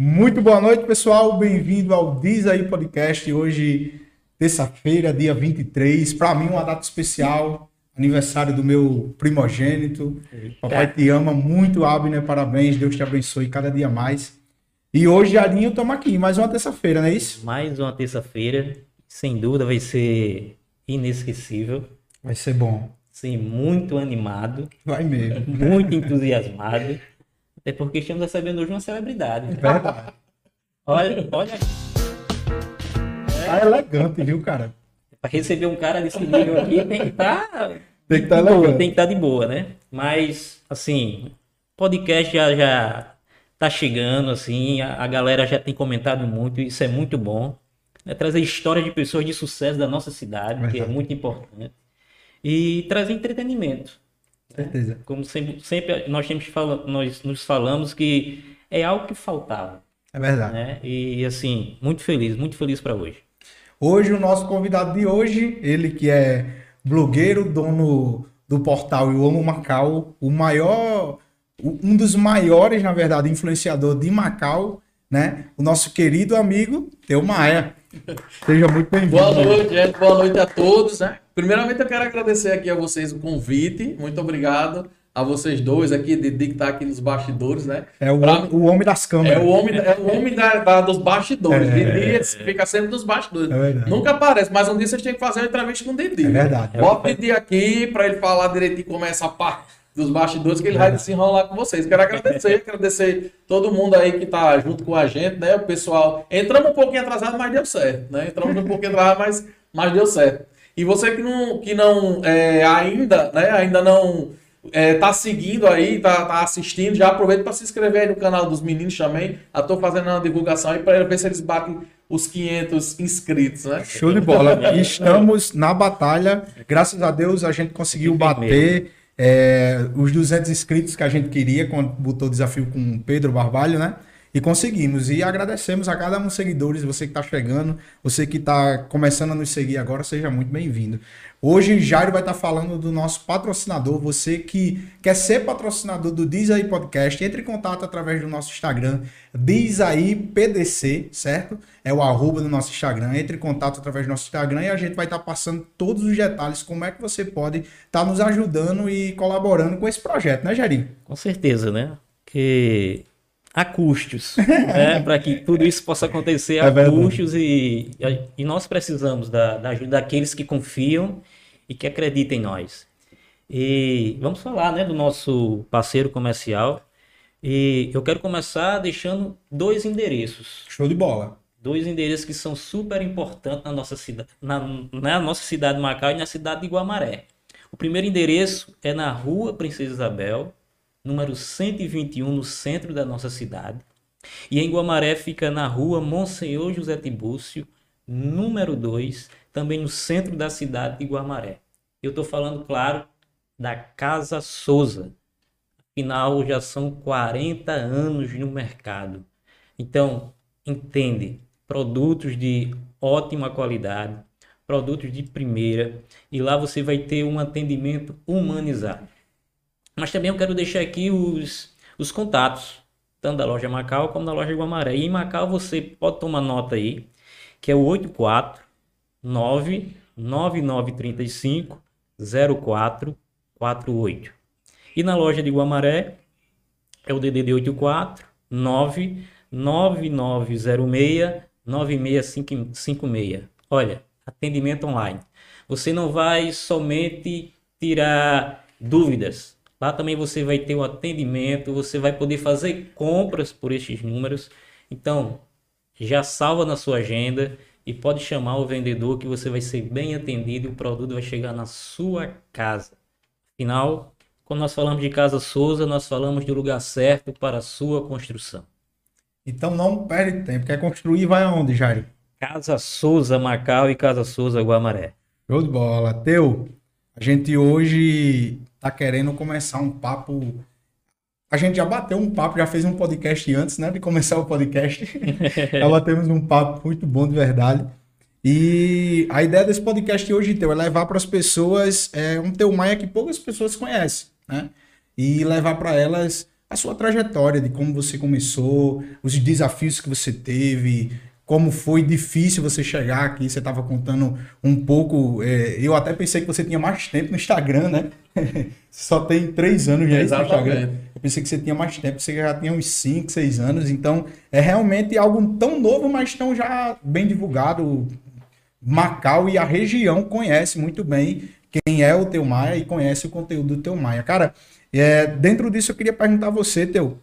Muito boa noite, pessoal. Bem-vindo ao Diz aí Podcast. Hoje, terça-feira, dia 23. Para mim, uma data especial. Aniversário do meu primogênito. Papai te ama muito, Abner. Parabéns. Deus te abençoe cada dia mais. E hoje, Jadinho, estamos aqui. Mais uma terça-feira, não é isso? Mais uma terça-feira. Sem dúvida vai ser inesquecível. Vai ser bom. Sim, muito animado. Vai mesmo. Muito entusiasmado. Até porque estamos recebendo hoje uma celebridade. Verdade. Olha, olha. Tá elegante, viu, cara? Para receber um cara desse nível aqui tem que estar. Tem que estar elegante. tem que estar de boa, né? Mas, assim, podcast já, já tá chegando, assim, a, a galera já tem comentado muito, isso é muito bom. É trazer histórias de pessoas de sucesso da nossa cidade, que é Verdade. muito importante. E trazer entretenimento. Certeza. Como sempre, sempre nós, temos fala, nós nos falamos que é algo que faltava, É verdade. né? E assim, muito feliz, muito feliz para hoje. Hoje, o nosso convidado de hoje, ele que é blogueiro, dono do portal Eu Amo Macau, o maior, um dos maiores, na verdade, influenciador de Macau, né? O nosso querido amigo Teu Maia. Seja muito bem-vindo. Boa noite, gente. Boa noite a todos. Né? Primeiramente, eu quero agradecer aqui a vocês o convite. Muito obrigado a vocês dois aqui, de que tá aqui nos bastidores, né? É o, Pra- o homem das É câmeras. o homem, é o homem da, da- dos bastidores. É. Didi fica sempre nos bastidores. É. Nunca aparece, mas um dia vocês têm que fazer uma entrevista com o Didi. É verdade. Bota o Didi aqui para ele falar direitinho como é essa parte dos bastidores que ele vai se enrolar com vocês. Quero agradecer, agradecer todo mundo aí que tá junto com a gente, né? O pessoal. Entramos um pouquinho atrasado, mas deu certo, né? Entramos um pouquinho atrasado, mas, mas deu certo. E você que não, que não é, ainda, né? Ainda não é, tá seguindo aí, tá, tá assistindo, já aproveita para se inscrever aí no canal dos meninos também. Eu tô fazendo uma divulgação aí para ver se eles batem os 500 inscritos, né? Show de bola. Estamos na batalha. Graças a Deus a gente conseguiu bater é, os 200 inscritos que a gente queria quando botou o desafio com o Pedro Barbalho, né? E conseguimos. E agradecemos a cada um dos seguidores, você que está chegando, você que está começando a nos seguir agora, seja muito bem-vindo. Hoje, Jairo vai estar falando do nosso patrocinador. Você que quer ser patrocinador do Diz Aí Podcast, entre em contato através do nosso Instagram, Diz Aí PDC, certo? É o arroba do nosso Instagram. Entre em contato através do nosso Instagram e a gente vai estar passando todos os detalhes, como é que você pode estar nos ajudando e colaborando com esse projeto, né, Jairinho? Com certeza, né? Que há custos, né? Para que tudo isso possa acontecer, É há verdade. custos e, e nós precisamos da, da ajuda daqueles que confiam e que acreditam em nós. E vamos falar, né, do nosso parceiro comercial. E eu quero começar deixando dois endereços. Show de bola. Dois endereços que são super importantes na nossa cidade, na, na nossa cidade de Macau e na cidade de Guamaré. O primeiro endereço é na Rua Princesa Isabel, número 121, no centro da nossa cidade. E em Guamaré fica na Rua Monsenhor José Tibúcio, número 2, também no centro da cidade de Guamaré. Eu estou falando, claro, da Casa Souza. Afinal, já são 40 anos no mercado. Então, entende, produtos de ótima qualidade, produtos de primeira, e lá você vai ter um atendimento humanizado. Mas também eu quero deixar aqui os, os contatos, tanto da loja Macau como da loja Guamaré. E em Macau você pode tomar nota aí, que é o 84 99935 0448. E na loja de Guamaré é o DDD 84 99906 9656. Olha, atendimento online. Você não vai somente tirar dúvidas. Lá também você vai ter o atendimento, você vai poder fazer compras por estes números. Então, já salva na sua agenda e pode chamar o vendedor que você vai ser bem atendido e o produto vai chegar na sua casa. Afinal, quando nós falamos de Casa Souza, nós falamos do lugar certo para a sua construção. Então não perde tempo. Quer construir, vai aonde, Jairo? Casa Souza Macau e Casa Souza Guamaré. Show de bola. Teu, a gente hoje tá querendo começar um papo. A gente já bateu um papo, já fez um podcast antes, né, de começar o podcast. já batemos um papo muito bom de verdade. E a ideia desse podcast hoje, Teu, é levar para as pessoas é, um Teu Maia que poucas pessoas conhecem, né? E levar para elas a sua trajetória, de como você começou, os desafios que você teve, como foi difícil você chegar aqui. Você estava contando um pouco. É, eu até pensei que você tinha mais tempo no Instagram, né? Só tem três anos já no Instagram. Eu pensei que você tinha mais tempo, você já tinha uns cinco, seis anos. Então, é realmente algo tão novo, mas tão já bem divulgado. Macau e a região conhece muito bem quem é o Teu Maia e conhece o conteúdo do Teu Maia. Cara, é, dentro disso eu queria perguntar a você, Teu,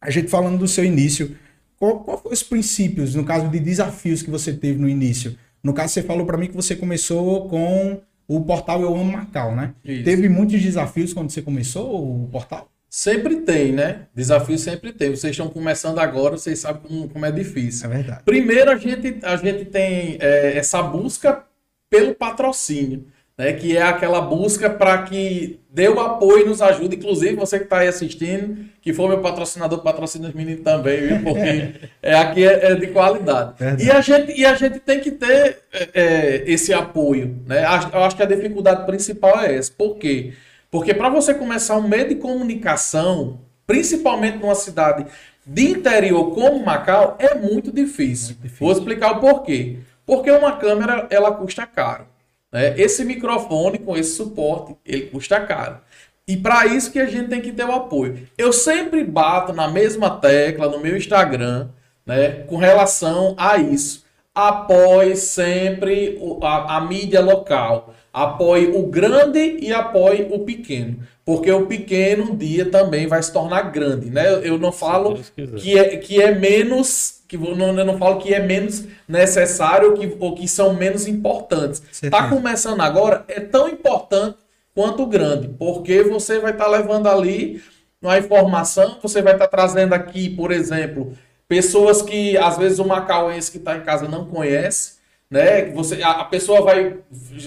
a gente falando do seu início, qual, qual foram os princípios, no caso de desafios que você teve no início? No caso, você falou para mim que você começou com o portal Eu Amo Macau, né? Isso. Teve muitos desafios quando você começou o portal? Sempre tem, né? Desafio sempre tem. Vocês estão começando agora, vocês sabem como, como é difícil. É verdade. Primeiro, a gente, a gente tem é, essa busca pelo patrocínio né, que é aquela busca para que dê o apoio e nos ajude, inclusive você que está aí assistindo, que for meu patrocinador, patrocina os meninos também, viu? porque é, aqui é, é de qualidade. E a, gente, e a gente tem que ter é, é esse apoio. Né? Eu acho que a dificuldade principal é essa. Por quê? Porque para você começar um meio de comunicação, principalmente numa cidade de interior como Macau, é muito difícil. muito difícil. Vou explicar o porquê. Porque uma câmera, ela custa caro. Né? Esse microfone com esse suporte, ele custa caro. E para isso que a gente tem que ter o apoio. Eu sempre bato na mesma tecla no meu Instagram, né, com relação a isso. Apoie sempre a, a mídia local. Apoie o grande e apoie o pequeno. Porque o pequeno um dia também vai se tornar grande. Né? Eu não falo que é, que é menos que não, eu não falo que é menos necessário ou que, ou que são menos importantes. Está começando agora, é tão importante quanto o grande, porque você vai estar tá levando ali uma informação, você vai estar tá trazendo aqui, por exemplo, pessoas que às vezes o macauense que está em casa não conhece, né? Você, a, a, pessoa vai,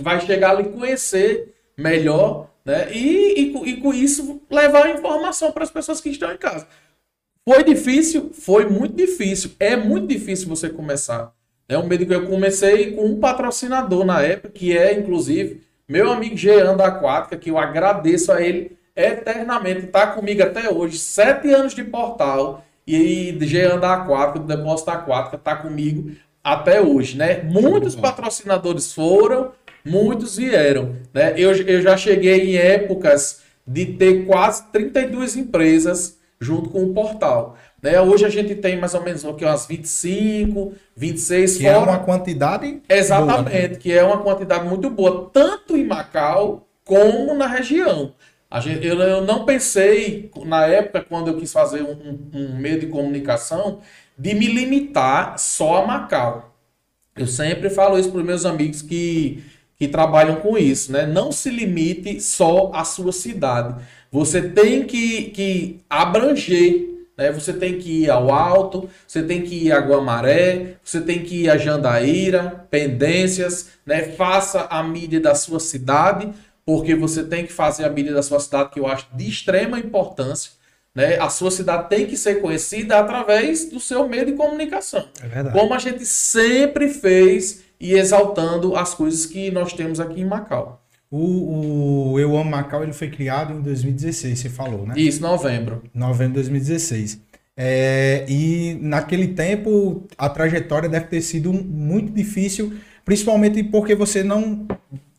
vai chegar ali conhecer melhor, né? E, e, e com isso levar a informação para as pessoas que estão em casa. Foi difícil? Foi muito difícil. É muito difícil você começar. É um medo que eu comecei com um patrocinador na época, que é, inclusive, meu amigo Jean da Aquática, que eu agradeço a ele eternamente. Está comigo até hoje, sete anos de portal. E Jean da Aquática, do Depósito da Aquática, está comigo até hoje, né? Muitos patrocinadores foram, muitos vieram, né? Eu, eu já cheguei em épocas de ter quase 32 empresas junto com o portal. Né? Hoje a gente tem mais ou menos que umas 25, 26 Que é fora... é uma quantidade Exatamente, boa, né? que é uma quantidade muito boa, tanto em Macau como na região. Gente, eu, eu, não pensei, na época, quando eu quis fazer um, um, meio de comunicação, de me limitar só a Macau. Eu sempre falo isso para os meus amigos que, que trabalham com isso, né? Não se limite só à sua cidade. Você tem que, que abranger, né? Você tem que ir ao Alto, você tem que ir a Guamaré, você tem que ir a Jandaíra, Pendências, né? Faça a mídia da sua cidade, porque você tem que fazer a mídia da sua cidade, que eu acho de extrema importância. Né? A sua cidade tem que ser conhecida através do seu meio de comunicação. É verdade. Como a gente sempre fez e exaltando as coisas que nós temos aqui em Macau. O, o Eu Amo Macau ele foi criado em 2016, você falou, né? Isso, novembro. Novembro de 2016. É, e naquele tempo a trajetória deve ter sido muito difícil, principalmente porque você não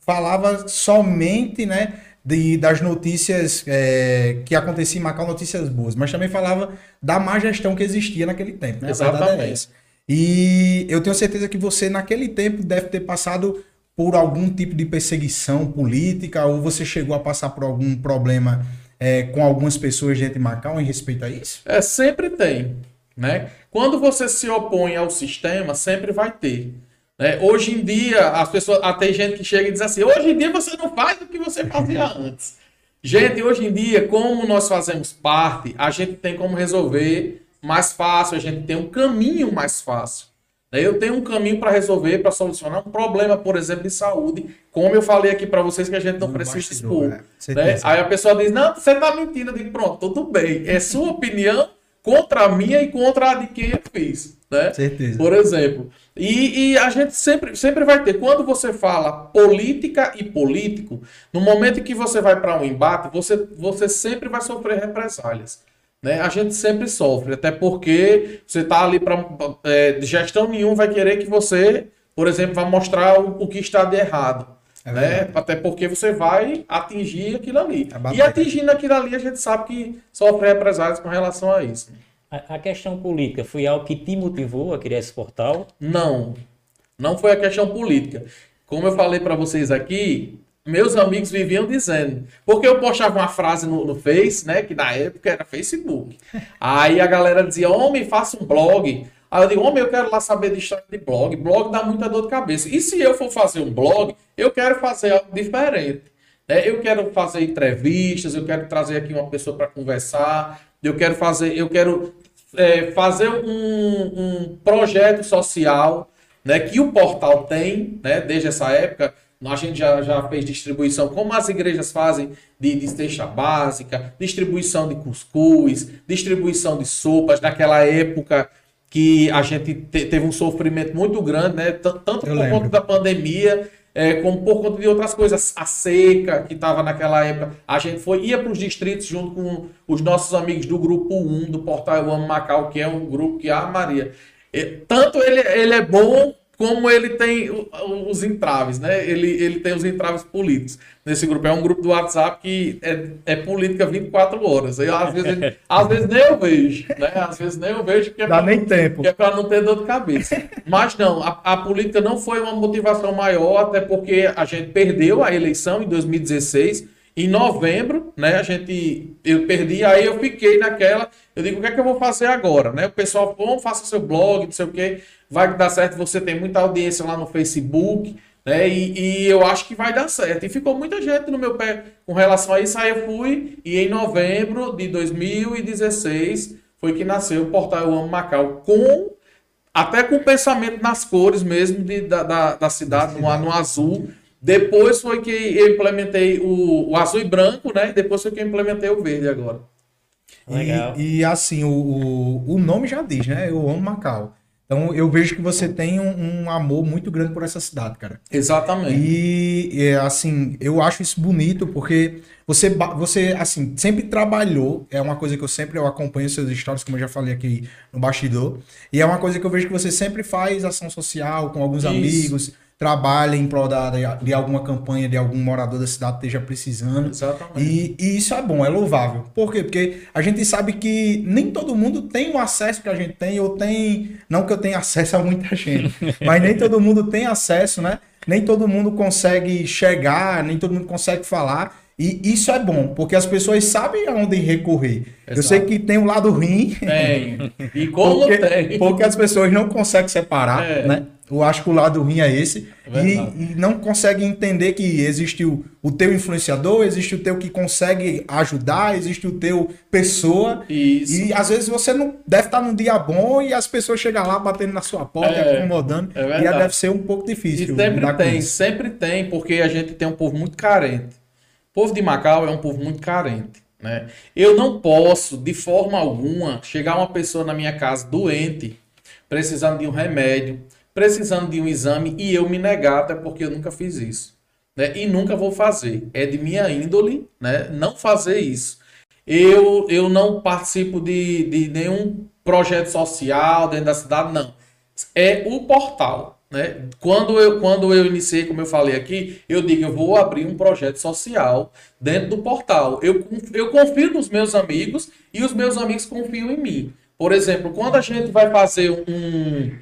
falava somente, né? De, das notícias é, que aconteciam em Macau, notícias boas, mas também falava da má gestão que existia naquele tempo. Né? É Exatamente. E eu tenho certeza que você, naquele tempo, deve ter passado por algum tipo de perseguição política ou você chegou a passar por algum problema é, com algumas pessoas de Macau em respeito a isso? É, sempre tem. Né? Quando você se opõe ao sistema, sempre vai ter. Né? Hoje em dia, as pessoas, até gente que chega e diz assim: hoje em dia você não faz o que você fazia antes. Gente, hoje em dia, como nós fazemos parte, a gente tem como resolver mais fácil, a gente tem um caminho mais fácil. Eu tenho um caminho para resolver, para solucionar um problema, por exemplo, de saúde, como eu falei aqui para vocês que a gente não precisa expor. É. Né? Aí a pessoa diz: Não, você está mentindo. Eu digo: Pronto, tudo bem. É sua opinião contra a minha e contra a de quem eu fiz. Né? Certeza. Por exemplo. E, e, a gente sempre, sempre vai ter. Quando você fala política e político, no momento em que você vai para um embate, você, você sempre vai sofrer represálias. né, a gente sempre sofre, até porque você está ali para é, gestão nenhum vai querer que você, por exemplo, vá mostrar o, o que está de errado. É né? Até porque você vai atingir aquilo ali. Batalha. E atingindo aquilo ali, a gente sabe que sofre represálias com relação a isso. A, a questão política foi algo que te motivou a criar esse portal? Não, não foi a questão política. Como eu falei para vocês aqui, meus amigos viviam dizendo, porque eu postava uma frase no, no Face, né, que na época era Facebook. Aí a galera dizia, homem, faça um blog. Aí eu digo, homem, eu quero lá saber de história de blog. Blog dá muita dor de cabeça. E se eu for fazer um blog, eu quero fazer algo diferente. né? Eu quero fazer entrevistas, eu quero trazer aqui uma pessoa para conversar, eu quero fazer, eu quero é, fazer um, um projeto social né, que o portal tem, né, desde essa época. A gente já, já fez distribuição, como as igrejas fazem, de, de cesta básica, distribuição de cuscuz, distribuição de sopas, naquela época que a gente te- teve um sofrimento muito grande, né? Tanto Eu por lembro. conta da pandemia, é, como por conta de outras coisas. A seca que estava naquela época. A gente foi, ia para os distritos junto com os nossos amigos do grupo 1 do Portal Eu Amo Macau, que é um grupo que a Maria. é, Tanto ele, ele é bom como ele tem os entraves, né? Ele, ele tem os entraves políticos. Nesse grupo é um grupo do WhatsApp que é, é política 24 horas. Aí, às, vezes, às vezes nem eu vejo, né? Às vezes nem eu vejo porque é Dá pra- nem tempo. que é para não ter dor de cabeça. Mas não, a, a política não foi uma motivação maior, até porque a gente perdeu a eleição em 2016. Em novembro, né, a gente, eu perdi, aí eu fiquei naquela, eu digo, o que é que eu vou fazer agora, né? O pessoal, bom, faça seu blog, não sei o quê, vai dar certo, você tem muita audiência lá no Facebook, né? E, e eu acho que vai dar certo. E ficou muita gente no meu pé com relação a isso, aí eu fui, e em novembro de 2016 foi que nasceu o portal Eu Amo Macau, com até com o pensamento nas cores mesmo de- da, da, da cidade, no, no azul. Depois foi que eu implementei o, o azul e branco, né? E depois foi que eu implementei o verde agora. Legal. E, e, assim, o, o, o nome já diz, né? Eu amo Macau. Então eu vejo que você tem um, um amor muito grande por essa cidade, cara. Exatamente. E é, assim, eu acho isso bonito porque você, você assim, sempre trabalhou, é uma coisa que eu sempre eu acompanho seus stories, como eu já falei aqui no bastidor, e é uma coisa que eu vejo que você sempre faz ação social com alguns Isso. amigos, trabalha em prol da, de, alguma campanha de algum morador da cidade esteja precisando. Exatamente. E, e isso é bom, é louvável. Por quê? Porque a gente sabe que nem todo mundo tem o acesso que a gente tem, ou tem. Não que eu tenha acesso a muita gente, mas nem todo mundo tem acesso, né? Nem todo mundo consegue chegar, nem todo mundo consegue falar. E isso é bom, porque as pessoas sabem aonde recorrer. Eu Exato. sei que tem um lado ruim, Tem. E como porque, tem. porque as pessoas não conseguem separar, É. né? Eu acho que o lado ruim é esse. Verdade. e, e não conseguem entender que existe o, o teu influenciador, existe o teu que consegue ajudar, existe o teu pessoa. Isso. E às vezes você não deve estar num dia bom e as pessoas chegam lá batendo na sua porta, É, incomodando. é e deve ser um pouco E difícil. sempre lidar com tem, sempre tem, porque a gente tem um povo muito carente. O povo de Macau é um povo muito carente. Né? Eu não posso, de forma alguma, chegar uma pessoa na minha casa doente, precisando de um remédio, precisando de um exame, e eu me negar, até porque eu nunca fiz isso. Né? E nunca vou fazer. É de minha índole né? não fazer isso. Eu, eu não participo de, de nenhum projeto social dentro da cidade, não. É o portal. Né? Quando, eu, quando eu iniciei, como eu falei aqui, eu digo, eu vou abrir um projeto social dentro do portal. Eu, eu confio nos meus amigos e os meus amigos confiam em mim. Por exemplo, quando a gente vai fazer um,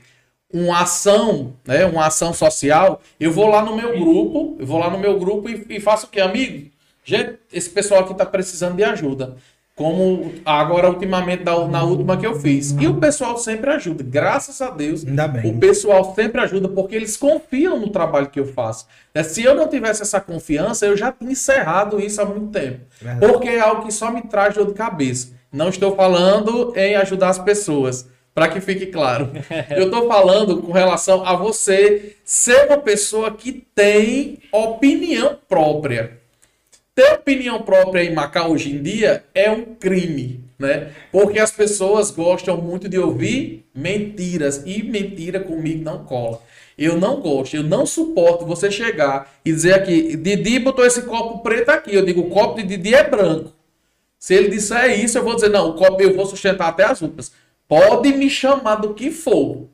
uma ação, né, uma ação social, eu vou lá no meu grupo, eu vou lá no meu grupo e, e faço o quê, amigo? Gente, esse pessoal aqui está precisando de ajuda. Como agora, ultimamente, na, última que eu fiz. E o pessoal sempre ajuda, graças a Deus. Ainda bem. O pessoal sempre ajuda porque eles confiam no trabalho que eu faço. É, Se eu não tivesse essa confiança, eu já tinha encerrado isso há muito tempo. Verdade. Porque é algo que só me traz dor de cabeça. Não estou falando em ajudar as pessoas, para que fique claro. Eu estou falando com relação a você ser uma pessoa que tem opinião própria. Ter opinião própria em Macau hoje em dia é um crime, né? Porque as pessoas gostam muito de ouvir mentiras e mentira comigo não cola. Eu não gosto, eu não suporto você chegar e dizer aqui, Didi botou esse copo preto aqui. Eu digo, o copo de Didi é branco. Se ele disser isso, eu vou dizer, não, o copo eu vou sustentar até as últimas. Pode me chamar do que for.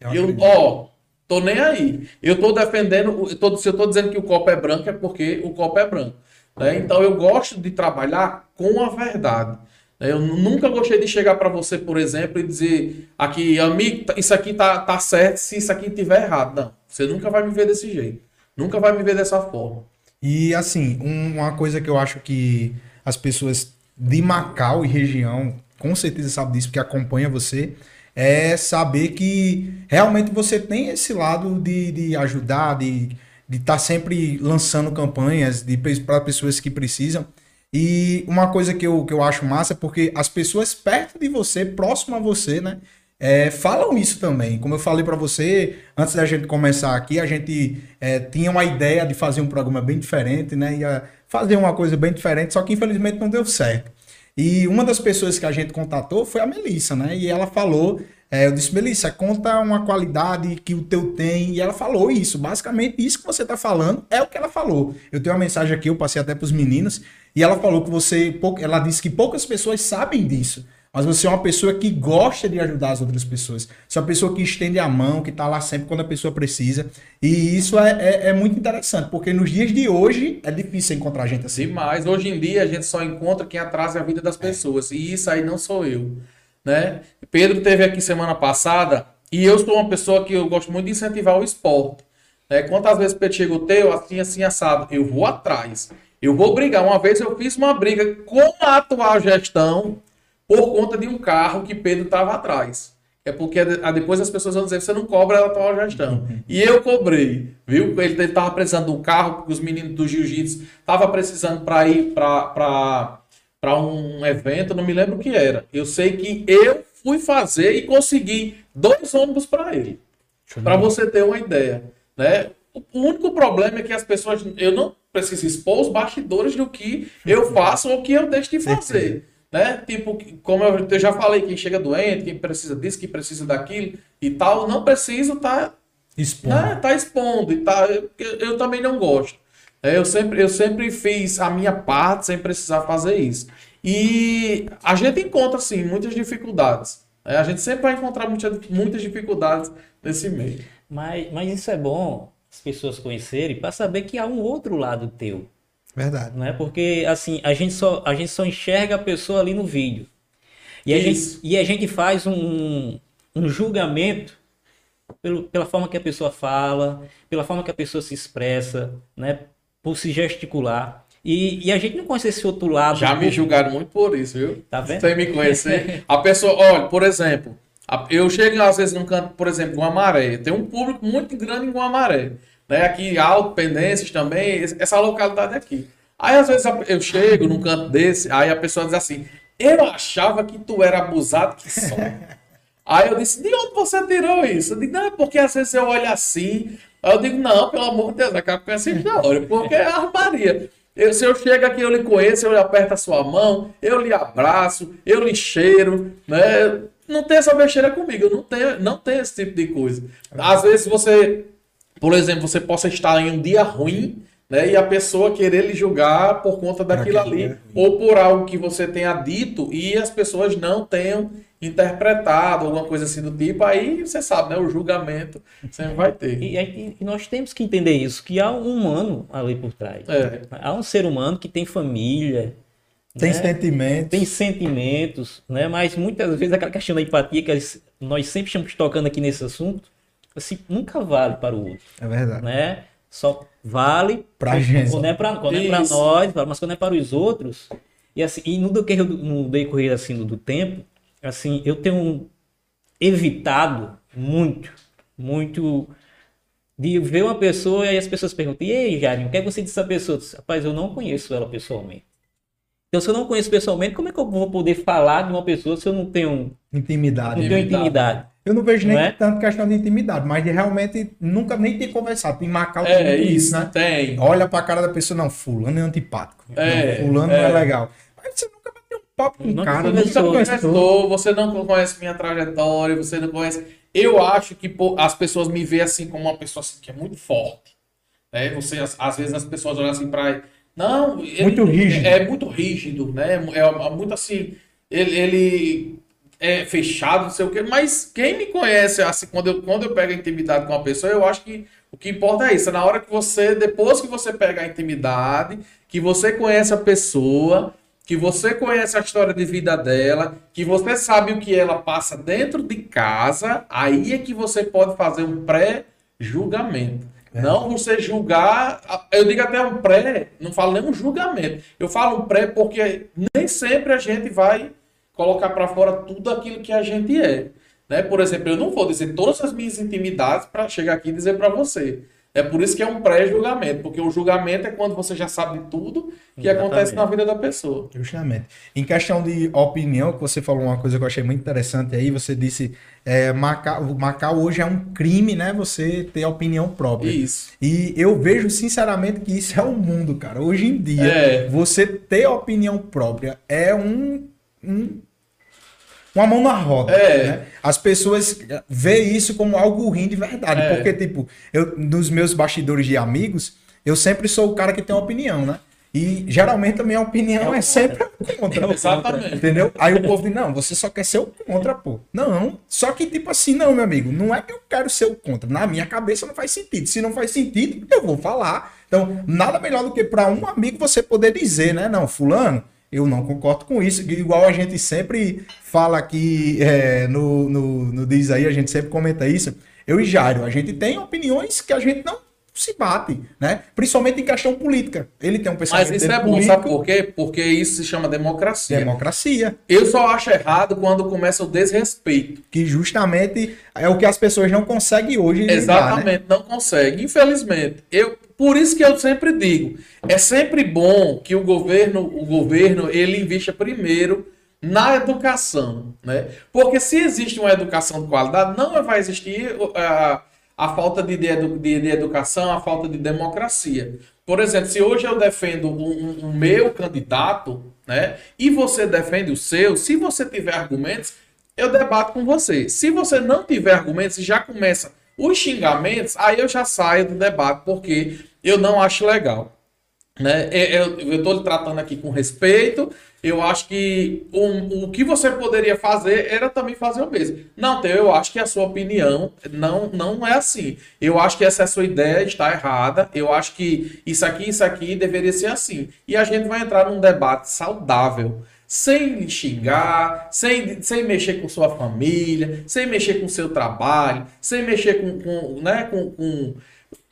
Eu Eu, ó, tô nem aí. Eu tô defendendo, eu tô- se eu tô dizendo que o copo é branco, é porque o copo é branco. Né? Então eu gosto de trabalhar com a verdade. né? Eu nunca gostei de chegar para você, por exemplo, e dizer aqui, amigo, tá- isso aqui tá, tá certo, se isso aqui tiver errado. Não, você nunca vai me ver desse jeito. Nunca vai me ver dessa forma. E assim, um- uma coisa que eu acho que as pessoas de Macau e região com certeza sabem disso, porque acompanha você, é saber que realmente você tem esse lado de, de ajudar, de estar sempre lançando campanhas para pessoas que precisam. E uma coisa que eu, que eu acho massa é porque as pessoas perto de você, próximo a você, né? é, falam isso também. Como eu falei para você, antes da gente começar aqui, a gente é, tinha uma ideia de fazer um programa bem diferente, né? Ia fazer uma coisa bem diferente, só que infelizmente não deu certo. E uma das pessoas que a gente contatou foi a Melissa, né? E ela falou, é, eu disse, Melissa, conta uma qualidade que o teu tem. E ela falou isso. Basicamente, isso que você tá falando é o que ela falou. Eu tenho uma mensagem aqui, eu passei até pros meninos, e ela falou que você. Ela disse que poucas pessoas sabem disso. Mas você é uma pessoa que gosta de ajudar as outras pessoas. Você é uma pessoa que estende a mão, que tá lá sempre quando a pessoa precisa. E isso é, é- é muito interessante, porque nos dias de hoje é difícil encontrar gente assim. Demais. Hoje em dia a gente só encontra quem atrasa a vida das pessoas. E isso aí não sou eu. Né? Pedro teve aqui semana passada e eu sou uma pessoa que eu gosto muito de incentivar o esporte. Né? Quantas vezes Pedro chega o teu, assim, assim, assado, eu vou atrás. Eu vou brigar. Uma vez eu fiz uma briga com a atual gestão por conta de um carro que Pedro estava atrás. É porque depois as pessoas vão dizer você não cobra a atual gestão. E eu cobrei, viu? Ele estava precisando de um carro, porque os meninos do jiu-jitsu estavam precisando para ir para um evento, não me lembro o que era. Eu sei que eu fui fazer e consegui dois ônibus para ele. Para você ter uma ideia, né? O único problema é que as pessoas, eu não preciso expor os bastidores do que eu faço ou que eu deixo de fazer, né? Tipo, como eu, eu já falei, quem chega doente, quem precisa disso, quem precisa daquilo e tal, não preciso tá, Expondo. né, tá expondo e tá, eu, eu também não gosto. É, Eu sempre, eu sempre fiz a minha parte sem precisar fazer isso. E a gente encontra, sim, muitas dificuldades. É, A gente sempre vai encontrar muitas, muitas dificuldades nesse meio. Mas, mas isso é bom as pessoas conhecerem para saber que há um outro lado teu, Verdade. né? Porque assim, a gente só a gente só enxerga a pessoa ali no vídeo. E a, gente, e a gente faz um, um julgamento pelo, pela forma que a pessoa fala, pela forma que a pessoa se expressa, né? Por se gesticular. E, e a gente não conhece esse outro lado. Já me julgaram muito por isso, viu? Tá vendo? Sem me conhecer. A pessoa, olha, por exemplo, eu chego às vezes num canto, por exemplo, Guamaré. Tem um público muito grande em Guamaré. Né? Aqui, Alto, Pendências também, essa localidade aqui. Aí às vezes eu chego num canto desse, aí a pessoa diz assim: Eu achava que tu era abusado que só. Aí eu disse, de onde você tirou isso? Eu não, é porque às vezes eu olho assim. Aí eu digo, não, pelo amor de Deus, acaba com essa história, porque é armaria. Eu, se eu chego aqui, eu lhe conheço, eu lhe aperto a sua mão, eu lhe abraço, eu lhe cheiro, né? Não tem essa besteira comigo, não tenho, não tenho esse tipo de coisa. Às vezes você, por exemplo, você possa estar em um dia ruim, né? E a pessoa querer lhe julgar por conta daquilo ali, ruim. ou por algo que você tenha dito e as pessoas não tenham interpretado, alguma coisa assim do tipo, aí você sabe, né? O julgamento sempre vai ter. E, e- e nós temos que entender isso, que há um humano ali por trás. É. Há um ser humano que tem família, Tem né? sentimento. tem sentimentos, né? Mas muitas vezes aquela questão da empatia que nós sempre estamos tocando aqui nesse assunto, assim, nunca vale para o outro, É verdade. né? Só vale Pra gente. quando é para quando é pra nós, mas quando é para os outros. E assim, e no decorrer do, no decorrer assim do, do tempo, assim, eu tenho evitado muito, muito de ver uma pessoa e as pessoas perguntam: "E aí, Jarinho, o que é que você disse dessa pessoa?" Rapaz, eu não conheço ela pessoalmente. Então, se eu não conheço pessoalmente, como é que eu vou poder falar de uma pessoa se eu não tenho, Intimidade. não tenho intimidade? Eu não vejo nem Não é? tanto questão de intimidade, mas de realmente nunca nem ter conversado. Tem Macau tem É muito isso, né? tem. Olha pra cara da pessoa, não, fulano é antipático. É, Não, fulano é. não é legal. Mas você nunca vai ter um papo com o cara, conversou. nunca Você conversou. conheceu, você não conhece minha trajetória, você não conhece. Eu acho que pô, as pessoas me veem assim como uma pessoa assim, que é muito forte. Né? Você, às, às vezes as pessoas olham assim para Não, ele- Muito rígido. É, muito rígido, né? É, muito assim. Ele, ele é fechado, não sei o quê. Mas quem me conhece, assim, quando eu, quando eu pego a intimidade com uma pessoa, eu acho que o que importa é isso. É na hora que você, depois que você pega a intimidade, que você conhece a pessoa, que você conhece a história de vida dela, que você sabe o que ela passa dentro de casa, aí é que você pode fazer um pré-julgamento. Não você julgar, eu digo até um pré, não falo nem um julgamento. Eu falo um pré porque nem sempre a gente vai colocar para fora tudo aquilo que a gente é. Né? Por exemplo, eu não vou dizer todas as minhas intimidades para chegar aqui e dizer para você. É por isso que é um pré-julgamento, porque o julgamento é quando você já sabe de tudo que Exatamente. acontece na vida da pessoa. Justamente. Em questão de opinião, que você falou uma coisa que eu achei muito interessante aí, você disse, é, Macau, Macau hoje é um crime, né? Você ter opinião própria. Isso. E eu vejo, sinceramente, que isso é o mundo, cara. Hoje em dia, É. você ter opinião própria é um, um- uma mão na roda. É. né? As pessoas veem isso como algo ruim de verdade. É. Porque, tipo, eu, nos meus bastidores de amigos, eu sempre sou o cara que tem opinião, né? E geralmente a minha opinião é, sempre contra. Exatamente. Entendeu? Aí o povo diz, não, você só quer ser o contra, pô. Não, só que tipo assim, não, meu amigo, não é que eu quero ser o contra. Na minha cabeça não faz sentido. Se não faz sentido, eu vou falar. Então, nada melhor do que para um amigo você poder dizer, né? Não, fulano, eu não concordo com isso. Igual a gente sempre fala aqui é, no, no, no Diz aí, a gente sempre comenta isso. Eu e Jairo, a gente tem opiniões que a gente não se bate, né? Principalmente em questão política. Ele tem um pensamento Mas isso é bom, político, sabe por quê? Porque isso se chama democracia. democracia. Eu só acho errado quando começa o desrespeito. que justamente é o que as pessoas não conseguem hoje lidar, né? Exatamente, não consegue. Infelizmente, eu por isso que eu sempre digo, é sempre bom que o governo, o governo, ele invista primeiro na educação, né? Porque se existe uma educação de qualidade, não vai existir a, a falta de, de, de- educação, a falta de democracia. Por exemplo, se hoje eu defendo um, um- um meu candidato, né? E você defende o seu, se você tiver argumentos, eu debato com você. Se você não tiver argumentos e já começa os xingamentos, aí eu já saio do debate, porque eu não acho legal. Né? Eu estou tratando aqui com respeito. Eu acho que o, o que você poderia fazer era também fazer o mesmo. Não, Theo, eu acho que a sua opinião não, não é assim. Eu acho que essa sua ideia está errada. Eu acho que isso aqui, isso aqui deveria ser assim. E a gente vai entrar num debate saudável sem xingar, sem, sem mexer com sua família, sem mexer com seu trabalho, sem mexer com, com, né, com, com,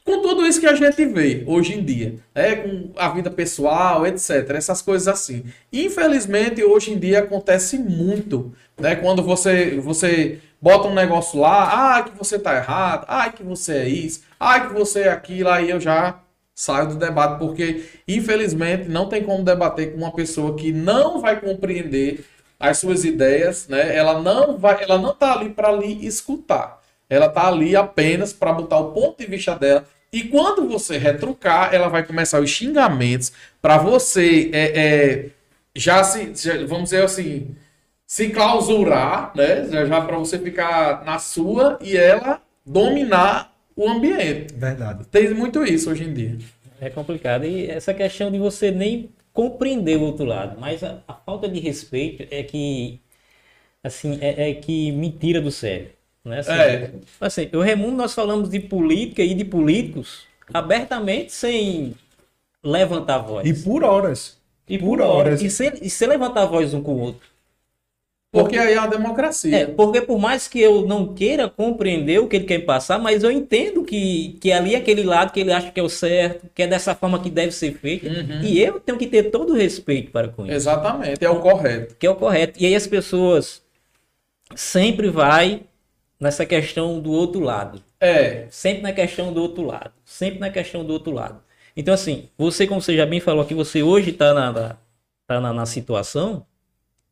com tudo isso que a gente vê hoje em dia, né, com a vida pessoal, etc. Essas coisas assim. Infelizmente, hoje em dia acontece muito, né, quando você, você bota um negócio lá, ah, que você tá errado, ah, que você é isso, ah, que você é aquilo, aí eu já saio do debate, porque infelizmente não tem como debater com uma pessoa que não vai compreender as suas ideias, né? Ela não vai, ela não tá ali para lhe escutar. Ela tá ali apenas para botar o ponto de vista dela. E quando você retrucar, ela vai começar os xingamentos para você é, é, já se, já- vamos dizer assim, se clausurar, né? Já, já para você ficar na sua e ela dominar o ambiente. Verdade. Tem muito isso hoje em dia. É complicado. E essa questão de você nem compreender o outro lado. Mas a, a falta de respeito é que, assim, é, é que me tira do sério. Né? Assim, É. assim, eu Raimundo, nós falamos de política e de políticos abertamente sem levantar a voz. E por horas. E por horas. E sem, e sem levantar a voz um com o outro. Porque aí é a democracia. É, porque por mais que eu não queira compreender o que ele quer passar, mas eu entendo que, que ali é aquele lado que ele acha que é o certo, que é dessa forma que deve ser feito. Uhum. E eu tenho que ter todo o respeito para com isso, Exatamente, é o correto. que é o correto. E aí as pessoas sempre vai nessa questão do outro lado. É, Sempre na questão do outro lado. Sempre na questão do outro lado. Então, assim, você, como você já bem falou aqui, você hoje está na, na- tá na, na situação,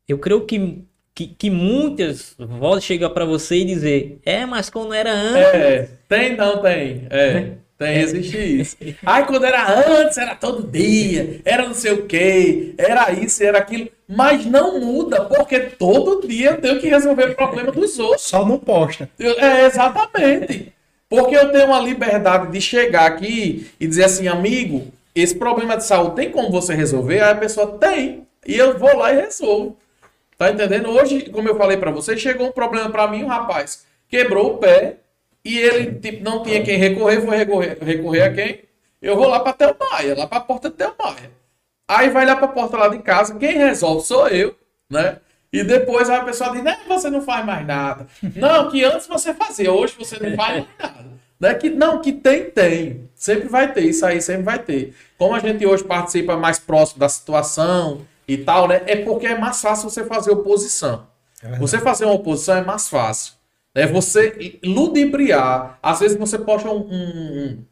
eu creio que, que, que muitas vozes chegam para você e dizer, é, mas quando era antes. é. Tem, não tem. É, tem, existe isso. Ai, quando era antes, era todo dia, era não sei o quê, era isso, era aquilo. Mas não muda, porque todo dia eu tenho que resolver o problema dos outros. Só não posta. Eu- é, exatamente. Porque eu tenho uma liberdade de chegar aqui e dizer assim, amigo, esse problema de saúde tem como você resolver? Aí a pessoa tem. E eu vou lá e resolvo. Tá entendendo? Hoje, como eu falei para você, chegou um problema para mim, um rapaz quebrou o pé e ele tipo, não tinha quem recorrer, foi recorrer, recorrer a quem? Eu vou lá para Telmaia, lá para a porta de Telmaia. Aí vai lá para a porta lá de casa, quem resolve sou eu, né? E depois a pessoa diz, né, você não faz mais nada. Não, que antes você fazia, hoje você não faz mais nada. Né? Que, não, que tem, tem. Sempre vai ter, isso aí sempre vai ter. Como a gente hoje participa mais próximo da situação e tal, né? É porque é mais fácil você fazer oposição. É você fazer uma oposição é mais fácil. É você ludibriar. Às vezes você posta um, um,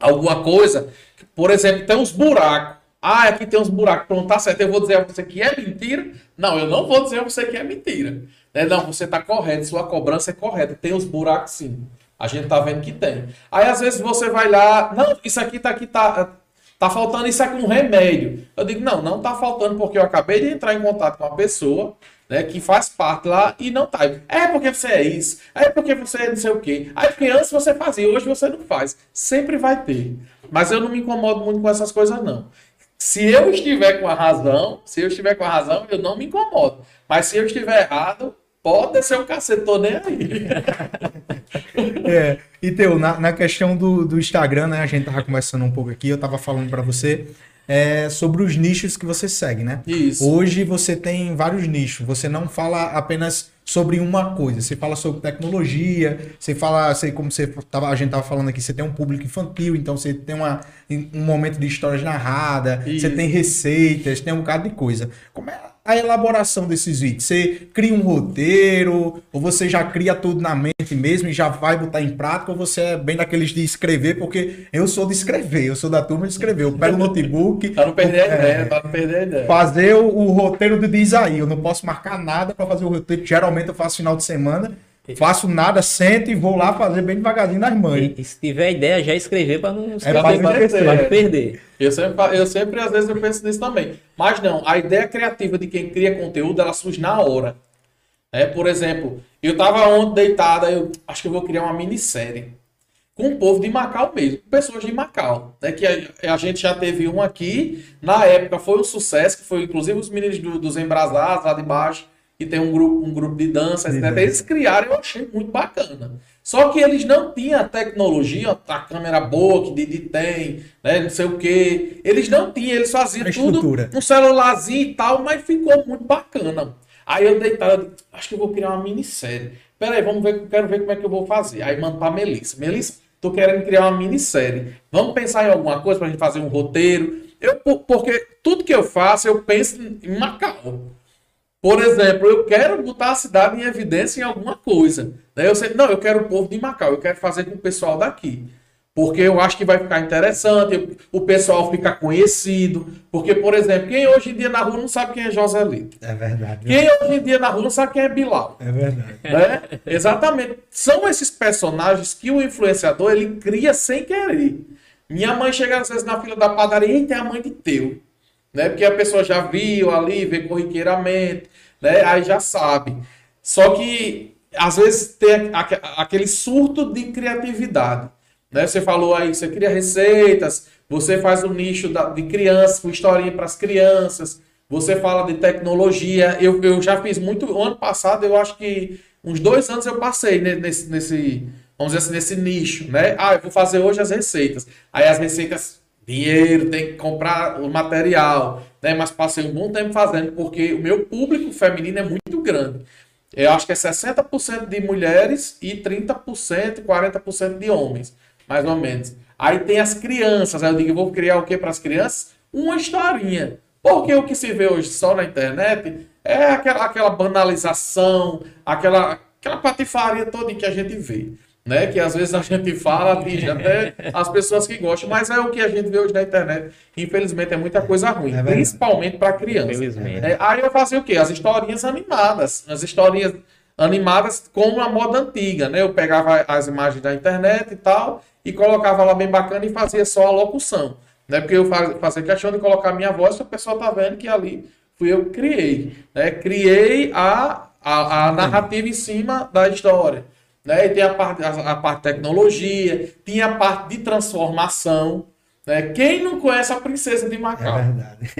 alguma coisa, por exemplo, tem uns buracos. Ah, aqui tem uns buracos. Pronto, tá certo. Eu vou dizer a você que é mentira. Não, eu não vou dizer a você que é mentira. Né? Não, você está correto, sua cobrança é correta. Tem uns buracos sim. A gente tá vendo que tem. Aí às vezes você vai lá, não, isso aqui tá aqui, tá, tá faltando isso aqui um remédio. Eu digo, não, não tá faltando porque eu acabei de entrar em contato com uma pessoa né, que faz parte lá e não tá. É porque você é isso, é porque você é não sei o quê. Aí porque antes você fazia, hoje você não faz. Sempre vai ter. Mas eu não me incomodo muito com essas coisas, não. Se eu estiver com a razão, se eu estiver com a razão, eu não me incomodo. Mas se eu estiver errado, pode descer o cacete, tô nem aí. é, e teu, na, na questão do, do Instagram, né? A gente tava conversando um pouco aqui, eu tava falando para você é, sobre os nichos que você segue, né? Isso. Hoje você tem vários nichos. Você não fala apenas sobre uma coisa. Você fala sobre tecnologia, você fala, sei como você tava, a gente estava falando aqui, você tem um público infantil, então você tem uma, um momento de histórias narradas, você tem receitas, tem um bocado de coisa. Como é a elaboração desses vídeos? Você cria um roteiro, ou você já cria tudo na mente mesmo e já vai botar em prática, ou você é bem daqueles de escrever, porque eu sou de escrever, eu sou da turma de escrever. Eu pego o notebook. pra não perder a é, ideia, pra não perder a ideia. Fazer o, o roteiro do diz aí. Eu não posso marcar nada para fazer o roteiro. Geralmente eu faço final de semana. Faço nada, sento e vou lá fazer bem devagarzinho nas mães. E, e se tiver ideia, já escrever para não, é pra não perder. perder. Eu sempre, eu sempre, às vezes, eu penso nisso também. Mas não, a ideia criativa de quem cria conteúdo, ela surge na hora. É, por exemplo, eu tava ontem deitada, eu acho que eu vou criar uma minissérie com o povo de Macau mesmo, pessoas de Macau, né? Que a, a, gente já teve um aqui, na época foi um sucesso, que foi inclusive os meninos do, dos Embrasados lá de baixo, que tem um grupo, um grupo de dança, etc. Eles criaram, eu achei muito bacana. Só que eles não tinham a tecnologia, a câmera boa que Didi tem, né, não sei o quê. Eles não tinham, eles faziam tudo um celularzinho e tal, mas ficou muito bacana. Aí eu deitado, acho que eu vou criar uma minissérie. Pera aí, vamos ver, quero ver como é que eu vou fazer. Aí mando pra Melissa. Melissa, tô querendo criar uma minissérie. Vamos pensar em alguma coisa pra gente fazer um roteiro. Eu, porque tudo que eu faço, eu penso em Macau. Por exemplo, eu quero botar a cidade em evidência em alguma coisa. Né? Eu sei, não, eu quero o povo de Macau, eu quero fazer com o pessoal daqui. Porque eu acho que vai ficar interessante, o pessoal fica conhecido. Porque, por exemplo, quem hoje em dia na rua não sabe quem é Joselito. É verdade. Quem hoje em dia na rua não sabe quem é Bilal. É verdade. Né? Exatamente. São esses personagens que o influenciador ele cria sem querer. Minha mãe chega às vezes na fila da padaria e tem a mãe de teu né? Porque a pessoa já viu ali, vê corriqueiramente, né? Aí já sabe. Só que às vezes tem aquele surto de criatividade, né? Você falou aí, você cria receitas, você faz um nicho de crianças, com historinha para as crianças, você fala de tecnologia. Eu, eu já fiz muito. Ano passado, eu acho que uns dois anos eu passei nesse, nesse vamos dizer assim, nesse nicho, né? Ah, eu vou fazer hoje as receitas. Aí as receitas dinheiro, tem que comprar o material, né? Mas passei um bom tempo fazendo, porque o meu público feminino é muito grande. Eu acho que é 60% de mulheres e 30%, 40% de homens, mais ou menos. Aí tem as crianças, aí eu digo, vou criar o que para as crianças? Uma historinha. Porque o que se vê hoje só na internet é aquela, aquela banalização, aquela, aquela patifaria toda que a gente vê né? Que às vezes a gente fala, atinge até as pessoas que gostam, mas é o que a gente vê hoje na internet. Infelizmente é muita coisa ruim, é principalmente para crianças. É, aí eu fazia o quê? As historinhas animadas, as historinhas animadas como a moda antiga, né? Eu pegava as imagens da internet e tal e colocava lá bem bacana e fazia só a locução, né? Porque eu fazia questão de colocar a minha voz, e a pessoa tá vendo que ali fui eu que criei, né? Criei a, a, a narrativa em cima da história. Né? E tem a parte, a, a parte de tecnologia, tinha a parte de transformação. Né? Quem não conhece a princesa de É Macau? verdade.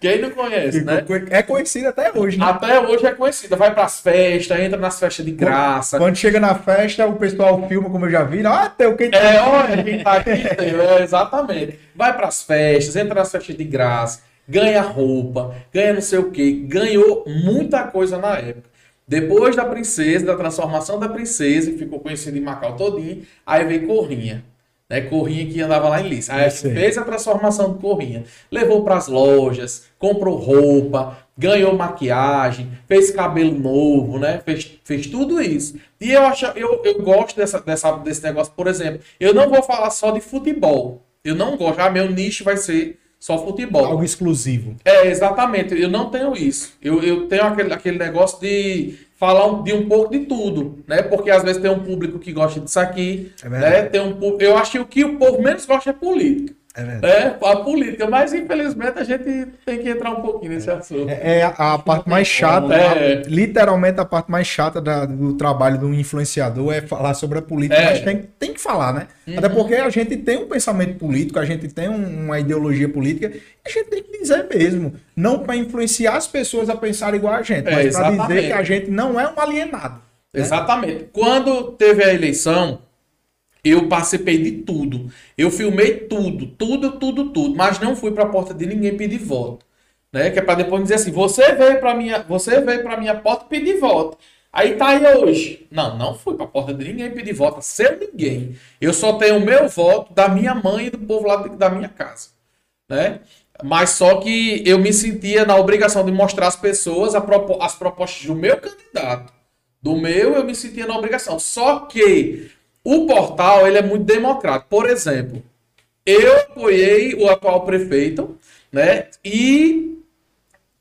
Quem não conhece, né? É conhecido até hoje, né? Até hoje é conhecida. Vai pras festas, entra nas festas de graça. Quando chega na festa, o pessoal filma, como eu já vi. Ah, tem o que É, olha quem tá aqui. É, exatamente. Vai pras festas, entra nas festas de graça, ganha roupa, ganha não sei o que. Ganhou muita coisa na época. Depois da princesa, da transformação da princesa, que ficou conhecida em Macau todinho, aí veio Corrinha. Né, Corrinha que andava lá em Lice. Aí sei. fez a transformação do Corrinha. Levou pras lojas, comprou roupa, ganhou maquiagem, fez cabelo novo, né? Fez, fez tudo isso. E eu acho, eu, eu gosto dessa, dessa, desse negócio, por exemplo. Eu não vou falar só de futebol. Eu não gosto. Ah, meu nicho vai ser só futebol. Algo exclusivo. É, exatamente. Eu não tenho isso. Eu, eu tenho aquele, aquele negócio de falar um- de um pouco de tudo, né? Porque às vezes tem um público que gosta disso aqui, É né? Tem um, eu acho que o que o povo menos gosta é política. É verdade. É, a política, mas infelizmente a gente tem que entrar um pouquinho nesse assunto. É, é a, a parte mais chata, É. a- literalmente a parte mais chata da- do trabalho do influenciador é falar sobre a política, É. mas tem, tem que falar, né? Até porque a gente tem um pensamento político, a gente tem um- uma ideologia política, e a gente tem que dizer mesmo, não para influenciar as pessoas a pensar igual a gente, É, mas para dizer que a gente não é um alienado. Exatamente. Quando teve a eleição, eu participei de tudo. Eu filmei tudo, tudo, tudo, tudo, mas não fui para a porta de ninguém pedir voto, né? Que é para depois dizer assim: "Você veio para minha, você veio para minha porta pedir voto". Aí tá aí hoje. Não, não fui para a porta de ninguém pedir voto, seu ninguém. Eu só tenho o meu voto da minha mãe e do povo lá da minha casa, né? Mas só que eu me sentia na obrigação de mostrar às pessoas propo- as propostas do meu candidato. Do meu, eu me sentia na obrigação. Só que o portal ele é muito democrático. Por exemplo, eu apoiei o atual prefeito, né? E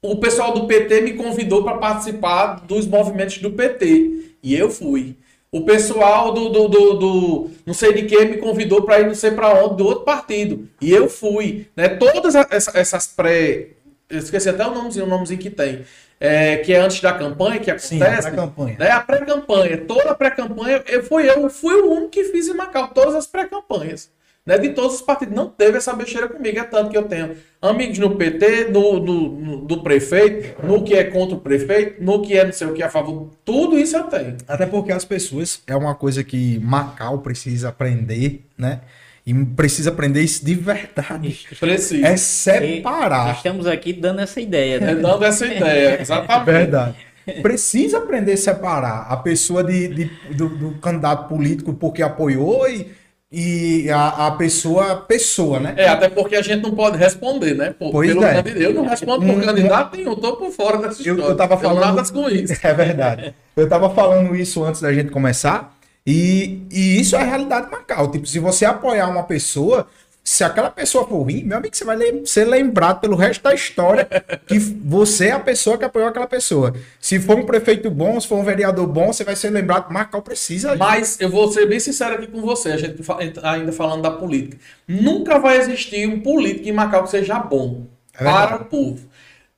o pessoal do PT me convidou para participar dos movimentos do PT. E eu fui. O pessoal do, do, do, do não sei de que me convidou para ir não sei para onde, do outro partido. E eu fui. Né? Todas essas pré. Eu esqueci até o nomezinho, o nomezinho que tem. É, que é antes da campanha, que acontece. Sim, a pré-campanha. Né? A pré-campanha. Toda a pré-campanha, eu fui eu, fui o único que fiz em Macau, todas as pré-campanhas. Né? De todos os partidos. Não teve essa besteira comigo. É tanto que eu tenho amigos no PT, no, no- no- do prefeito, no que é contra o prefeito, no que é não sei o que a favor. Tudo isso eu tenho. Até porque as pessoas, é uma coisa que Macau precisa aprender, né? E precisa aprender isso de verdade. Preciso. É E separar. Estamos aqui dando essa ideia, né? É dando essa ideia. Exatamente. Verdade. Precisa aprender a separar a pessoa de, de- do, do candidato político porque apoiou e, e a, a pessoa, pessoa, né? É, até porque a gente não pode responder, né? Por, Pois pelo é. candidato. Eu não respondo por Hum, candidato nenhum, tô por fora dessa Eu, história. eu tava Tenho falando. nada com isso. É verdade. Eu tava falando isso antes da gente começar. E, e isso é a realidade de Macau. Tipo, se você apoiar uma pessoa, se aquela pessoa for ruim, meu amigo, você vai lem- ser lembrado pelo resto da história que você é a pessoa que apoiou aquela pessoa. Se for um prefeito bom, se for um vereador bom, você vai ser lembrado. Macau precisa. Mas eu vou ser bem sincero aqui com você, a gente ainda falando da política. Nunca vai existir um político em Macau que seja bom É para o povo.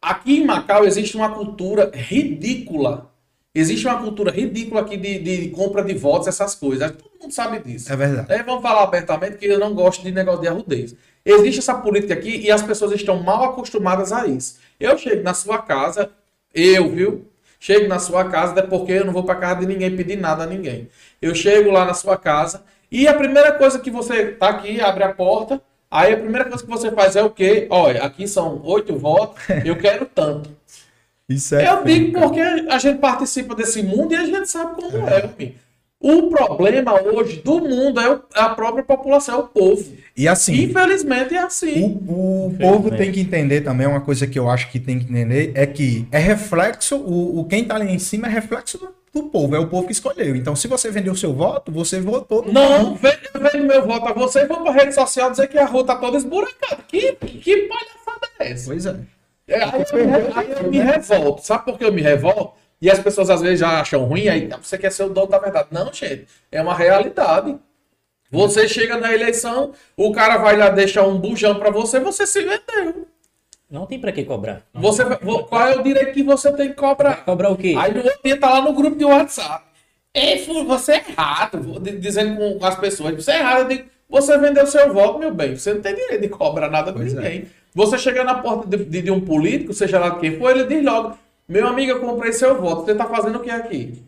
Aqui em Macau existe uma cultura ridícula. Existe uma cultura ridícula aqui de, de compra de votos, essas coisas. Todo mundo sabe disso. É verdade. É, vamos falar abertamente que eu não gosto de negócio de arrudez. Existe essa política aqui e as pessoas estão mal acostumadas a isso. Eu chego na sua casa, eu, viu? Chego na sua casa, até porque eu não vou para casa de ninguém pedir nada a ninguém. Eu chego lá na sua casa e a primeira coisa que você tá aqui, abre a porta, aí a primeira coisa que você faz é o quê? Olha, aqui são oito votos, eu quero tanto. Isso é. Eu digo cara. porque a gente participa desse mundo e a gente sabe como é, amigo. O problema hoje do mundo é é a própria população, é o povo. E assim. Infelizmente é assim. O, o povo tem que entender também, uma coisa que eu acho que tem que entender, é que é reflexo, o, o quem tá ali em cima é reflexo do, do povo, é o povo que escolheu. Então, se você vendeu o seu voto, você votou no Não, vem meu voto a você e vou pra rede social dizer que a rua tá toda esburacada. Que, que palhaçada é essa? Pois é. É, Aí eu, me, aí eu me revolto. Sabe por que eu me revolto? E as pessoas às vezes já acham ruim, aí "Ah, você quer ser o dono da verdade. Não, gente, é uma realidade. Você chega na eleição, o cara vai lá deixar um bujão pra você, você se vendeu. Não tem pra que cobrar. Você, vai- vo- qual é o direito que você tem que cobrar? Cobrar o quê? Aí no outro dia tá lá no grupo de WhatsApp. Ei, você é errado, dizendo com as pessoas, você é errado, eu digo, você vendeu seu voto, meu bem, você não tem direito de cobrar nada de é. ninguém. Você chega na porta de, de- de um político, seja lá quem for, ele diz logo, meu amigo, eu comprei seu voto, você tá fazendo o que aqui?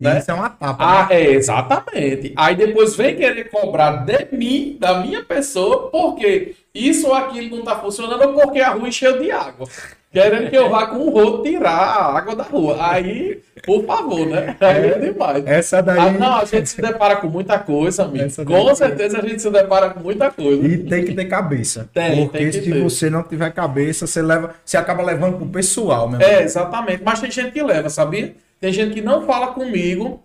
Né? Isso é uma tapa. Ah, né? é, exatamente. Aí depois vem querer cobrar de mim, da minha pessoa, porque isso ou aquilo não tá funcionando ou porque a rua encheu de água. Querendo que eu vá com um rodo tirar a água da rua. Aí, por favor, né? Aí é demais. Essa daí. Ah, não, a gente se depara com muita coisa, amigo. Daí- Com certeza a gente se depara com muita coisa. E tem que ter cabeça. Tem, Porque tem se ter. você não tiver cabeça, você leva, você acaba levando pro pessoal, meu É, exatamente. Mas tem gente que leva, sabia? Tem gente que não fala comigo.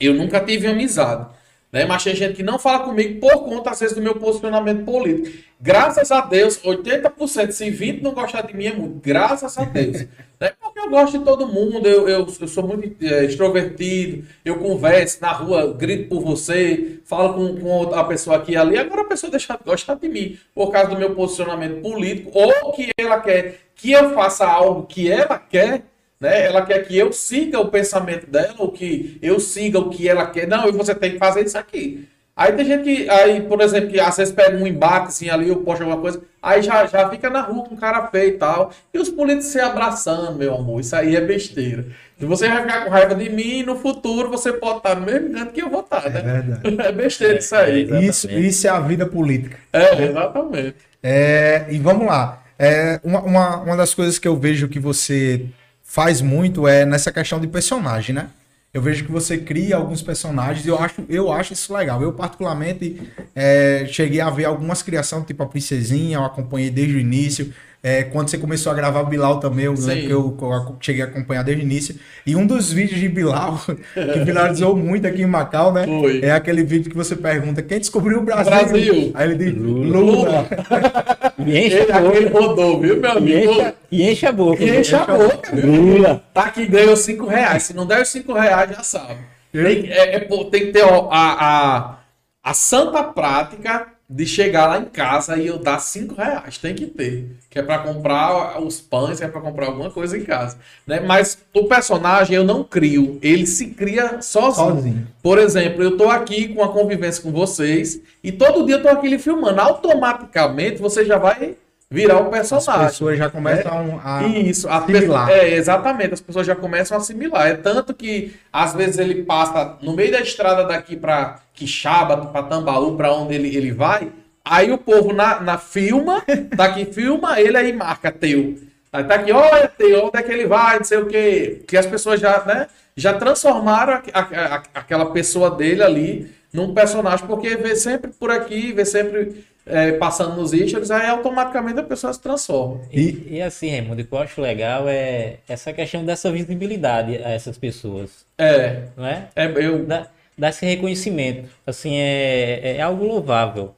Eu nunca tive amizade. Né? Mas tem gente que não fala comigo por conta, às vezes, do meu posicionamento político. Graças a Deus, 80%, se 20% não gostar de mim, é muito. Graças a Deus. né? Porque eu gosto de todo mundo, eu, eu, eu sou muito é, extrovertido, eu converso na rua, grito por você, falo com, com a pessoa aqui e ali. Agora a pessoa deixa de gostar de mim por causa do meu posicionamento político, ou que ela quer que eu faça algo que ela quer, né? Ela quer que eu siga o pensamento dela, ou que eu siga o que ela quer. Não, e você tem que fazer isso aqui. Aí tem gente que, aí, por exemplo, que às vezes pega um embatezinho ali, ou posta alguma coisa, aí já, já fica na rua com cara feio e tal. E os políticos se abraçando, meu amor, isso aí é besteira. E você vai ficar com raiva de mim e no futuro você pode estar no mesmo canto que eu vou estar, né? verdade. É besteira isso aí. É, Isso, isso é a vida política. É, exatamente. É, e vamos lá. É, uma, uma, uma das coisas que eu vejo que você faz muito é nessa questão de personagem, né? Eu vejo que você cria alguns personagens e eu acho, eu acho isso legal. Eu, particularmente, é, cheguei a ver algumas criações, tipo a Princesinha, eu acompanhei desde o início. É, quando você começou a gravar o Bilal também, eu lembro que eu, que eu cheguei a acompanhar desde o início. E um dos vídeos de Bilal, que viralizou muito aqui em Macau, né? Foi. É aquele vídeo que você pergunta quem descobriu o Brasil? Brasil. Aí ele diz Lula. Lula. E enche Ele, a boca. aquele rodou, viu, meu E amigo? enche, e enche a boca. E enche a boca? Lula. Tá aqui, ganhou 5 reais. Se não der os 5 reais, já sabe. Tem, é- é tem que ter ó, a, a, a santa prática de chegar lá em casa e eu dar 5 reais. Tem que ter. Que é pra comprar os pães, é pra comprar alguma coisa em casa. Né? Mas o personagem eu não crio. Ele se cria sozinho. Sozinho. Por exemplo, eu tô aqui com a convivência com vocês e todo dia eu tô aqui lhe filmando. Automaticamente você já vai virar o As personagem. pessoas já começam a. Isso, assimilar. pessoa- é, exatamente, as pessoas já começam a assimilar. É tanto que, às vezes, ele passa no meio da estrada daqui para Quixaba, para Tambaú, para onde ele, ele vai, aí o povo na, na filma, daqui filma, ele aí marca teu. Aí tá aqui, olha, teu, onde é que ele vai, não sei o quê. Que as pessoas já, né, já transformaram a- a- a- aquela pessoa dele ali num personagem, porque vê sempre por aqui, vê sempre é, passando nos issues, aí automaticamente a pessoa se transforma. E, e assim, Raimundo, o que eu acho legal é essa questão dessa visibilidade a essas pessoas, É, não é? é eu, Dá, dá esse reconhecimento. Assim, é, é algo louvável.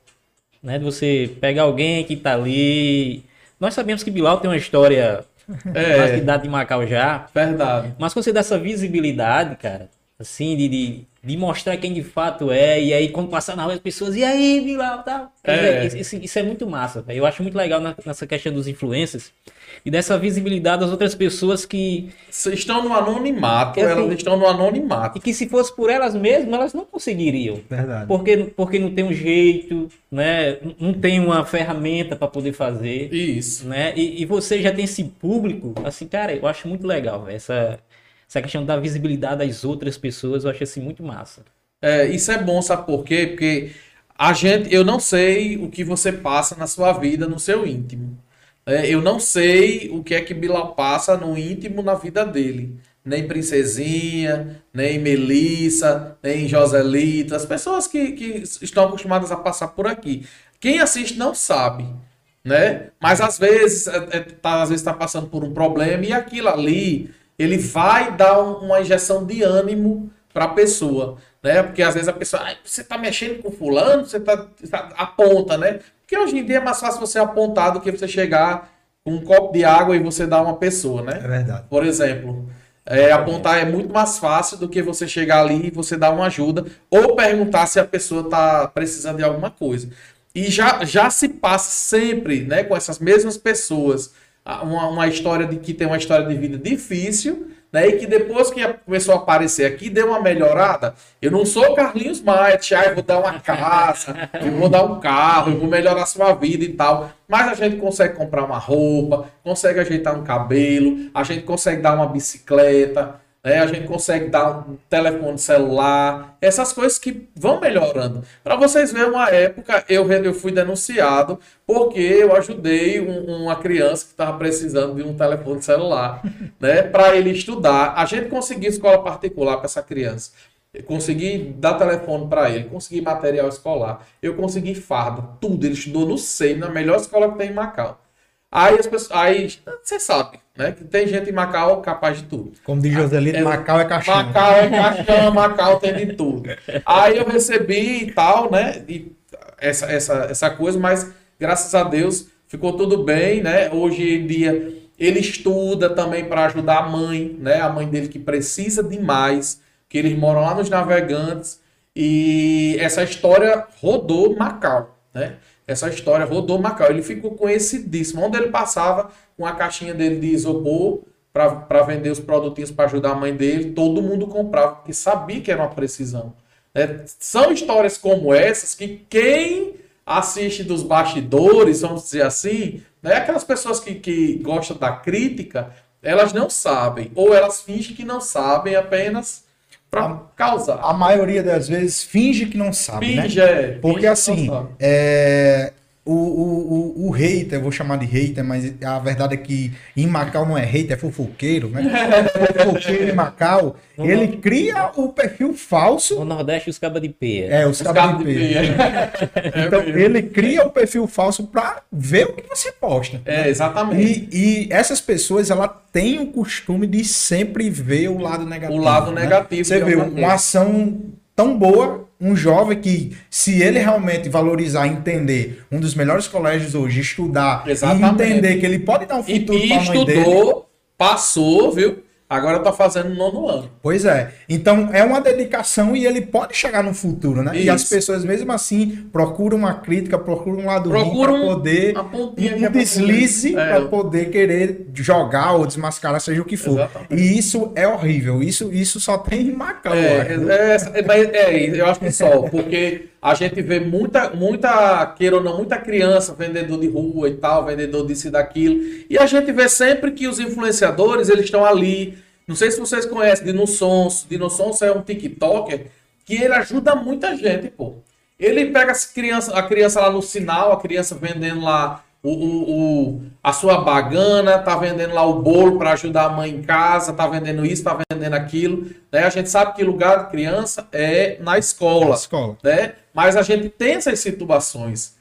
Né? De você pegar alguém que tá ali. Nós sabemos que Bilal tem uma história na É, cidade de Macau já. verdade. Mas quando você dá essa visibilidade, cara, assim, de, de, de mostrar quem de fato é, e aí quando passar na rua as pessoas, e aí, tal. Quer É. isso, isso é muito massa, velho. Eu acho muito legal na- nessa questão dos influencers e dessa visibilidade das outras pessoas que. Estão no anonimato, É assim. elas estão no anonimato. E que se fosse por elas mesmas, elas não conseguiriam. Verdade. Porque, porque não tem um jeito, né? Não tem uma ferramenta para poder fazer, Isso. né? E, e você já tem esse público, assim, cara, eu acho muito legal, velho. Essa, essa questão da visibilidade das outras pessoas, eu acho assim muito massa. É, isso é bom, sabe por quê? Porque a gente, eu não sei o que você passa na sua vida, no seu íntimo. É, eu não sei o que é que Bilal passa no íntimo na vida dele. Nem Princesinha, nem Melissa, nem Joselita, as pessoas que, que estão acostumadas a passar por aqui. Quem assiste não sabe, né? Mas às vezes é, é, tá, às vezes está passando por um problema e aquilo ali ele vai dar um- uma injeção de ânimo para a pessoa, né? Porque às vezes a pessoa, "Ai, você tá mexendo com fulano, você tá, tá- aponta, né? Porque hoje em dia é mais fácil você apontar do que você chegar com um copo de água e você dar uma pessoa, né? É verdade. Por exemplo, é, apontar é muito mais fácil do que você chegar ali e você dar uma ajuda ou perguntar se a pessoa está precisando de alguma coisa. E já, já se passa sempre, né, com essas mesmas pessoas, uma, uma história de que tem uma história de vida difícil, né? E que depois que começou a aparecer aqui, deu uma melhorada. Eu não sou Carlinhos Maia, ah, eu vou dar uma casa, eu vou dar um carro, eu vou melhorar a sua vida e tal. Mas a gente consegue comprar uma roupa, consegue ajeitar um cabelo, a gente consegue dar uma bicicleta, né? A gente consegue dar um telefone celular, essas coisas que vão melhorando. Para vocês verem, uma época eu, eu fui denunciado porque eu ajudei um, uma criança que estava precisando de um telefone celular, né? Para ele estudar. A gente conseguiu escola particular para essa criança. Eu consegui dar telefone para ele, consegui material escolar, eu consegui farda, tudo. Ele estudou no SEI, na melhor escola que tem em Macau. Aí as pessoas. Aí você sabe, né? Que tem gente em Macau capaz de tudo. Como diz Joselito, é, Macau é caixão. Macau é caixão, Macau tem de tudo. Aí eu recebi e tal, né? E essa, essa, essa coisa, mas graças a Deus ficou tudo bem, né? Hoje em dia ele estuda também para ajudar a mãe, né? A mãe dele que precisa demais, que eles moram lá nos Navegantes. E essa história rodou Macau, né? Essa história rodou Macau. Ele ficou conhecidíssimo. Onde ele passava com a caixinha dele de isopor para vender os produtinhos para ajudar a mãe dele, todo mundo comprava, porque sabia que era uma precisão. É, são histórias como essas que quem assiste dos bastidores, vamos dizer assim, né, aquelas pessoas que, que gostam da crítica, elas não sabem, ou elas fingem que não sabem apenas para causar. A maioria das vezes finge que não sabe, finge, né? É, Porque assim, é, o, o, o, o hater, eu vou chamar de hater, mas a verdade é que em Macau não é hater, é fofoqueiro, né? fofoqueiro em Macau, no ele no... cria o perfil falso. No Nordeste, os cabas de peia. É, os, os cabas de peia. então, é ele cria o perfil falso para ver o que você posta. É, exatamente. E, e essas pessoas, ela tem o costume de sempre ver o lado negativo. O lado né? negativo. Você vê uma ação tão boa um jovem que, se ele realmente valorizar, entender um dos melhores colégios hoje, estudar Exatamente. e entender que ele pode dar um futuro para a mãe estudou, passou, viu? Agora tá fazendo nono ano. Pois é. Então é uma dedicação e ele pode chegar no futuro, né? Isso. E as pessoas mesmo assim procuram uma crítica, procuram um lado procuram para poder um deslize é. para poder querer jogar ou desmascarar seja o que for. Exatamente. E isso é horrível. Isso isso só tem em Macau. É, é, é, é, eu acho que só, porque a gente vê muita, muita, queira ou não, muita criança, vendedor de rua e tal, vendedor disso e daquilo. E a gente vê sempre que os influenciadores, eles estão ali não sei se vocês conhecem Dino Sonso. Dino Sonso é um TikToker que ele ajuda muita gente, pô. Ele pega criança, a criança lá no sinal, a criança vendendo lá o, o, o, a sua bagana, tá vendendo lá o bolo para ajudar a mãe em casa, tá vendendo isso, tá vendendo aquilo. Né? A gente sabe que lugar de criança é na escola. Na escola. Né? Mas a gente tem essas situações.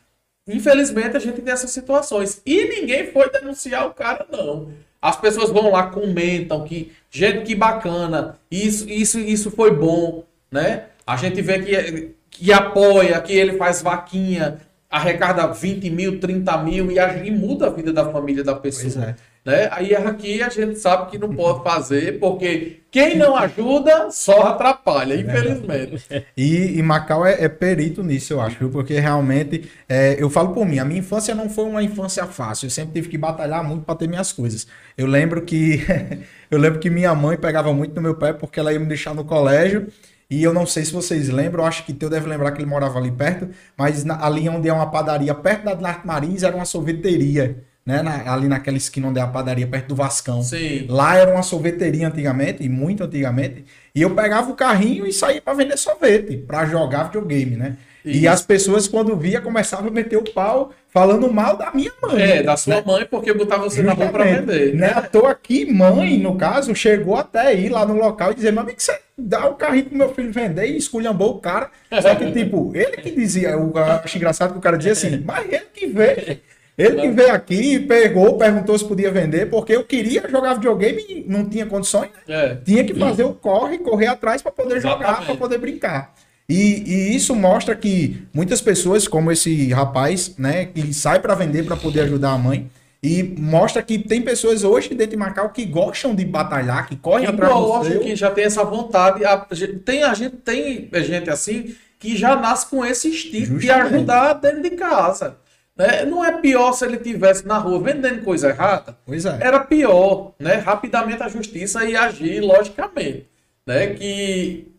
Infelizmente, a gente tem essas situações. E ninguém foi denunciar o cara, não. As pessoas vão lá, comentam que, gente, que bacana, isso, isso, isso foi bom, né? A gente vê que, que apoia, que ele faz vaquinha, arrecada 20 mil, 30 mil e, e muda a vida da família da pessoa. É. Né? Aí aqui a gente sabe que não pode fazer, porque quem não ajuda só atrapalha, infelizmente. E, e Macau é, é, perito nisso, eu acho, porque realmente, é, eu falo por mim, a minha infância não foi uma infância fácil, eu sempre tive que batalhar muito para ter minhas coisas. Eu lembro que eu lembro que minha mãe pegava muito no meu pé porque ela ia me deixar no colégio. E eu não sei se vocês lembram, acho que Teu deve lembrar que ele morava ali perto, mas na, ali onde é uma padaria, perto da Duarte Marins, era uma sorveteria né? Na, ali naquela esquina onde é a padaria, perto do Vascão. Sim. Lá era uma sorveteria antigamente, e muito antigamente. E eu pegava o carrinho e saía para vender sorvete, para jogar videogame, né? Isso. E as pessoas, quando via, começavam a meter o pau falando mal da minha mãe. É, da sua né? mãe, porque botava você na rua para vender. Né? À toa que mãe, no caso, chegou até ir lá no local e dizer: Meu amigo, você dá o carrinho pro meu filho vender e esculhambou o cara. Só que, tipo, ele que dizia, eu acho engraçado que o cara dizia assim, mas ele que vê. Ele que veio aqui, pegou, perguntou se podia vender, porque eu queria jogar videogame e não tinha condições. Né? É. Tinha que fazer o corre, correr atrás para poder Exatamente. jogar, para poder brincar. E, e, isso mostra que muitas pessoas, como esse rapaz, né, que sai para vender para poder ajudar a mãe, e mostra que tem pessoas hoje dentro de Macau que gostam de batalhar, que correm que atrás do seu. que já tem essa vontade. A, tem a gente tem gente assim que já nasce com esse instinto de ajudar dentro de casa. Né? Não é pior se ele tivesse na rua vendendo coisa errada. Pois é. Era pior, né? Rapidamente a justiça ia agir, logicamente, né? Que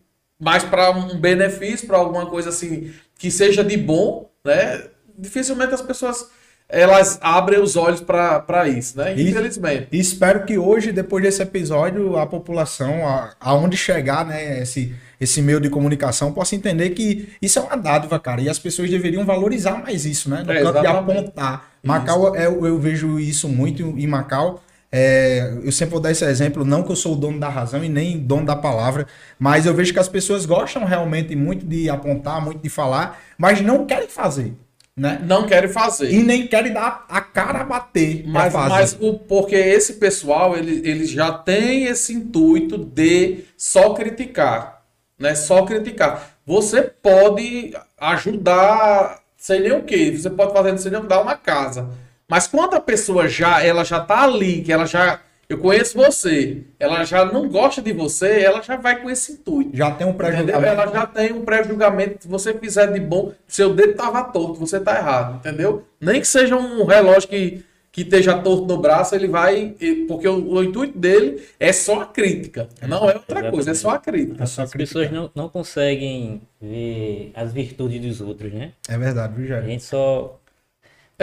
mais para um benefício, para alguma coisa assim que seja de bom, né? Dificilmente as pessoas elas abrem os olhos para isso, né? E- Infelizmente. E espero que hoje, depois desse episódio, a população, a- aonde chegar, né, esse, esse meio de comunicação, possa entender que isso é uma dádiva, cara. E as pessoas deveriam valorizar mais isso, né? No É, canto de apontar. Macau, é, eu, eu vejo isso muito em Macau. É, eu sempre vou dar esse exemplo, não que eu sou o dono da razão e nem dono da palavra, mas eu vejo que as pessoas gostam realmente muito de apontar, muito de falar, mas não querem fazer, né? Não querem fazer. E nem querem dar a cara a bater Mas, mas o, porque esse pessoal, ele, ele já tem esse intuito de só criticar, né? Só criticar. Você pode ajudar, sei nem o que, você pode fazer, sei nem o que, dar uma casa. Mas quando a pessoa já, ela já tá ali, que ela já, eu conheço você, ela já não gosta de você, ela já vai com esse intuito. Já tem um pré-julgamento. Ela já tem um pré-julgamento. Se você fizer de bom, seu dedo tava torto, você tá errado, entendeu? Nem que seja um relógio que, que esteja torto no braço, ele vai. Porque o, o intuito dele é só a crítica. Não é outra coisa, é só a crítica. É só As pessoas não, não conseguem ver as virtudes dos outros, né? É verdade, viu, A Jair? gente só.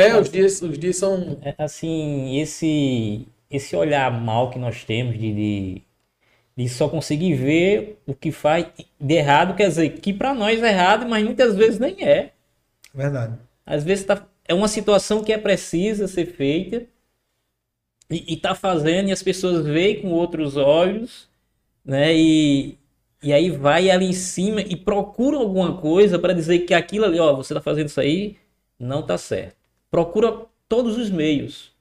É, os dias, os dias são. é, Assim, esse, esse olhar mal que nós temos de, de, de só conseguir ver o que faz de errado, quer dizer, que para nós é errado, mas muitas vezes nem é. Verdade. Às vezes tá, é uma situação que é precisa ser feita e, e tá fazendo e as pessoas veem com outros olhos, né? E, e aí vai ali em cima e procura alguma coisa para dizer que aquilo ali, ó, você tá fazendo isso aí, não tá certo. Procura todos os meios,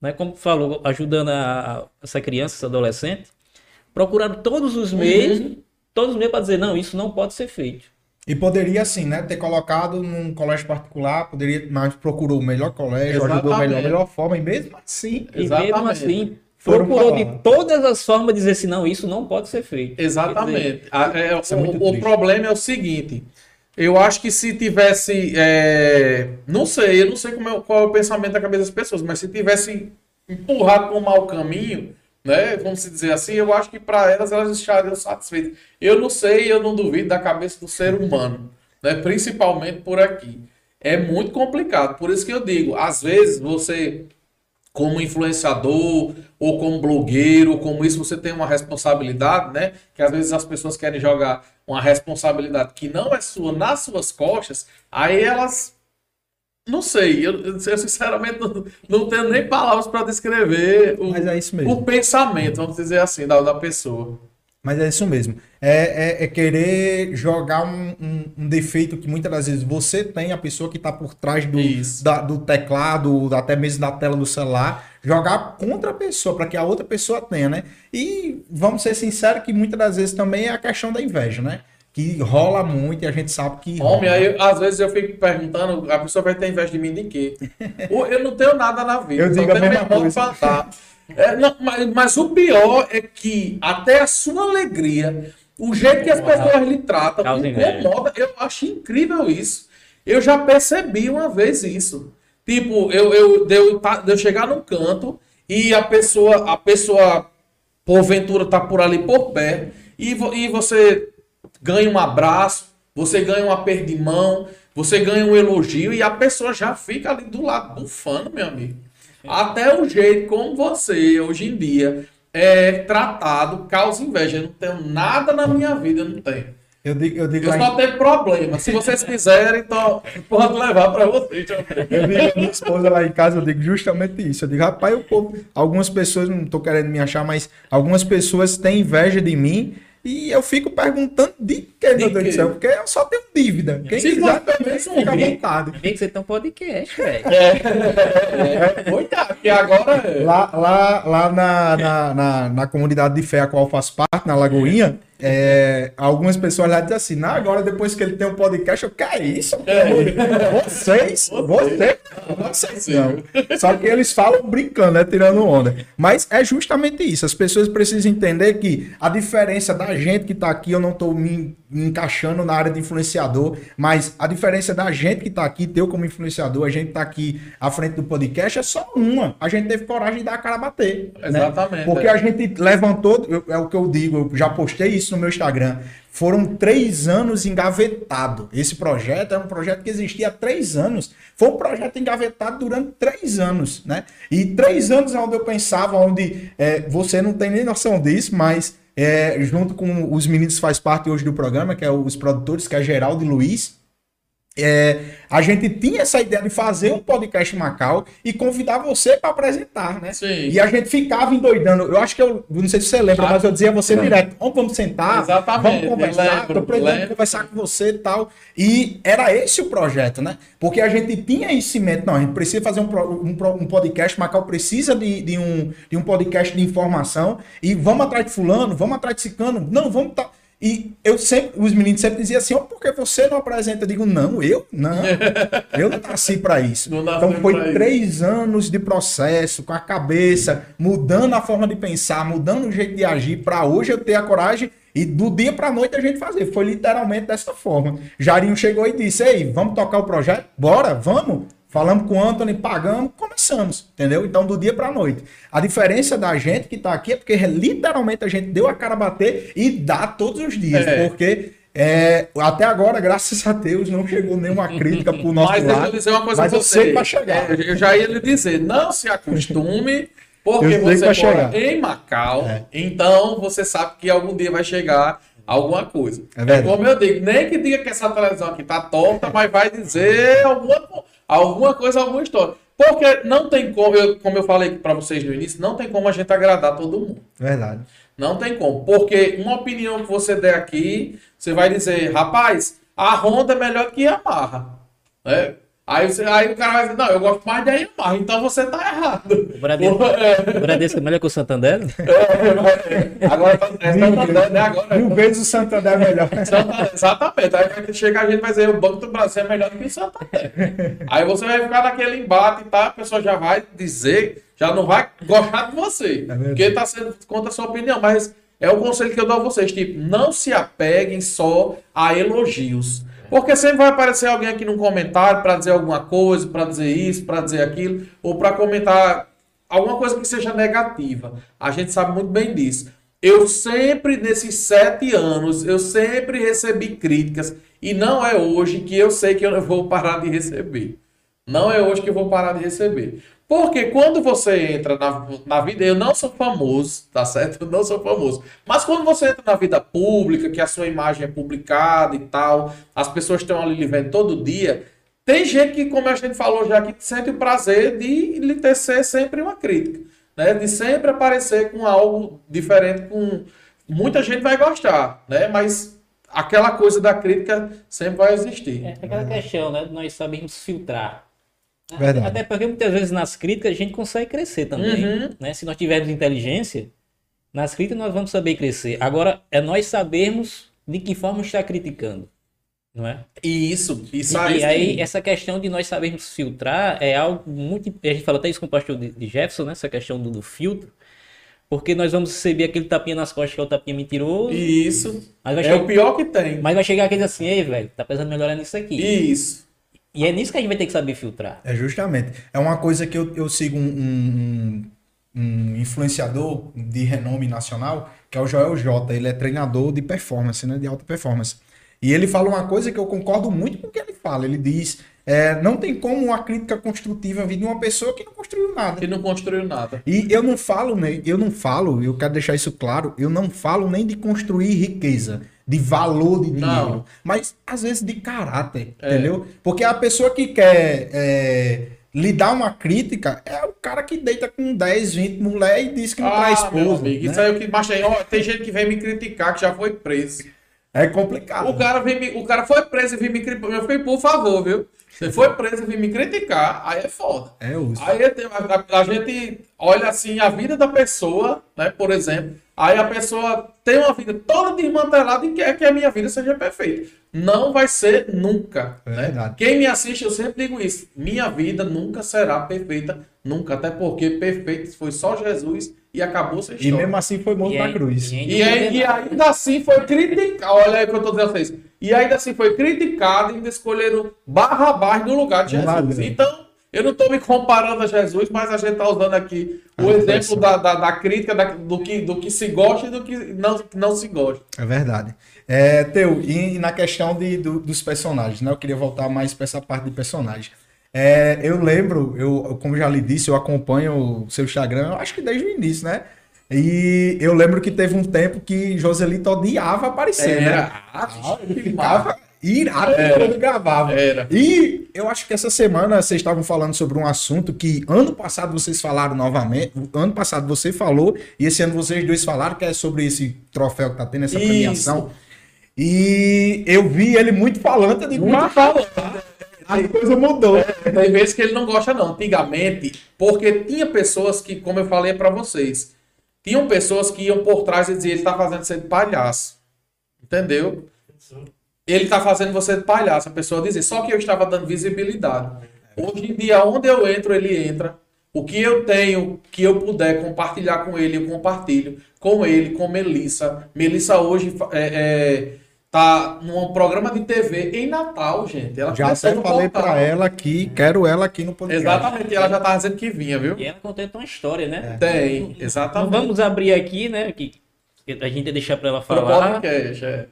né? Como falou, ajudando a, a- essa criança, esse adolescente, procurando todos os meios, todos os meios para dizer, não, isso não pode ser feito. E poderia, assim, né, ter colocado num colégio particular, poderia, mas procurou o melhor colégio, ajudou a Exatamente. melhor, melhor forma, e mesmo assim, E Exatamente. mesmo assim, procurou de todas as formas dizer assim, não, isso não pode ser feito. Dizer, Exatamente. A- é, é o, o problema é o seguinte. Eu acho que se tivesse. é, não sei, eu não sei é- qual é o pensamento da cabeça das pessoas, mas se tivesse empurrado para um mau caminho, né? Vamos dizer assim, eu acho que para elas elas estariam satisfeitas. Eu não sei, eu não duvido da cabeça do ser humano, né? Principalmente por aqui. É muito complicado. Por isso que eu digo, às vezes você como influenciador ou como blogueiro, como isso, você tem uma responsabilidade, né? Que às vezes as pessoas querem jogar uma responsabilidade que não é sua nas suas costas, aí elas. Não sei, eu, eu sinceramente não, não tenho nem palavras para descrever o, mas é isso mesmo. o pensamento, vamos dizer assim, da, da pessoa. Mas é isso mesmo. É, é- é querer jogar um, um- um defeito que muitas das vezes você tem, a pessoa que está por trás do, da- do teclado, até mesmo da tela do celular, jogar contra a pessoa, para que a outra pessoa tenha, né? E vamos ser sinceros que muitas das vezes também é a questão da inveja, né? Que rola muito e a gente sabe que. Homem, rola. aí às vezes eu fico perguntando, a pessoa vai ter inveja de mim de quê? Eu não tenho nada na vida, Eu digo a mesma coisa. É, não, mas, mas o pior é que até a sua alegria, o jeito que as pessoas lhe tratam, incomoda. Eu acho incrível isso. Eu já percebi uma vez isso. Tipo, eu, eu, de eu, tá- eu chegar num canto e a pessoa, a pessoa porventura tá por ali por perto e, vo- e você ganha um abraço, você ganha um aperto de mão, você ganha um elogio e a pessoa já fica ali do lado bufando, meu amigo. Até o jeito como você, hoje em dia, é tratado causa inveja. Eu não tenho nada na minha vida, eu não tenho. Eu digo, eu digo Eu lá em- só tenho problema. Se vocês quiserem, então pode levar pra vocês. Eu digo a minha esposa lá em casa, eu digo justamente isso. Eu digo, rapaz, o povo, algumas pessoas, não tô querendo me achar, mas algumas pessoas têm inveja de mim e eu fico perguntando de que, meu De Deus do quê? céu, porque eu só tenho dívida. Quem Se quiser também, fica à vontade. Tem que ser tão podcast, velho. É, coitado, que agora. é- Lá, lá, lá na, na, na, na comunidade de fé a qual eu faço parte, na Lagoinha, é, algumas pessoas lá dizem assim, não, agora depois que ele tem um podcast, eu quero isso. Vocês, vocês, vocês não. Só que eles falam brincando, né, tirando onda. Mas é justamente isso, as pessoas precisam entender que a diferença da gente que tá aqui, eu não tô me, encaixando na área de influenciador, mas a diferença da gente que tá aqui, teu como influenciador, a gente tá aqui à frente do podcast, é só uma. A gente teve coragem de dar a cara a bater. né? Exatamente, Porque é. a gente levantou, é o que eu digo, eu já postei isso no meu Instagram. Foram três anos engavetado. Esse projeto é um projeto que existia há três anos. Foi um projeto engavetado durante três anos, né? E três anos é onde eu pensava, onde é, você não tem nem noção disso, mas é, junto com os meninos faz parte hoje do programa, que é os produtores, que é Geraldo e Luiz, é, a gente tinha essa ideia de fazer um podcast em Macau e convidar você para apresentar, né? Sim. E a gente ficava endoidando. Eu acho que eu não sei se você lembra, Ah, mas eu dizia a você direto: vamos, vamos sentar, Exatamente, vamos conversar, lembro, tô pretendendo lembro. conversar com você e tal. E era esse o projeto, né? Porque a gente tinha esse mente, não, a gente precisa fazer um, um, um podcast, Macau precisa de, de um, de um podcast de informação e vamos atrás de fulano, vamos atrás de cicano, não, vamos tá. E eu sempre, os meninos sempre diziam assim, oh, por que você não apresenta? Eu digo, não, eu? Não, eu não nasci para isso. Então foi pra isso. três anos de processo, com a cabeça, mudando a forma de pensar, mudando o jeito de agir, para hoje eu ter a coragem e do dia para noite a gente fazer. Foi literalmente dessa forma. Jarinho chegou e disse, ei, vamos tocar o projeto? Bora, vamos? Falamos com o Anthony, pagamos, começamos, entendeu? Então, do dia para noite. A diferença da gente que tá aqui é porque literalmente a gente deu a cara a bater e dá todos os dias, É. porque é, até agora, graças a Deus, não chegou nenhuma crítica pro nosso Mas deixa lado. eu dizer uma coisa mas eu você. sei chegar. É, eu já ia lhe dizer, não se acostume, porque você mora chegar. em Macau, É. então você sabe que algum dia vai chegar alguma coisa. É verdade. como eu digo, nem que diga que essa televisão aqui tá torta, mas vai dizer alguma, co- alguma coisa, alguma história. Porque não tem como, eu- como eu falei para vocês no início, não tem como a gente agradar todo mundo. Verdade. Não tem como. Porque uma opinião que você der aqui, você vai dizer, rapaz, a Honda é melhor que a Yamaha. Né? Aí, você, aí o cara vai dizer, não, eu gosto mais da Yamaha, então você tá errado. O Bradesco, É, o Bradesco é melhor que o Santander? é, agora tá é Santander, né? Agora Mil vezes o Santander é melhor. Santander, exatamente. Aí vai chegar a gente e vai dizer, o Banco do Brasil é melhor do que o Santander. Aí você vai ficar naquele embate e tá, a pessoa já vai dizer, já não vai gostar de você. verdade. porque tá sendo contra a sua opinião. Mas é o conselho que eu dou a vocês, tipo, não se apeguem só a elogios. Porque sempre vai aparecer alguém aqui num comentário para dizer alguma coisa, para dizer isso, para dizer aquilo, ou para comentar alguma coisa que seja negativa. A gente sabe muito bem disso. Eu sempre, nesses sete anos, eu sempre recebi críticas. E não é hoje que eu sei que eu vou parar de receber. Não é hoje que eu vou parar de receber. Porque quando você entra na, na vida, eu não sou famoso, tá certo? Eu não sou famoso. Mas quando você entra na vida pública, que a sua imagem é publicada e tal, as pessoas estão ali lhe vendo todo dia, tem gente que, como a gente falou já aqui, sente o prazer de lhe tecer sempre uma crítica. Né? De sempre aparecer com algo diferente, com. Muita gente vai gostar, né? Mas aquela coisa da crítica sempre vai existir. É aquela questão, né? Nós sabemos filtrar. Verdade. Até porque muitas vezes nas críticas a gente consegue crescer também. Uhum. Né? Se nós tivermos inteligência, nas críticas nós vamos saber crescer. Agora, é nós sabermos de que forma está criticando. Não é? E isso, isso E, aí. e aí, essa questão de nós sabermos filtrar é algo muito. A gente fala até isso com o pastor de Jefferson, né? Essa questão do, do filtro. Porque nós vamos receber aquele tapinha nas costas que é o tapinha mentiroso. Isso. Mas vai, É chegar, o pior que tem. mas vai chegar aquele assim, ei, velho, tá precisando melhorar nisso aqui. Isso. E é nisso que a gente vai ter que saber filtrar. É justamente. É uma coisa que eu, eu sigo um, um- um influenciador de renome nacional, que é o Joel J. Ele é treinador de performance, né? De alta performance. E ele fala uma coisa que eu concordo muito com o que ele fala. Ele diz: é, não tem como uma crítica construtiva vir de uma pessoa que não construiu nada. Que não construiu nada. E eu não falo, né? Eu não falo, eu quero deixar isso claro, eu não falo nem de construir riqueza, de valor de dinheiro, Não. mas às vezes de caráter, É. entendeu? Porque a pessoa que quer é, lhe dar uma crítica é o cara que deita com 10, 20 mulher e diz que não traz Ah, meu esposa. né? isso aí é o que mais tem. Ó, tem gente que vem me criticar que já foi preso. É complicado. O cara, vem me- o cara foi preso e vem me criticar. Eu fiquei, por favor, viu? Você foi preso e vem me criticar, aí é foda. É uso. Aí tem- a, a- a gente olha assim a vida da pessoa, né? Por exemplo, aí a pessoa tem uma vida toda desmantelada e quer que a minha vida seja perfeita. Não vai ser nunca. É né? verdade. Quem me assiste, eu sempre digo isso. Minha vida nunca será perfeita, nunca. Até porque perfeito foi só Jesus e acabou essa E história. mesmo assim foi morto E na aí- cruz. e aí- E, aí- e ainda assim foi criticado. Olha aí o que eu tô dizendo a vocês. E ainda assim foi criticado e ainda escolheram Barrabás no lugar de. Jesus. Então, eu não estou me comparando a Jesus, mas a gente está usando aqui o A exemplo da, da, da crítica da- do, que, do que se gosta e do que não, não se gosta. É verdade. É, Teu, e na questão de, do- dos personagens, né? Eu queria voltar mais para essa parte de personagem. É, eu lembro, eu, como já lhe disse, eu acompanho o seu Instagram, eu acho que desde o início, né? E eu lembro que teve um tempo que Joselito odiava aparecer, né? Era. Ah, ele ficava irado quando gravava. Era. E eu acho que essa semana vocês estavam falando sobre um assunto que ano passado vocês falaram novamente. Ano passado você falou e esse ano vocês dois falaram que é sobre esse troféu que tá tendo, essa Isso. premiação. E eu vi ele muito falando, eu digo, Muito "Mas falando. A coisa mudou. Tem vezes que ele não gosta, não. Antigamente, porque tinha pessoas que, como eu falei pra vocês, tinham pessoas que iam por trás e diziam, ele tá fazendo você de palhaço. Entendeu? Ele tá fazendo você de palhaço. A pessoa dizia, só que eu estava dando visibilidade. Hoje em dia, onde eu entro, ele entra. O que eu tenho, que eu puder compartilhar com ele, eu compartilho. Com ele, com Melissa. Melissa hoje é, é, tá num programa de TV em Natal, gente. Ela Já começou até falei pra ela que quero ela aqui no podcast. Exatamente, ela já tava dizendo que vinha, viu? E ela contenta uma história, né? Tem, Não exatamente. vamos abrir aqui, né? Que a gente ia deixar pra ela Pro falar. podcast, é.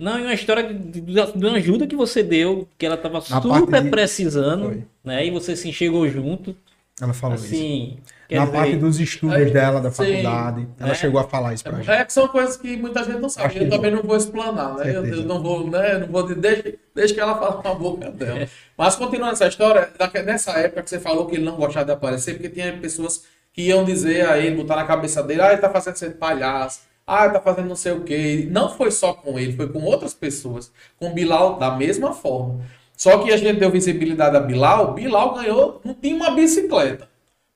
Não, e uma história de, uma ajuda que você deu, que ela tava Na super de- precisando, Foi. né? E você se enxergou junto. Ela falou isso. Assim, quer Na dizer, parte dos estudos Aí, dela, da sim, faculdade. Ela né? chegou a falar isso pra gente. É que são coisas que muita gente não sabe. Acho Eu também não vou explanar, né? Eu, eu não vou, né? Eu não vou deixa, deixa que ela fale com a boca dela. Mas continuando essa história, nessa época que você falou que ele não gostava de aparecer, porque tinha pessoas que iam dizer a ele, botar na cabeça dele, ah, ele tá fazendo ser palhaço, ah, ele tá fazendo não sei o quê. Não foi só com ele, foi com outras pessoas. Com Bilal da mesma forma. Só que a gente deu visibilidade a Bilal, Bilal ganhou, não tinha uma bicicleta.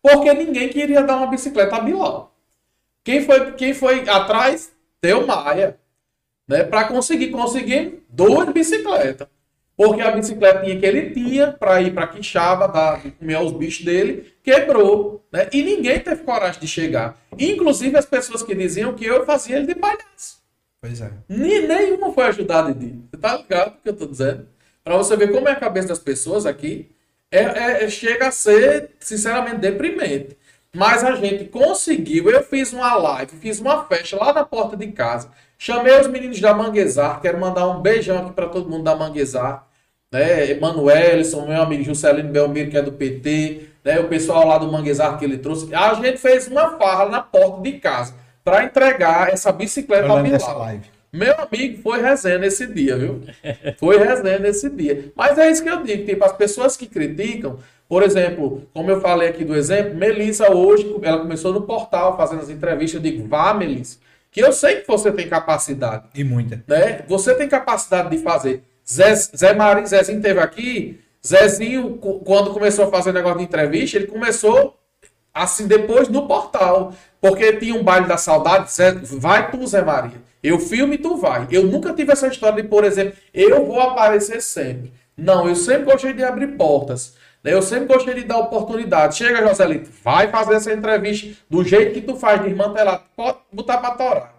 Porque ninguém queria dar uma bicicleta a Bilal. Quem foi, quem foi atrás? Deu Maia. Né? Para conseguir, conseguir duas bicicletas. Porque a bicicletinha que ele tinha para ir para Quixaba, dar, comer os bichos dele, quebrou. Né? E ninguém teve coragem de chegar. Inclusive as pessoas que diziam que eu fazia ele de palhaço. Pois é. Ni- Nenhuma foi ajudada de Você tá ligado o que eu tô dizendo? Pra você ver como é a cabeça das pessoas aqui, é, é- é- chega a ser, sinceramente, deprimente. Mas a gente conseguiu. Eu fiz uma live, fiz uma festa lá na porta de casa. Chamei os meninos da Manguezar. Quero mandar um beijão aqui pra todo mundo da Manguezar. Né? Emanuelson, meu amigo Juscelino Belmiro, que é do PT. Né? O pessoal lá do Manguezar que ele trouxe. A gente fez uma farra na porta de casa para entregar essa bicicleta ao Bilal. Meu amigo, foi resenha nesse dia, viu? Foi resenha nesse dia. Mas é isso que eu digo, tipo, as pessoas que criticam, por exemplo, como eu falei aqui do exemplo, Melissa hoje, ela começou no portal fazendo as entrevistas, eu digo, vá, Melissa, que eu sei que você tem capacidade, E muita. né? Você tem capacidade de fazer. Zé, Zé Marinho, Zezinho teve aqui, Zezinho, quando começou a fazer negócio de entrevista, ele começou assim depois no portal. Porque tinha um baile da saudade, Zé, vai tu, Zé Maria. Eu filme e tu vai. Eu nunca tive essa história de, por exemplo, eu vou aparecer sempre. Não, eu sempre gostei de abrir portas. né? Eu sempre gostei de dar oportunidade. Chega, Joselito, vai fazer essa entrevista do jeito que tu faz, de desmantelar, pode botar pra torar.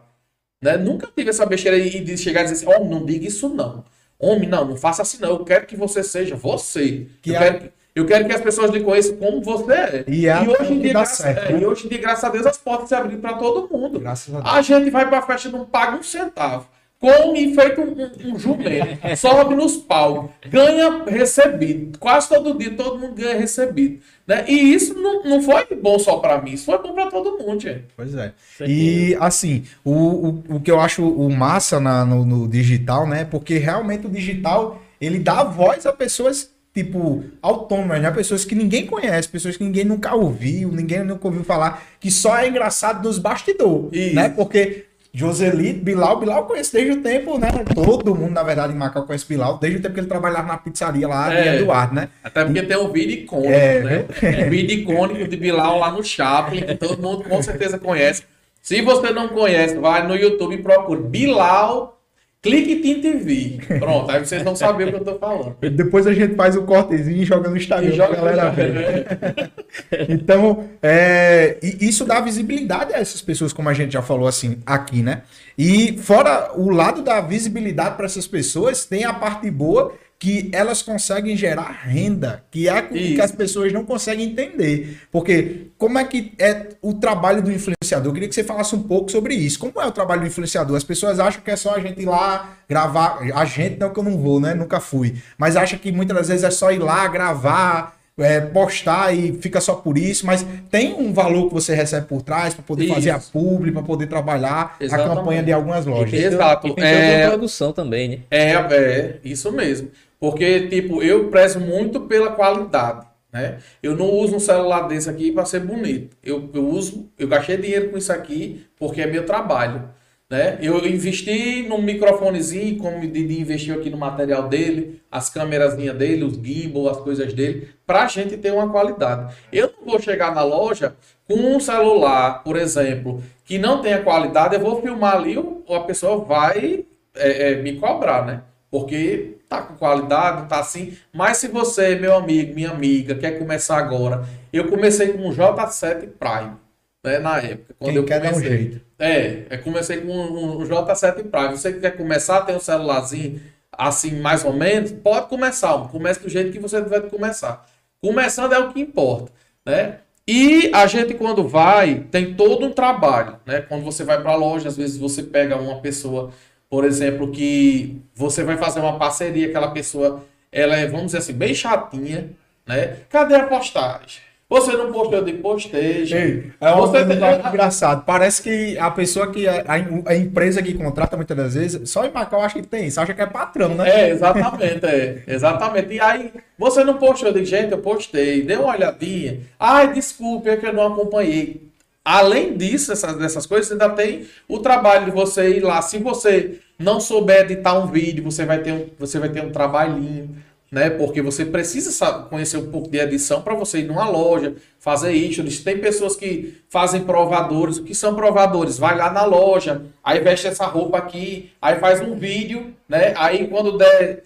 Né? Nunca tive essa besteira de chegar e dizer assim, homem, não diga isso não. Homem, não, não faça assim não. Eu quero que você seja você. Que eu, a- quero, que- eu quero que as pessoas lhe conheçam como você é. E é hoje em dia, graça- certo, é, né? e hoje em dia, graças a Deus, as portas se abriram para todo mundo. Graças a Deus. A gente vai pra festa e não paga um centavo. Come feito um, um, um jumento. Sobe nos palcos. Ganha recebido. Quase todo dia todo mundo ganha recebido. Né? E isso não, não foi bom só pra mim. Isso foi bom pra todo mundo, gente. Pois é. E assim, o, o, o que eu acho o massa na- no, no digital, né? Porque realmente o digital ele dá voz a pessoas tipo autônomas, né? Pessoas que ninguém conhece, pessoas que ninguém nunca ouviu, ninguém nunca ouviu falar, que só é engraçado nos bastidores, né? Porque Joselito, Bilal, Bilal eu conheço desde o tempo, né? Todo mundo, na verdade, em Macau conhece Bilal, desde o tempo que ele trabalhava na pizzaria lá É. de Eduardo, né? Até porque tem um vídeo icônico, É, né? Um vídeo icônico de Bilal lá no Chaplin, que todo mundo com certeza conhece. Se você não conhece, vai no YouTube e procura Bilal Clique Team TV. Pronto, aí vocês vão saber o que eu tô falando. Depois a gente faz o cortezinho e joga no Instagram joga pra galera ver. Então, é, isso dá visibilidade a essas pessoas, como a gente já falou assim aqui, né? E fora o lado da visibilidade para essas pessoas, tem a parte boa que elas conseguem gerar renda, que é o que Isso. as pessoas não conseguem entender. Porque como é que é o trabalho do influenciador? Eu queria que você falasse um pouco sobre isso. Como é o trabalho do influenciador? As pessoas acham que é só a gente ir lá gravar. A gente não que eu não vou, né? Nunca fui. Mas acha que muitas das vezes é só ir lá gravar, é, postar e fica só por isso, mas tem um valor que você recebe por trás para poder Isso. fazer a publi, para poder trabalhar a Exatamente. campanha de algumas lojas. Exato. E tem É- a produção também, né? É, é, isso mesmo. Porque, tipo, eu prezo muito pela qualidade, né? Eu não uso um celular desse aqui para ser bonito. Eu, eu uso, eu gastei dinheiro com isso aqui porque é meu trabalho, né? Eu investi num microfonezinho, como o Didi investiu aqui no material dele, as câmerazinhas dele, os gimbal, as coisas dele, pra gente ter uma qualidade. Eu não vou chegar na loja com um celular, por exemplo, que não tenha qualidade, eu vou filmar ali, ou a pessoa vai é, é, me cobrar, né? Porque tá com qualidade, tá assim. Mas se você, meu amigo, minha amiga, quer começar agora, eu comecei com um J7 Prime, né? Na época. Quando Quem eu quer dar um comecei. jeito. É, eu comecei com um, um J7 Prime. Você que quer começar, tem um celularzinho assim, mais ou menos, pode começar. Comece do jeito que você deve começar. Começando é o que importa, né? E a gente, quando vai, tem todo um trabalho, né? Quando você vai para a loja, às vezes você pega uma pessoa, por exemplo, que você vai fazer uma parceria, aquela pessoa, ela é, vamos dizer assim, bem chatinha, né? Cadê a postagem? Você não postou de postagem. Ei, é uma Você coisa engraçado. Parece que a pessoa que. A, a empresa que contrata muitas das vezes, só em Macau acha que tem isso, acha que é patrão, né? É, exatamente, é. Exatamente. E aí, você não postou? Digo, gente, eu postei, dê uma olhadinha. Ai, desculpe, é que eu não acompanhei. Além disso, essas, dessas coisas, ainda tem o trabalho de você ir lá. Se você não souber editar um vídeo, você vai ter um, você vai ter um trabalhinho, né? Porque você precisa sa- conhecer um pouco de edição para você ir numa loja, fazer isso. Tem pessoas que fazem provadores. O que são provadores? Vai lá na loja, aí veste essa roupa aqui, aí faz um vídeo, né? Aí quando der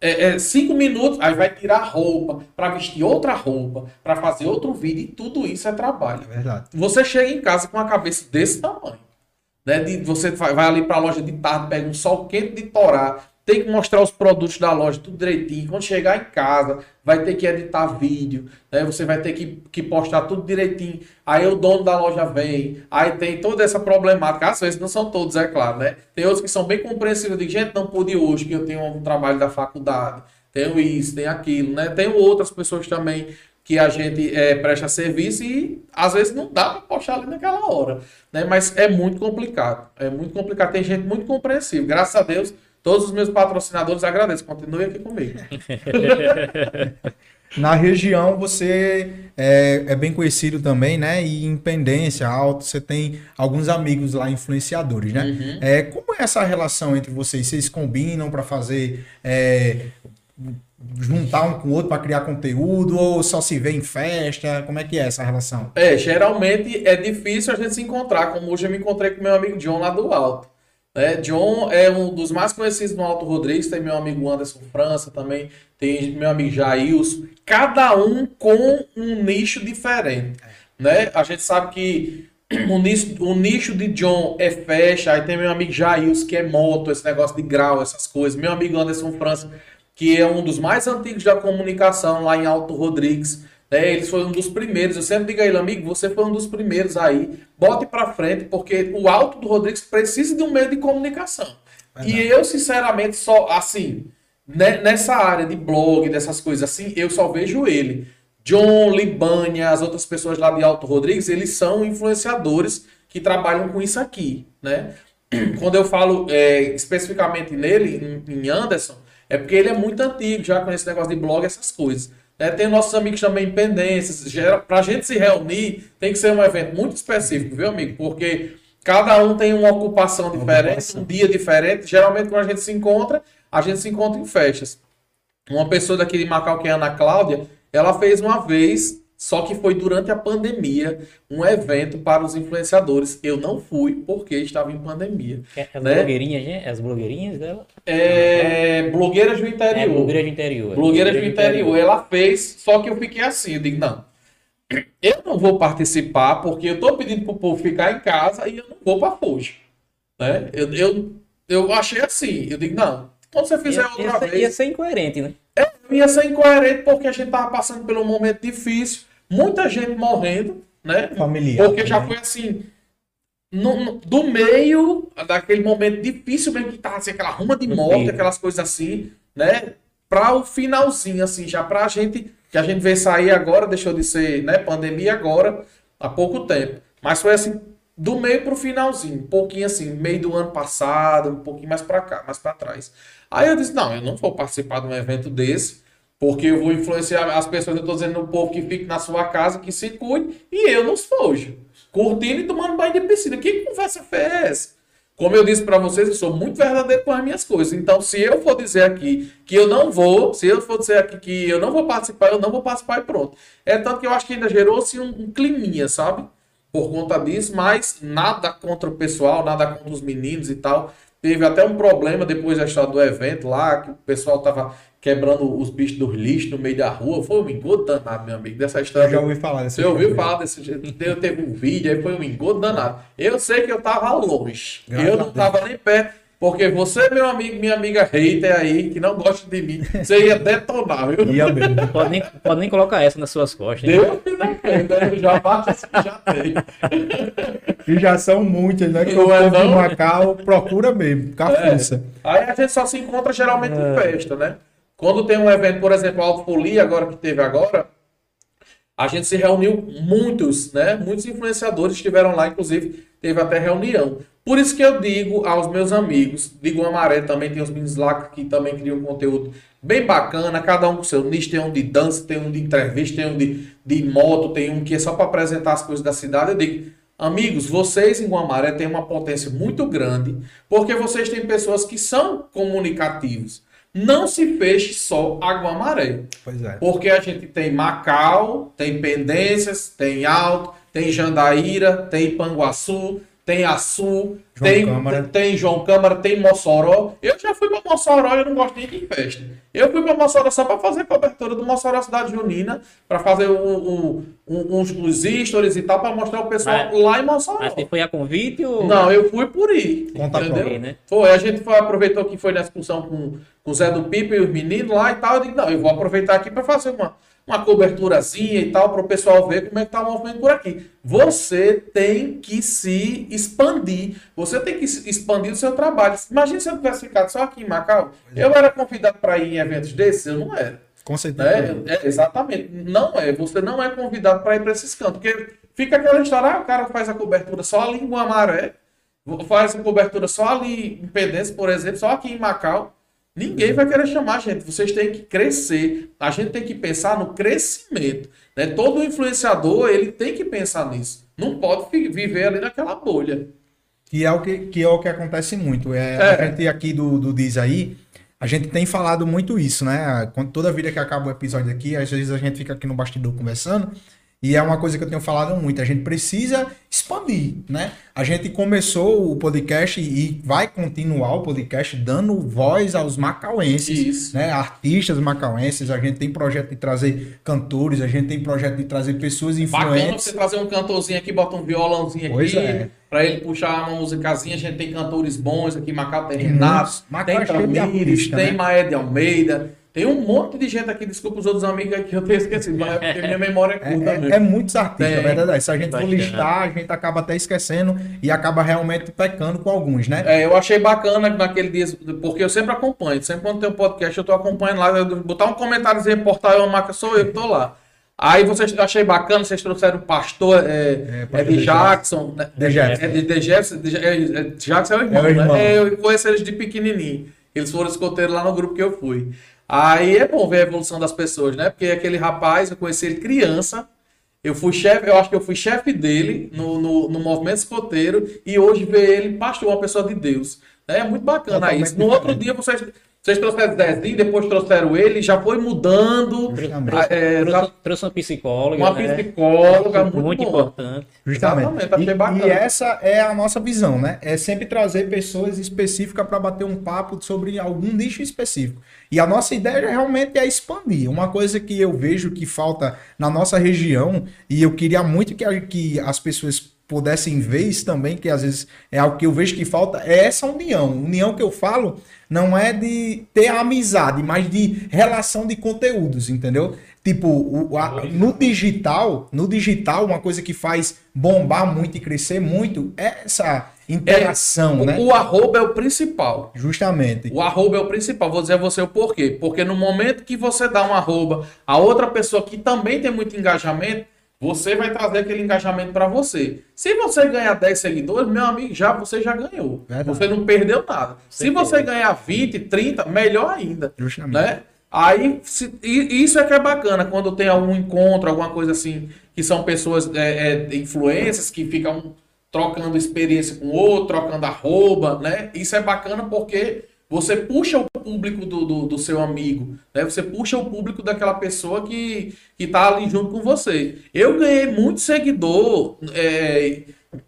é, é, cinco minutos, aí vai tirar roupa para vestir outra roupa, para fazer outro vídeo, e tudo isso é trabalho. É verdade. Você chega em casa com a cabeça desse tamanho. Né? De, você vai vai ali para a loja de tarde, pega um sol quente de torar, tem que mostrar os produtos da loja tudo direitinho. Quando chegar em casa, vai ter que editar vídeo, né? você vai ter que, que postar tudo direitinho. Aí o dono da loja vem, aí tem toda essa problemática. Às vezes não são todos, é claro, né? Tem outros que são bem compreensíveis. Digo, gente, não pude hoje, que eu tenho um trabalho da faculdade. Tenho isso, tem aquilo, né? Tenho outras pessoas também que a gente é, presta serviço e às vezes não dá para postar ali naquela hora, né? Mas é muito complicado, é muito complicado. Tem gente muito compreensiva. Graças a Deus, todos os meus patrocinadores agradeço. Continue aqui comigo. Na região você é, é bem conhecido também, né? E em Pendência, Alto, você tem alguns amigos lá influenciadores, né? Uhum. É, como é essa relação entre vocês? Vocês combinam para fazer é, juntar um com o outro para criar conteúdo ou só se vê em festa? Como é que é essa relação? É, geralmente é difícil a gente se encontrar, como hoje eu me encontrei com meu amigo John lá do Alto. Né? John é um dos mais conhecidos no Alto Rodrigues, tem meu amigo Anderson França também, tem meu amigo Jailson, cada um com um nicho diferente. Né? A gente sabe que o nicho, o nicho de John é festa, aí tem meu amigo Jailson, que é moto, esse negócio de grau, essas coisas. Meu amigo Anderson França, que é um dos mais antigos da comunicação lá em Alto Rodrigues. Né? Ele foi um dos primeiros. Eu sempre digo a ele, amigo, você foi um dos primeiros aí. Bote pra frente, porque o Alto do Rodrigues precisa de um meio de comunicação. E eu, sinceramente, só assim, né, nessa área de blog, dessas coisas assim, eu só vejo ele. John, Libânia, as outras pessoas lá de Alto Rodrigues, eles são influenciadores que trabalham com isso aqui, né? Quando eu falo é, especificamente nele, em, Anderson, é porque ele é muito antigo, já com esse negócio de blog, essas coisas. Né? tem nossos amigos também em pendências. Gera, pra gente se reunir, tem que ser um evento muito específico, viu, amigo? Porque cada um tem uma ocupação diferente, um dia diferente. Geralmente, quando a gente se encontra, a gente se encontra em festas. Uma pessoa daqui de Macau, que é a Ana Cláudia, ela fez uma vez Só que foi durante a pandemia um evento para os influenciadores. Eu não fui porque estava em pandemia. As né? blogueirinhas, né? As blogueirinhas dela? É, blogueiras do interior. É, blogueiras do interior. Blogueiras do interior. Ela fez, só que eu fiquei assim. Eu digo, não. Eu não vou participar porque eu tô pedindo pro povo ficar em casa e eu não vou pra Fuji. Né? Eu, eu, eu achei assim. Eu digo, não. Quando você fizer Ia, outra ia, ser- vez. ia ser incoerente, né? É, ia ser incoerente porque a gente tava passando por um momento difícil, muita gente morrendo, né? Familiar, Porque já né? foi assim, no- no- do meio daquele momento difícil mesmo que tava assim, aquela ruma de morte, aquelas coisas assim, né? Pra o finalzinho, assim, já pra gente, que a gente vê sair agora, deixou de ser, né, pandemia agora, há pouco tempo. Mas foi assim, do meio pro finalzinho, um pouquinho assim, meio do ano passado, um pouquinho mais pra cá, mais pra trás. Aí eu disse, não, eu não vou participar de um evento desse, porque eu vou influenciar as pessoas, eu tô dizendo no povo que fique na sua casa, que se cuide, e eu nos fojo. Curtindo e tomando banho de piscina. Que conversa é essa? Como eu disse pra vocês, eu sou muito verdadeiro com as minhas coisas. Então, se eu for dizer aqui que eu não vou, se eu for dizer aqui que eu não vou participar, eu não vou participar e pronto. É tanto que eu acho que ainda gerou-se um, um climinha, sabe? Por conta disso, mas nada contra o pessoal, nada contra os meninos e tal. Teve até um problema depois da história do evento lá, que o pessoal tava quebrando os bichos dos lixos no meio da rua. Foi um engodo danado, meu amigo, dessa história. Eu já ouvi falar dessa Você ouviu falar desse jeito? Teve, um vídeo, aí foi um engodo danado. Eu sei que eu tava longe. Graças eu não tava nem perto. Porque você, meu amigo, minha amiga hater aí, que não gosta de mim, você ia detonar, viu? Ia mesmo. Pode nem, pode nem colocar essa nas suas costas. né? Deus me defenda, eu já bate assim, já tem. E já são muitas, né? Que o é povo de? Macau procura mesmo, com a É. Aí a gente só se encontra geralmente em festa, né? Quando tem um evento, por exemplo, Alto Folia, agora que teve agora, a gente se reuniu muitos, né? Muitos influenciadores estiveram lá, inclusive teve até reunião. Por isso que eu digo aos meus amigos, digo a Maré também, tem os meninos lá que também criam conteúdo bem bacana, cada um com seu nicho, tem um de dança, tem um de entrevista, tem um de, de moto, tem um que é só para apresentar as coisas da cidade. Eu digo, amigos, vocês em Guamaré têm uma potência muito grande, porque vocês têm pessoas que são comunicativos. Não se feche só a Guamaré. Pois é. Porque a gente tem Macau, tem Pendências, tem Alto, tem Jandaíra, tem Panguaçu, tem Açu, João tem, Câmara. tem João Câmara, tem Mossoró. Eu já fui para Mossoró e eu não gosto nem de festa. Eu fui para Mossoró só para fazer a cobertura do Mossoró Cidade Junina, para fazer o, o- o- uns, os stories e tal, para mostrar o pessoal Mas- lá em Mossoró. Mas você foi a convite ou. Não, eu fui por ir. Conta entendeu? com ele, né? Foi, a gente foi, aproveitou que foi na excursão com, com o Zé do Pipa e os meninos lá e tal. Eu digo, não, eu vou aproveitar aqui para fazer uma, uma coberturazinha e tal, para o pessoal ver como é que tá o movimento por aqui. Você tem que se expandir. Você tem que expandir o seu trabalho. Imagina se eu tivesse ficado só aqui em Macau. Eu era convidado para ir em eventos desses? Eu não era. Com certeza. Né? É, exatamente. Não é. Você não é convidado para ir para esses cantos. Porque fica aquela história, ah, o cara faz a cobertura só ali em Guamaré, faz a cobertura só ali em Pendência, por exemplo, só aqui em Macau. Ninguém vai querer chamar, gente. Vocês têm que crescer. A gente tem que pensar no crescimento. Né? Todo influenciador, ele tem que pensar nisso. Não pode viver ali naquela bolha. Que é o que, que é o que acontece muito. É, É. A gente aqui do, do Diz aí, a gente tem falado muito isso, né? Quando, toda vida que acaba o episódio aqui, às vezes a gente fica aqui no bastidor conversando, e é uma coisa que eu tenho falado muito. A gente precisa expandir, né? A gente começou o podcast e vai continuar o podcast dando voz aos macauenses, Isso. né? Artistas macauenses. A gente tem projeto de trazer cantores, a gente tem projeto de trazer pessoas Bacana influentes. você trazer um cantorzinho aqui, bota um violãozinho Pois aqui, é. pra ele puxar uma musicazinha. A gente tem cantores bons aqui, Macau tem Renato. Macau tem é Tamires, tem né? Maé de Almeida, tem um monte de gente aqui. Desculpa os outros amigos aqui que eu tenho esquecido, mas é porque minha memória é É, curta é- mesmo. é muitos artistas, Tem. é verdade. Se a gente for Bastante. listar, a gente acaba até esquecendo e acaba realmente pecando com alguns, né? É, eu achei bacana que naquele dia, porque eu sempre acompanho, sempre quando tem um podcast eu tô acompanhando lá, eu botar um comentáriozinho, portal uma marca, sou eu que tô lá. Aí vocês eu achei bacana, vocês trouxeram o pastor, é, é, pastor de de Jackson, né? De Jefferson. É de, de Jefferson, de- é, é, Jackson é o irmão, É o irmão. né? É, eu conheço eles de pequenininho. Eles foram escoteiros lá no grupo que eu fui. Aí é bom ver a evolução das pessoas, né? Porque aquele rapaz, eu conheci ele criança, eu fui chefe, eu acho que eu fui chefe dele no, no, no movimento escoteiro e hoje ver ele pastor, uma pessoa de Deus. É muito bacana Totalmente isso. No outro dia vocês Vocês trouxeram Zezinho, depois trouxeram ele, já foi mudando. Justamente. Ah, é, trouxe, já- trouxe uma psicóloga. uma né? psicóloga, muito, muito importante. Justamente. Exatamente, E- bacana. E, essa é a nossa visão, né? É sempre trazer pessoas específicas para bater um papo sobre algum nicho específico. E a nossa ideia realmente é expandir. Uma coisa que eu vejo que falta na nossa região, e eu queria muito que, a- que as pessoas pudessem ver isso também, que às vezes é algo que eu vejo que falta, é essa união. União que eu falo não é de ter amizade, mas de relação de conteúdos, entendeu? Tipo, o- a- no digital, no digital, uma coisa que faz bombar muito e crescer muito é essa interação, O, né? o arroba é o principal. Justamente. O arroba é o principal. Vou dizer a você o porquê. Porque no momento que você dá um arroba a outra pessoa que também tem muito engajamento, você vai trazer aquele engajamento para você. Se você ganhar 10 seguidores, meu amigo, já você já ganhou. Verdade. Você não perdeu nada. Se você ganhar 20, 30, melhor ainda. Justamente. Né? Aí, se- isso é que é bacana, quando tem algum encontro, alguma coisa assim, que são pessoas, é, é, influências, que ficam trocando experiência com o outro, trocando arroba, né? Isso é bacana porque você puxa o público do, do, do seu amigo, né? Você puxa o público daquela pessoa que, que tá ali junto com você. Eu ganhei muito seguidor é,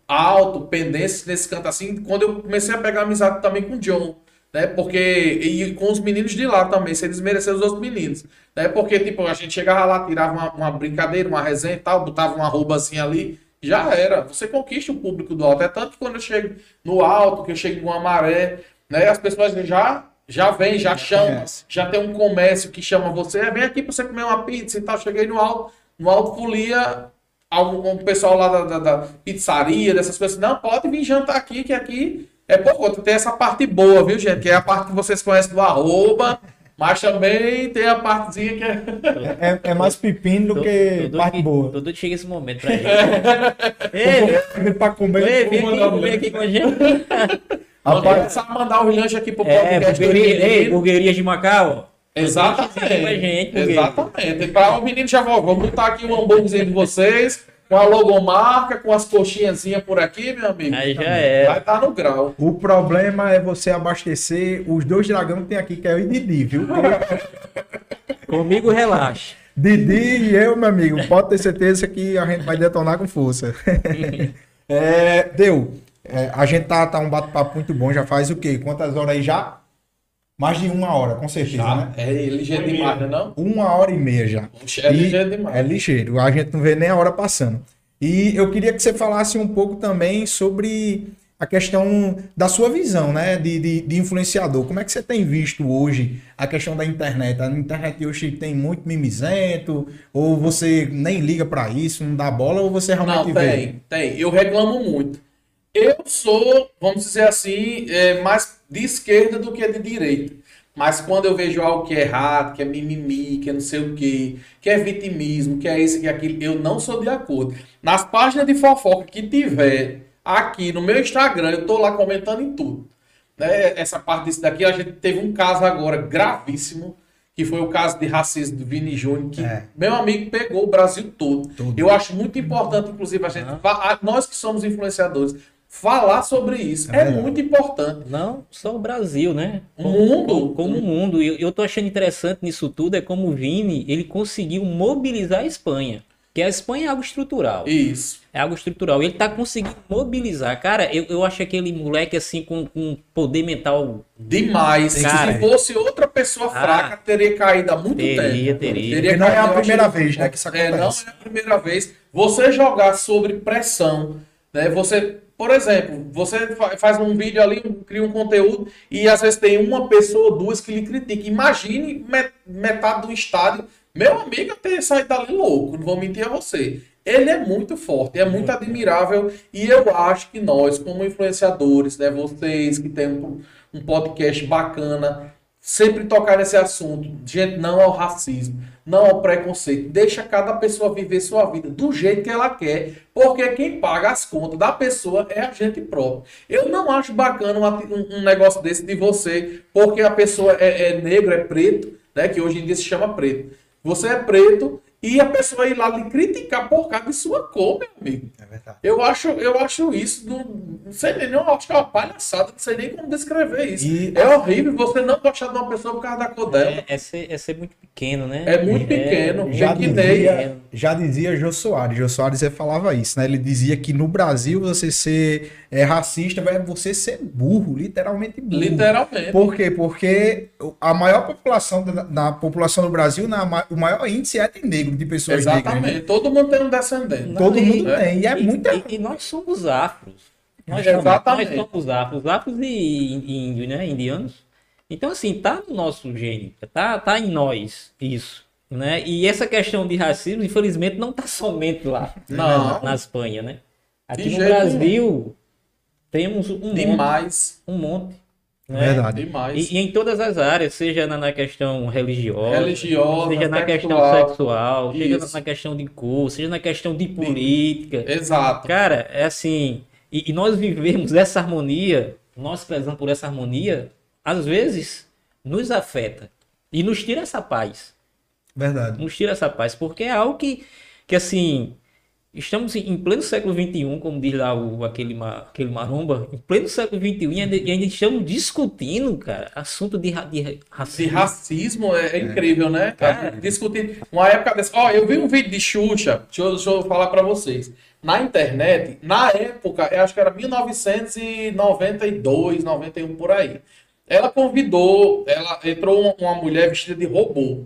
alto, pendências nesse canto assim, quando eu comecei a pegar amizade também com o John né? Porque e com os meninos de lá também, sem desmerecer os outros meninos, né? Porque tipo, a gente chegava lá, tirava uma, uma brincadeira, uma resenha e tal, botava uma arrobazinha ali, já era. Você conquista o público do alto. É tanto que quando eu chego no alto, que eu chego numa maré, né? As pessoas já já vem, já chamam, conhece. já tem um comércio que chama você, vem aqui para você comer uma pizza e tal. Cheguei no alto, no alto folia algum um pessoal lá da, da- da pizzaria, dessas coisas, não, pode vir jantar aqui, que aqui é por conta. Tem essa parte boa, viu, gente? Que é a parte que vocês conhecem do arroba, mas também tem a partezinha que é. É, é mais pepino do Tô- que tô doido parte boa. Que chega esse momento pra gente. Ei, Pra comer. ei, vem aqui link. aqui com a gente. Vamos Rapaz, começar a mandar os lanches aqui pro É, podcast. do burgueria, ei, menino. burguerias de Macau. Exatamente. Gente, burgueria. Exatamente. Para o menino já vou, vou botar aqui um hambúrguerzinho de vocês, com a logomarca, com as coxinhazinhas por aqui, meu amigo. Aí já é. Vai estar no grau. o problema é você abastecer os dois dragões que tem aqui, que é o Didi, viu? Comigo relaxa. Didi e eu, meu amigo, pode ter certeza que a gente vai detonar com força. É, deu. É, a gente tá, tá um bate-papo muito bom, já faz o quê? Quantas horas aí já? Mais de uma hora, com certeza, né? É ligeiro demais, né? Não? Uma hora e meia já. É E- ligeiro demais. É ligeiro, a gente não vê nem a hora passando. E eu queria que você falasse um pouco também sobre a questão da sua visão, né, de, de, de influenciador. Como é que você tem visto hoje a questão da internet? A internet hoje tem muito mimizento, ou você nem liga pra isso, não dá bola, ou você realmente Não, vê? tem, tem. Eu reclamo muito. Eu sou, vamos dizer assim, é, mais de esquerda do que de direita. Mas quando eu vejo algo que é errado, que é mimimi, que é não sei o quê, que é vitimismo, que é isso, que é aquilo, eu não sou de acordo. Nas páginas de fofoca que tiver aqui no meu Instagram, eu tô lá comentando em tudo. Né? Essa parte disso daqui, a gente teve um caso agora gravíssimo, que foi o caso de racismo do Vini Júnior, que É. meu amigo pegou o Brasil todo. Todo. Eu acho muito importante, inclusive, a gente, nós que somos influenciadores, falar sobre isso. É É, muito importante. Não só o Brasil, né? O mundo. Como, o mundo. E eu, eu tô achando interessante nisso tudo é como o Vini, ele conseguiu mobilizar a Espanha. Que a Espanha é algo estrutural. Isso. É algo estrutural. Ele tá conseguindo mobilizar. Cara, eu, eu acho aquele moleque assim com, com poder mental. Demais. Cara. Se fosse outra pessoa Ah. fraca, teria caído há muito Teria, tempo. teria. E não é a primeira acho vez, né, que isso É, não acontece. é a primeira vez. Você jogar sobre pressão, né? Você, por exemplo, você fa- faz um vídeo ali, cria um conteúdo e às vezes tem uma pessoa ou duas que lhe criticam. Imagine me- metade do estádio. Meu amigo, teria saído dali louco, não vou mentir a você. Ele é muito forte, é muito admirável e eu acho que nós, como influenciadores, né, vocês que têm um, um podcast bacana, sempre tocar nesse assunto. Gente, não ao racismo, não ao preconceito. Deixa cada pessoa viver sua vida do jeito que ela quer, porque quem paga as contas da pessoa é a gente próprio. Eu não acho bacana um, um negócio desse de você, porque a pessoa é, é negro, é preto, né? Que hoje em dia se chama preto. Você é preto e a pessoa ir lá lhe criticar por causa de sua cor, meu amigo. É verdade. Eu acho, eu acho isso, não, não sei nem, não, acho que é uma palhaçada, não sei nem como descrever isso. E- É horrível você não gostar de uma pessoa por causa da cor dela. É, é ser, é ser muito pequeno, né? É muito pequeno. Já Pequenei. dizia, já dizia Jô Soares. Jô Soares falava isso, né? Ele dizia que no Brasil você ser é, racista é você ser burro, literalmente burro. Literalmente. Por quê? Porque a maior população da, da população do Brasil, na, o maior índice é de negro, de pessoas negras. Exatamente. né? Todo mundo tem um descendente. Todo e- mundo tem. E é muita. E, e nós somos afros. Nós, Exatamente. nós somos afros. Afros e, e índios, né? Indianos. Então, assim, tá no nosso gene. Tá, tá em nós isso. Né? E essa questão de racismo, infelizmente, não tá somente lá. Não. Na Espanha, né? Aqui De no Brasil, temos um monte. Demais. Um monte. Né? Verdade. Demais. E, e em todas as áreas, seja na, na questão religiosa, Religiosa, seja na questão sexual. sexual, seja Isso. na questão de cor, seja na questão de política. Exato. Cara, é assim, e, e nós vivemos essa harmonia, nós prezamos por essa harmonia, às vezes nos afeta e nos tira essa paz, Verdade. nos tira essa paz, porque é algo que, que assim, estamos em pleno século XXI, como diz lá o, aquele, aquele maromba, em pleno século XXI e ainda, e ainda estamos discutindo, cara, assunto de, ra- de De racismo. racismo é, é incrível, né? Cara, discutir. Uma época dessa. Ó, eu vi um vídeo de Xuxa, deixa eu, deixa eu falar pra vocês. Na internet, na época, eu acho que era 1992, 91 por aí. Ela convidou, ela entrou uma, uma mulher vestida de robô.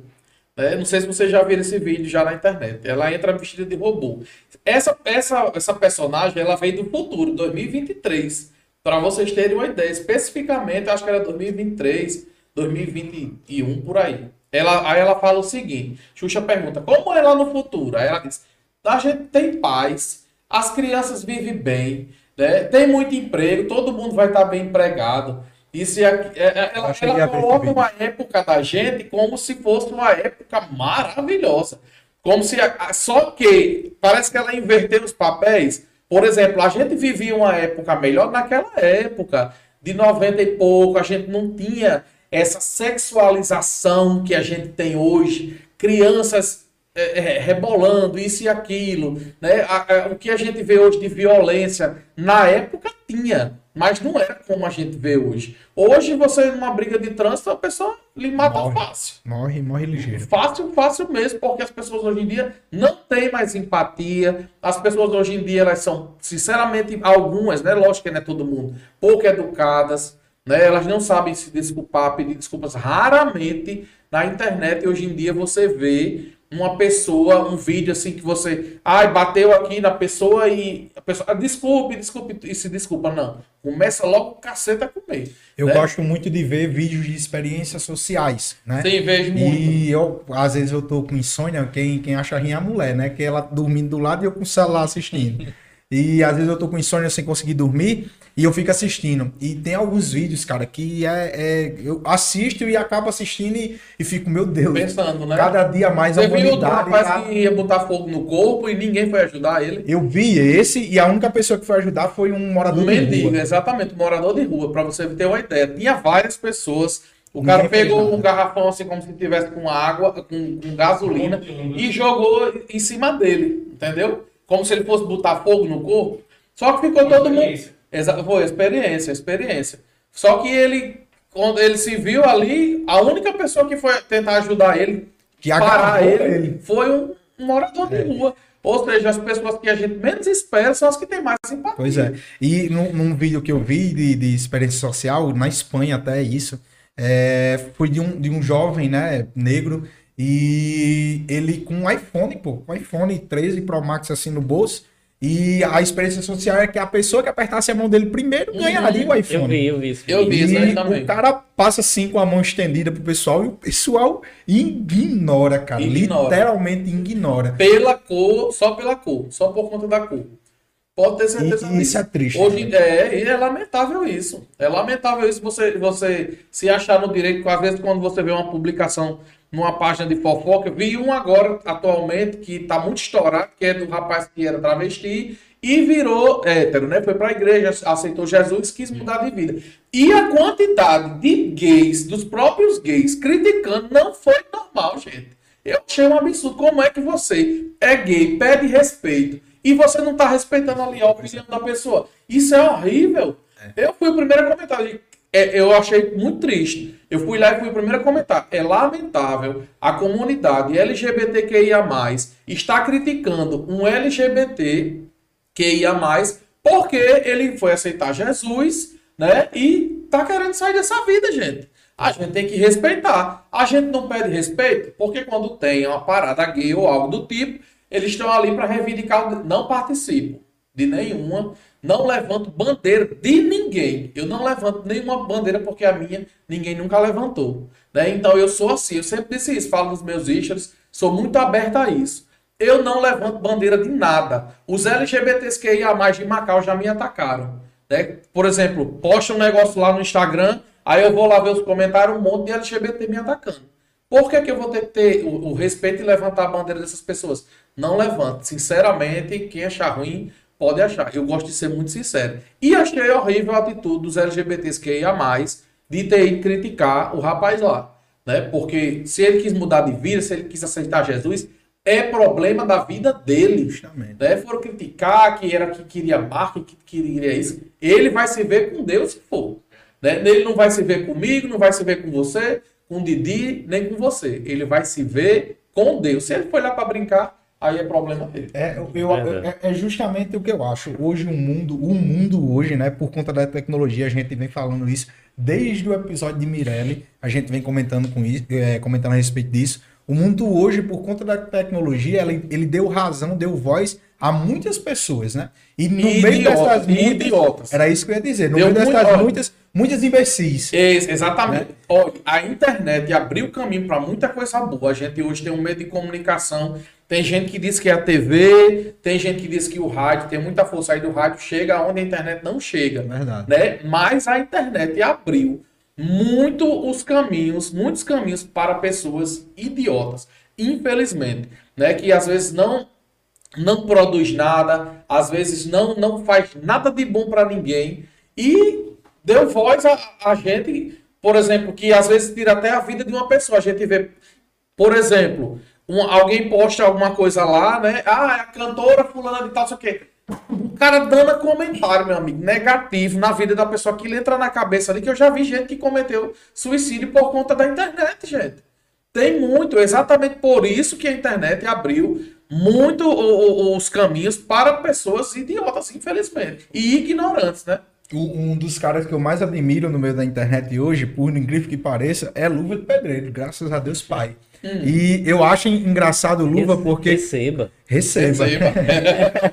né? Não sei se vocês já viram esse vídeo já na internet. Ela entra vestida de robô. Essa, essa, essa personagem, ela veio do futuro, 2023. Para vocês terem uma ideia, especificamente, acho que era 2023, 2021, por aí. Ela, aí ela fala o seguinte: Xuxa pergunta, como é lá no futuro? Aí ela diz: a gente tem paz, as crianças vivem bem, né? tem muito emprego, todo mundo vai estar bem empregado. Isso e aqui- é- é- ela, ela coloca uma época da gente como se fosse uma época maravilhosa. Como se. Só que parece que ela inverteu os papéis. Por exemplo, a gente vivia uma época melhor naquela época, de 90 e pouco, a gente não tinha essa sexualização que a gente tem hoje. Crianças é, é, rebolando isso e aquilo, né? A- a- o que a gente vê hoje de violência na época tinha, mas não era como a gente vê hoje. Hoje você numa briga de trânsito a pessoa lhe mata Morre. fácil. Morre, morre ligeiro. Fácil, fácil mesmo, porque as pessoas hoje em dia não têm mais empatia. As pessoas hoje em dia, elas são, sinceramente, algumas, né? Lógico que não é todo mundo, pouco educadas, né? Elas não sabem se desculpar, pedir desculpas. Raramente na internet, hoje em dia, você vê uma pessoa, um vídeo assim que você, ai, bateu aqui na pessoa e a pessoa, ah, desculpe, desculpe, e se desculpa, não. Começa logo o cacete a comer. Eu né? gosto muito de ver vídeos de experiências sociais, né? Sim, vejo muito. E eu, às vezes eu tô com insônia, quem, quem acha ruim é a mulher, né? Que ela dormindo do lado e eu com o celular assistindo. E às vezes eu tô com insônia sem conseguir dormir e eu fico assistindo. E tem alguns vídeos, cara, que é, é- eu assisto e acabo assistindo e, e fico, meu Deus, Pensando, né? cada dia mais a Você viu o humanidade. rapaz tá- que ia botar fogo no corpo e ninguém foi ajudar ele? Eu vi esse e a única pessoa que foi ajudar foi um Um morador de mendigo, rua. exatamente, um morador de rua, pra você ter uma ideia. Tinha várias pessoas. O Ninguém cara pegou um garrafão assim como se tivesse com água, com, com gasolina e jogou em cima dele, entendeu? Como se ele fosse botar fogo no corpo. Só que ficou todo mundo. Experiência. Exa foi experiência, experiência. Só que ele, quando ele se viu ali, a única pessoa que foi tentar ajudar ele, Que parar ele, ele. foi um, um morador É. de rua. Ou seja, as pessoas que a gente menos espera são as que têm mais simpatia. Pois é. E num, num vídeo que eu vi de, de experiência social, na Espanha até isso, é, foi de um, de um jovem, né, negro, e ele com um iPhone, pô, com um iPhone 13 Pro Max assim no bolso, e a experiência social é que a pessoa que apertasse a mão dele primeiro ganharia o Eu iPhone. vi, eu vi esse Eu vi. isso aí também. o cara passa assim com a mão estendida pro pessoal e o pessoal ignora, cara. Ignora. Literalmente ignora. Pela cor, só pela cor, só por conta da cor. Pode ter certeza E- isso é triste, Hoje né? é, é lamentável isso. É lamentável isso você, você se achar no direito, às vezes quando você vê uma publicação numa página de fofoca, vi um agora atualmente que tá muito estourado, que é do rapaz que era travesti e virou hétero, né? Foi pra igreja, aceitou Jesus, quis mudar de vida. E a quantidade de gays, dos próprios gays, criticando, não foi normal, gente. Eu achei um absurdo. Como é que você é gay, pede respeito e você não tá respeitando ali a opinião da pessoa? Isso é horrível. Eu fui o primeiro a comentar. É, eu achei muito triste. Eu fui lá e fui o primeiro a comentar. É lamentável a comunidade LGBTQIA+, está criticando um LGBT QIA+, porque ele foi aceitar Jesus, né? E tá querendo sair dessa vida, gente. A gente tem que respeitar. A gente não pede respeito porque quando tem uma parada gay ou algo do tipo, eles estão ali para reivindicar. Não participo de nenhuma não levanto bandeira de ninguém. Eu não levanto nenhuma bandeira porque a minha ninguém nunca levantou. Né? Então eu sou assim, eu sempre disse isso, falo nos meus issues, sou muito aberto a isso. Eu não levanto bandeira de nada. Os LGBTs que ia mais de Macau já me atacaram. Né? Por exemplo, posta um negócio lá no Instagram, aí eu vou lá ver os comentários, um monte de LGBT me atacando. Por que, que eu vou ter que ter o, o respeito e levantar a bandeira dessas pessoas? Não levanto. Sinceramente, quem achar ruim, Pode achar. Eu gosto de ser muito sincero. E achei horrível a atitude dos LGBTs que ia mais de ter ido criticar o rapaz lá. Né? Porque se ele quis mudar de vida, se ele quis aceitar Jesus, é problema da vida dele. Justamente. Né? Foram criticar que era que queria marca, que queria isso. Ele vai se ver com Deus se for. Né? Ele não vai se ver comigo, não vai se ver com você, com o Didi, nem com você. Ele vai se ver com Deus. Se ele foi lá para brincar, aí é problema dele. É, eu, é, é, justamente o que eu acho. Hoje o mundo, o mundo hoje, né, por conta da tecnologia, a gente vem falando isso desde o episódio de Mirelle, a gente vem comentando com isso, é, comentando a respeito disso. O mundo hoje, por conta da tecnologia, ele, ele deu razão, deu voz a muitas pessoas, né? E no Idiota, meio dessas muitas, idiotas. Era isso que eu ia dizer. No deu meio dessas muito, muitas, muitas imbecis. Ex exatamente. Né? Olha, a internet abriu caminho para muita coisa boa. A gente hoje tem um meio de comunicação tem gente que diz que é a TV, tem gente que diz que o rádio tem muita força aí do rádio, chega onde a internet não chega. Verdade. Né? Mas a internet abriu muito os caminhos, muitos caminhos para pessoas idiotas, infelizmente, né? Que às vezes não não produz nada, às vezes não não faz nada de bom para ninguém e deu voz a, a gente, por exemplo, que às vezes tira até a vida de uma pessoa. A gente vê, por exemplo, um, alguém posta alguma coisa lá, né? Ah, é a cantora fulana de tal, sei o quê. O cara dando comentário, meu amigo, negativo na vida da pessoa que entra na cabeça ali, que eu já vi gente que cometeu suicídio por conta da internet, gente. Tem muito, exatamente por isso que a internet abriu muito os caminhos para pessoas idiotas, infelizmente, e ignorantes, né? Um dos caras que eu mais admiro no meio da internet hoje, por incrível que pareça, é Luva de Pedreiro, graças a Deus Pai. Hum. E eu acho engraçado Luva porque. Receba. Receba.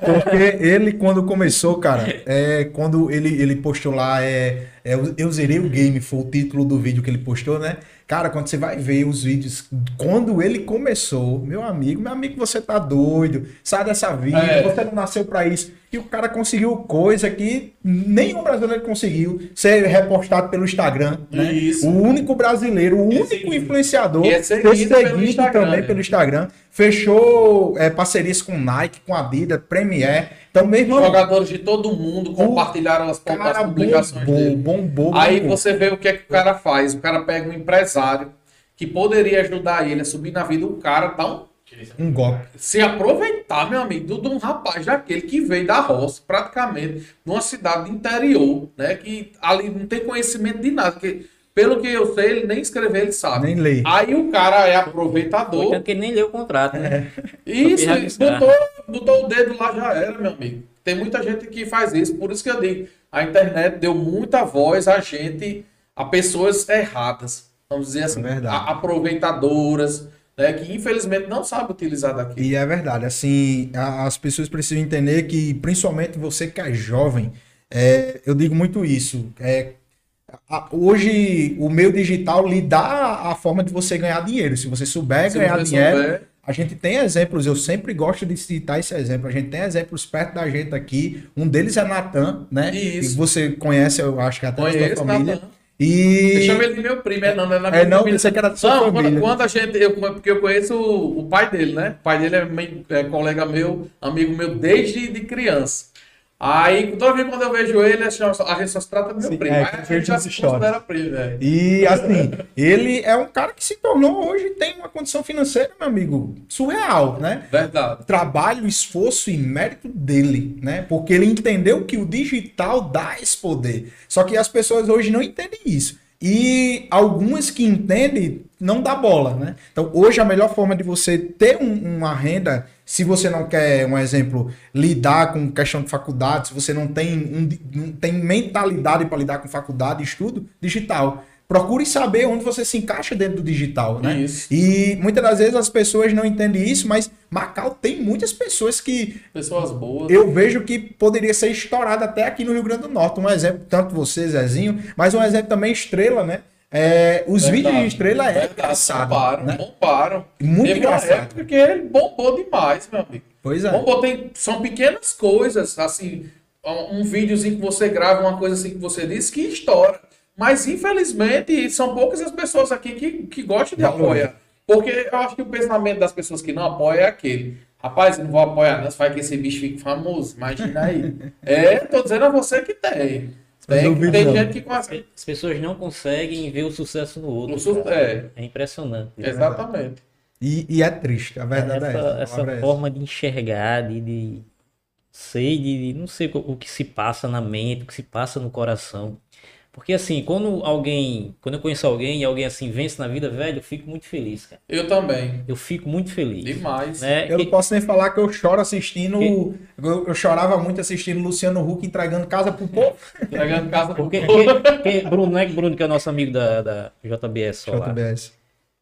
porque ele, quando começou, cara, é, quando ele, ele postou lá, é, é, eu zerei o game, foi o título do vídeo que ele postou, né? Cara, quando você vai ver os vídeos, quando ele começou, meu amigo, meu amigo, você tá doido, sai dessa vida, é. você não nasceu para isso. E o cara conseguiu coisa que nenhum brasileiro conseguiu ser repostado pelo Instagram. Né? Isso. O único brasileiro, o único influenciador, é seguido, seguido também pelo Instagram. Fechou é, parcerias com Nike, com Adidas, Premier. Então, mesmo. Jogadores de todo mundo compartilharam as, cara, as publicações bombou, dele. Bombou, Aí você vê o que, é que o cara faz. O cara pega um empresário que poderia ajudar ele a subir na vida. O cara dá um um golpe. Se aproveitar, meu amigo, de um rapaz daquele que veio da roça, praticamente, de uma cidade interior, né? Que ali não tem conhecimento de nada. Que pelo que eu sei, ele nem escrever, ele sabe. Nem lê. Aí o cara é aproveitador. Porque ele nem leu o contrato, né? É. Isso, botou, botou o dedo lá, já era, meu amigo. Tem muita gente que faz isso. Por isso que eu digo, a internet deu muita voz a gente, a pessoas erradas. Vamos dizer assim, é aproveitadoras, né, que infelizmente não sabem utilizar daquilo. E é verdade. Assim, as pessoas precisam entender que, principalmente você que é jovem, é, eu digo muito isso. É, hoje o meio digital lhe dá a forma de você ganhar dinheiro. Se você souber Se ganhar você dinheiro, souber... a gente tem exemplos, eu sempre gosto de citar esse exemplo. A gente tem exemplos perto da gente aqui. Um deles é Natan, né? Isso. E você conhece, eu acho que até a sua família. Nathan. E... Eu chamo ele de meu primo, é não, não é na é, não, família. você que era da sua não, família. Quando, a gente, eu, porque eu conheço o, o, pai dele, né? O pai dele é, é colega meu, amigo meu desde de criança. Aí, toda vez quando eu vejo ele, assim, a gente só se trata do meu Sim, primo. é, a gente já se considera primo, velho. E assim, ele é um cara que se tornou hoje, tem uma condição financeira, meu amigo, surreal, né? Verdade. Trabalho, esforço e mérito dele, né? Porque ele entendeu que o digital dá esse poder. Só que as pessoas hoje não entendem isso. E algumas que entendem não dá bola, né? Então, hoje a melhor forma de você ter um- uma renda, se você não quer, um exemplo, lidar com questão de faculdade, se você não tem, um, não tem mentalidade para lidar com faculdade estudo, digital. Procure saber onde você se encaixa dentro do digital, né? Isso. E muitas das vezes as pessoas não entendem isso, mas Macau tem muitas pessoas que Pessoas boas. eu vejo que poderia ser estourado até aqui no Rio Grande do Norte. Um exemplo, tanto você, Zezinho, mas um exemplo também Estrela, né? É, os Verdade. vídeos de Estrela é Verdade, engraçado, Bombaram, né? bombaram. Muito Teve uma engraçado. época que ele bombou demais, meu amigo. Pois é. Bombou, tem, são pequenas coisas, assim, um, um videozinho que você grava, uma coisa assim que você diz, que estoura. Mas, infelizmente, são poucas as pessoas aqui que, que gostam de apoiar. Porque eu acho que o pensamento das pessoas que não apoiam é aquele. Rapaz, eu não vou apoiar, não. Faz que esse bicho fique famoso. Imagina aí. é, tô dizendo a você que tem. Tem, tem gente que consegue. As pessoas não conseguem ver o sucesso no outro. Su- é. É impressionante. Exatamente. E, e é triste, a verdade é essa, essa. a essa palavra é essa. forma de enxergar, de, de sei, de, de- não sei o, o que se passa na mente, o que se passa no coração. Porque assim, quando alguém, quando eu conheço alguém e alguém assim vence na vida, velho, eu fico muito feliz, cara. Eu também. Eu fico muito feliz. Demais. Né? Eu não Que- posso nem falar que eu choro assistindo. Que- Eu, eu chorava muito assistindo Luciano Huck entregando casa pro povo. Entregando casa pro porque, povo. porque- porque Bruno, não é que Bruno que é nosso amigo da, da JBS só lá. JBS.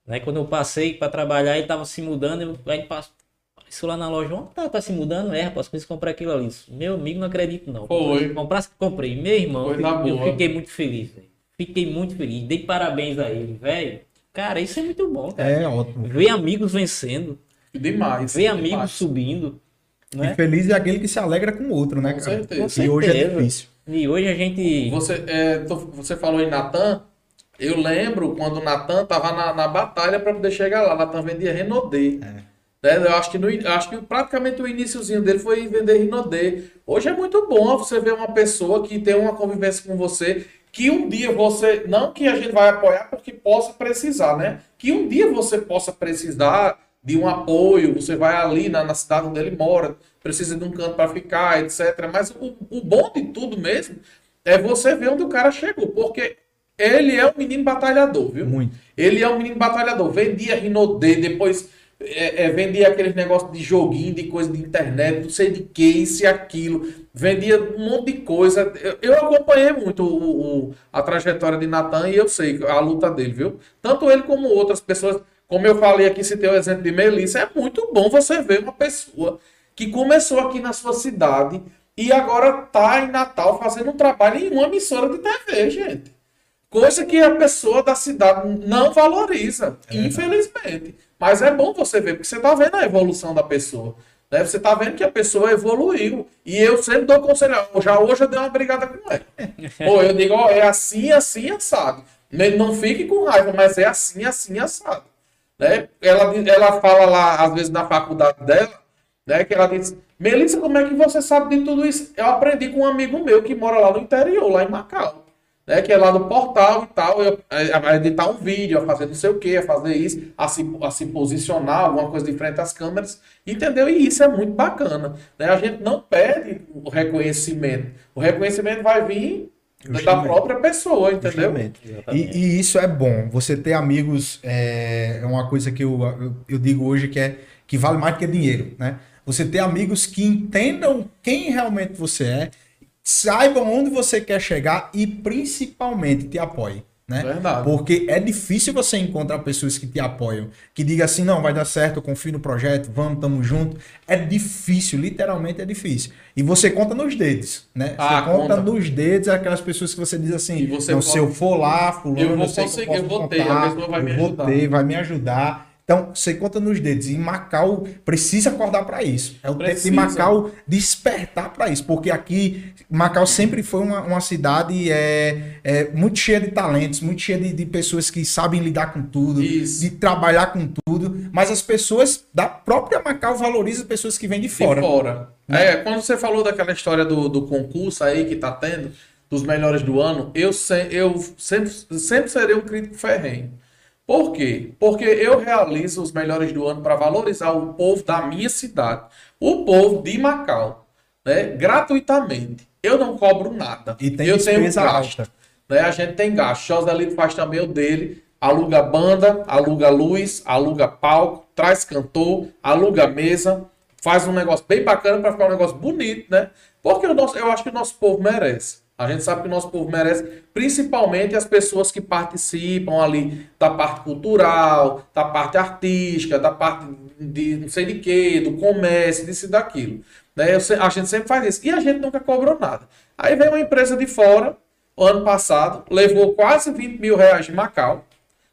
Né? Quando eu passei para trabalhar, ele tava se mudando, eu, aí passou isso lá na loja, ó, tá, tá se mudando, é, rapaz, preciso comprar aquilo ali. Meu amigo, não acredito não. Foi. Comprasse, comprei. Meu irmão, eu, eu boa. fiquei muito feliz, velho. Fiquei muito feliz. Dei parabéns a ele, velho. Cara, isso é muito bom, cara. É ótimo. Ver amigos vencendo, Demais. ver amigos demais. subindo, E né? feliz é aquele que se alegra com o outro, né, Com cara? certeza. E hoje é certeza. difícil. E hoje a gente. Você, é, tô- você falou em Natan. Eu lembro quando o Natan tava na, na batalha para poder chegar lá. Natan vendia Renaudet. É. Né? Eu acho que, no, acho que praticamente o iníciozinho dele foi vender Renaudet. Hoje é muito bom você ver uma pessoa que tem uma convivência com você, que um dia você, não que a gente vai apoiar porque possa precisar, né? Que um dia você possa precisar de um apoio, você vai ali na, na cidade onde ele mora, precisa de um canto para ficar, etc. Mas o, o bom de tudo mesmo é você ver onde o cara chegou, porque ele é um menino batalhador, viu? Muito. Ele é um menino batalhador. Vendia Rinodê, depois é, é, vendia aqueles negócios de joguinho, de coisa de internet, não sei de que, isso e aquilo. Vendia um monte de coisa. Eu, eu acompanhei muito o, o- a trajetória de Natan e eu sei a luta dele, viu? Tanto ele como outras pessoas. Como eu falei aqui, citei o exemplo de Melissa, é muito bom você ver uma pessoa que começou aqui na sua cidade e agora tá em Natal fazendo um trabalho em uma emissora de TV, gente. Coisa que a pessoa da cidade não valoriza, infelizmente. Mas é bom você ver, porque você tá vendo a evolução da pessoa. Né? Você tá vendo que a pessoa evoluiu. E eu sempre dou conselho. Já hoje eu dei uma brigada com ela. Pô, eu digo, ó, é assim, assim, assado. Ne- Não fique com raiva, mas é assim, assim, assado. Né? Ela, ela fala lá, às vezes, na faculdade dela, né? Que ela diz, Melissa, como é que você sabe de tudo isso? Eu aprendi com um amigo meu que mora lá no interior, lá em Macau. Né, que é lá do portal e tal, eu, é, a editar um vídeo, a fazer não sei o que, a fazer isso, a se, a se posicionar, alguma coisa de frente às câmeras, entendeu? E isso é muito bacana. Né? A gente não perde o reconhecimento. O reconhecimento vai vir da Justamente. própria pessoa, entendeu? E, e isso é bom. Você ter amigos é, é uma coisa que eu, eu, eu digo hoje que é que vale mais do que dinheiro, né? Você ter amigos que entendam quem realmente você é, saibam onde você quer chegar e principalmente te apoiem. Né? Verdade. Porque é difícil você encontrar pessoas que te apoiam, que digam assim, não, vai dar certo, eu confio no projeto, vamos, tamo junto. É difícil, literalmente é difícil. E você conta nos dedos, né? Ah, você conta, conta. nos dedos aquelas pessoas que você diz assim, você não, pode- se eu for lá, fulano, Eu vou que conseguir, posso eu vou ter, a contar, pessoa vai me eu vou ajudar. ter, vai me ajudar. Então, você conta nos dedos. E Macau precisa acordar para isso. É o tempo de Macau despertar para isso. Porque aqui, Macau sempre foi uma, uma cidade é, é, muito cheia de talentos, muito cheia de, de pessoas que sabem lidar com tudo, Isso. de trabalhar com tudo. Mas as pessoas da própria Macau valorizam as pessoas que vêm de De fora. fora. É, quando você falou daquela história do, do concurso aí que tá tendo, dos melhores do ano, eu, se, eu sempre, sempre serei um crítico ferrenho. Por quê? Porque eu realizo os melhores do ano para valorizar o povo da minha cidade, o povo de Macau, né? gratuitamente. Eu não cobro nada. E tem eu tenho gasto. Né? A gente tem gasto. Joselito faz também o dele. Aluga banda, aluga luz, aluga palco, traz cantor, aluga mesa, faz um negócio bem bacana para ficar um negócio bonito, né? Porque o nosso, eu acho que o nosso povo merece. A gente sabe que o nosso povo merece, principalmente as pessoas que participam ali da parte cultural, da parte artística, da parte de não sei de quê, do comércio, disso e daquilo. Né? A gente sempre faz isso. E a gente nunca cobrou nada. Aí vem uma empresa de fora, ano passado, levou quase 20 mil reais de Macau.